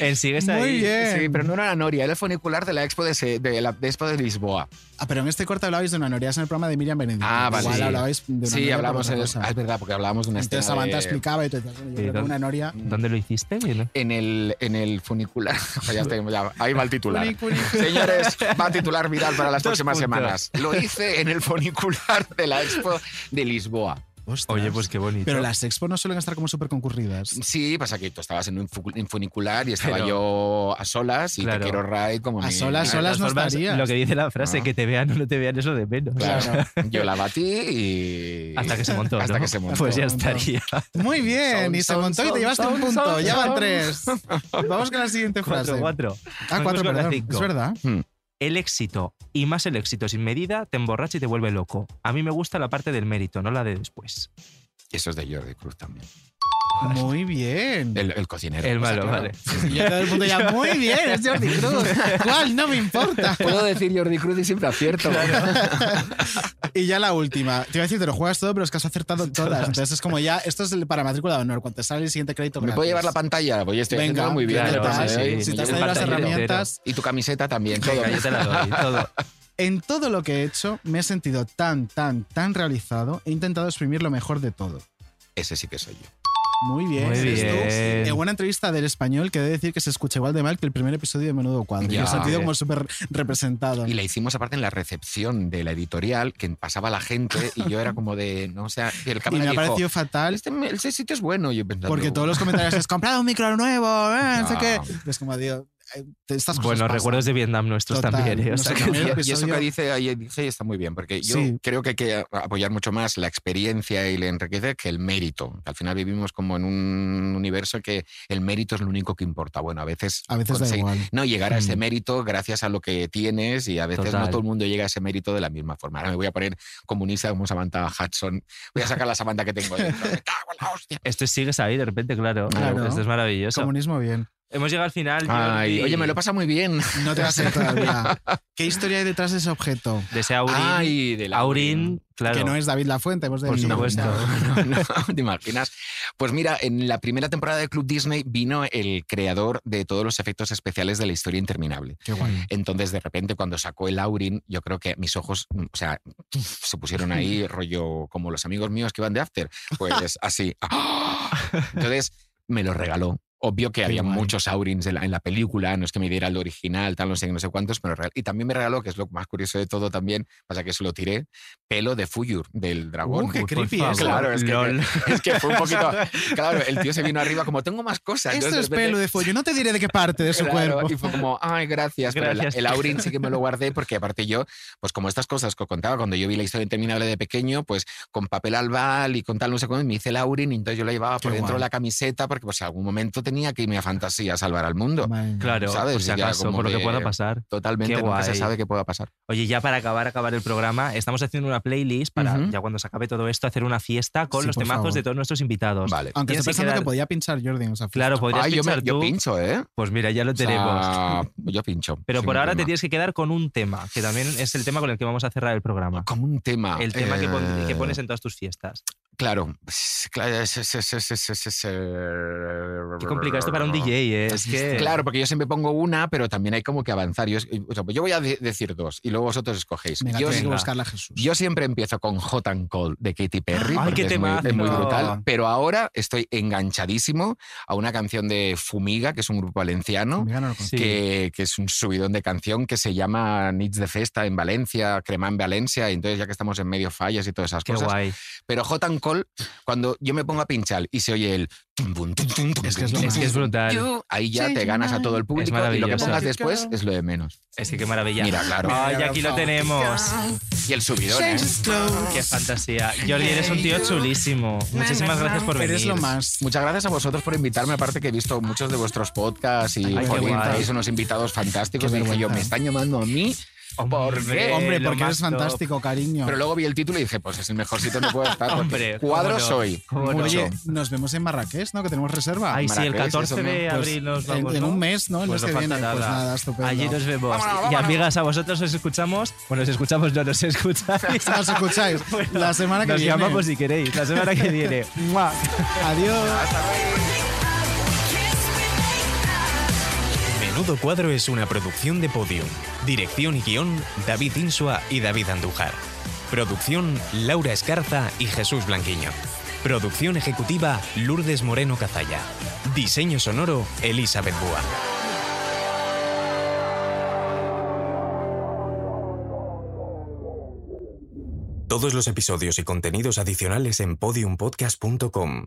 En sigues ahí. Muy bien. Sí, pero no era la noria, era el funicular de la Expo de, Se- de la de Expo de Lisboa. Ah, pero en este corte hablabais de una noria, es en el programa de Miriam Benedicto. Ah, vale. Igual sí. hablabais de una Sí, noria hablamos cosa. ah, es verdad, porque hablábamos de una Entonces Samantha de- explicaba y bueno, yo creo que ¿dónde- una noria... ¿Dónde lo hiciste? ¿no? en el, en el funicular. *laughs* ya ya- ahí va el titular. Señores, va a titular viral para las Dos próximas puntos. semanas. Lo hice en el funicular de la Expo de Lisboa. Ostras. Oye, pues qué bonito. Pero las expo no suelen estar como súper concurridas. Sí, pasa que tú estabas en un funicular y estaba Pero- yo a solas y Claro. te quiero ride como A mi- solas, solas no formas, estarías. Lo que dice la frase, No. que te vean o no te vean, es lo de menos. Claro. *laughs* Yo la batí y... Hasta que se montó. Hasta que se montó. Pues ya estaría. Muy bien, Son, y se son, montó y te llevaste son, un punto. son, ya van tres. *laughs* Vamos con la siguiente frase. Cuatro, cuatro. Ah, cuatro, perdón. cinco. Es verdad. Hmm. El éxito, y más el éxito sin medida, te emborracha y te vuelve loco. A mí me gusta la parte del mérito, no la de después. Eso es de Jordi Cruz también. *laughs* Muy bien. El, el cocinero. El o sea, malo, claro. vale. Y ya todo el mundo ya, muy bien, es Jordi Cruz. ¿Cuál? No me importa. Puedo decir Jordi Cruz y siempre acierto. *laughs* Y ya la última. Te iba a decir, te lo juegas todo, pero es que has acertado todas. Entonces es como ya, esto es el para matrícula de honor. Cuando te sale el siguiente crédito, ¿Me gratis. puedo llevar la pantalla? Pues estoy Venga, muy bien. claro, sí, ¿eh? sí. Si te has traído las herramientas- entero. Y tu camiseta también. Todo. Venga, yo te la doy, *laughs* todo. En todo lo que he hecho, me he sentido tan, tan, tan realizado. He intentado exprimir lo mejor de todo. Ese sí que soy yo. Muy bien. Muy bien. En buena entrevista del español, que he de decir que se escucha igual de mal que el primer episodio de Menudo Cuadro. Me he sentido como súper representado. Y la hicimos aparte en la recepción de la editorial, que pasaba la gente y yo era como de, no o sea, el *laughs* Y me ha parecido fatal. Este, ese sitio es bueno. Yo pensando, Porque todos los comentarios es comprado un micro nuevo, eh, no sé qué. *laughs* Es como digo, eh, estas cosas Bueno, pasan. recuerdos de Vietnam nuestros Total, también. ¿eh? O no sea sé, que- también Y, y eso que dice ahí dice está muy bien, porque yo Sí. creo que hay que apoyar mucho más la experiencia y le enriquece que el mérito. Al final vivimos como en un universo que el mérito es lo único que importa. Bueno, a veces, A veces da conseguir- igual. no llegar a ese Mm. mérito gracias a lo que tienes y a veces Total. no todo el mundo llega a ese mérito de la misma forma. Ahora me voy a poner comunista como Samantha Hudson. Voy a sacar la Samantha que tengo dentro. Me cago en la hostia. Esto sigues ahí, de repente, claro. Claro. Esto es maravilloso. Comunismo bien. Hemos llegado al final. Ay, oye, me lo pasa muy bien. No te vas a ir todavía. *laughs* ¿Qué historia hay detrás de ese objeto? De ese Aurin. Ay, del Aurin, claro. Que no es David Lafuente, hemos de Por supuesto. *laughs* No, no, ¿te imaginas? Pues mira, en la primera temporada de Club Disney vino el creador de todos los efectos especiales de la historia interminable. Qué guay. Entonces, de repente, cuando sacó el Aurin, yo creo que mis ojos, mm, o sea, se pusieron ahí *laughs* rollo como los amigos míos que iban de After. Pues así. Entonces, me lo regaló. Obvio que Qué había guay. muchos Aurins en la, en la película, no es que me diera el original, tal, no sé, qué, no sé cuántos, pero regal- y también me regaló, que es lo más curioso de todo también, pasa que se lo tiré, pelo de Fuyur, del dragón. Uh, qué creepy eso. Claro, es que, es que fue un poquito. *laughs* Claro, el tío se vino arriba como tengo más cosas. Esto Entonces, es pelo de follo. No te diré de qué parte de su Claro, cuerpo. Y fue como, ay, gracias. Pero el- Gracias, el. Aurin sí que me lo *laughs* guardé porque aparte yo, pues como estas cosas que os contaba, cuando yo vi la historia interminable de pequeño, pues con papel albal y con tal, no sé cómo, me hice el Aurin y entonces yo la llevaba por Qué dentro de la camiseta porque pues en algún momento tenía que irme a fantasía a salvar al mundo. Claro, ¿Sabes? por si acaso, como por lo que pueda pasar. Totalmente, Qué nunca se guay. sabe qué pueda pasar. Oye, ya para acabar, acabar el programa, estamos haciendo una playlist para, ya cuando se acabe todo esto, hacer una fiesta con Sí, los temazos favor. de todos nuestros invitados. Vale. Aunque estoy pensando quedar- que podía pinchar Jordi en esa Claro, fiesta. podrías Ay, yo, me- pinchar yo tú. pincho, ¿eh? Pues mira, ya lo O sea, tenemos. yo pincho. Pero por ahora te tienes que quedar con un tema, que también es el tema con el que vamos a cerrar el programa. Como un tema. El tema que, pon- eh, que pones en todas tus fiestas. Claro. es- claro, es- es- es- es- es- es- es- Qué complicado esto para un DJ, ¿eh? Es que... Claro, porque yo siempre pongo una, pero también hay como que avanzar. Yo, es- o sea, pues yo voy a de- decir dos y luego vosotros escogéis. Venga, yo, que Jesús. yo siempre empiezo con Hot and Cold de Katy Perry, Ay, porque qué es, muy, es muy temazo. brutal. Pero ahora estoy enganchadísimo a una canción de Fumiga, que es un grupo valenciano. No. Sí. Que, que es un subidón de canción que se llama Nits de Festa en Valencia, Crema en Valencia, y entonces ya que estamos en medio fallas y todas esas Qué cosas. guay. Pero Hot and Cold, cuando yo me pongo a pinchar y se oye el... Es que es tum, lo Es que tum, es brutal. Ahí ya Sí, te ganas a todo el público y lo que maravilloso. pongas después es lo de menos. Es que qué maravilla. Mira, claro. Ay, aquí lo tenemos. Y el subidón, ¿eh? Qué fantasía. Jordi, eres un tío chulísimo. Muchísimas gracias por venir. Eres lo más. Muchas gracias a vosotros por invitarme, aparte que he visto muchos de vuestros podcasts y Ay, unos invitados fantásticos. Y yo, me están llamando a mí. ¿Por qué? Hombre, porque eres top. fantástico, cariño. Pero luego vi el título y dije, pues es el mejor sitio donde puedo estar. Hombre, cómo cuadro no, no. Oye, nos vemos en Marrakech, ¿no? Que tenemos reserva. Ay, sí, el Marrakech, 14 eso, de. Pues abril nos en, vamos. en ¿no? un mes, ¿no? El Pues mes no que viene. Pues nada. nada, estupendo. Allí nos vemos. Vámonos, y amigas, a vosotros os escuchamos. Bueno, os escuchamos, no nos escucháis. *laughs* Nos escucháis *laughs* la semana que nos viene. llamamos si queréis. La semana que viene. *laughs* Adiós. Menudo Cuadro es una producción de Podium. Dirección y guion, David Insua y David Andújar. Producción, Laura Escarza y Jesús Blanquiño. Producción ejecutiva, Lourdes Moreno Cazalla. Diseño sonoro, Elizabeth Búa. Todos los episodios y contenidos adicionales en podiumpodcast.com.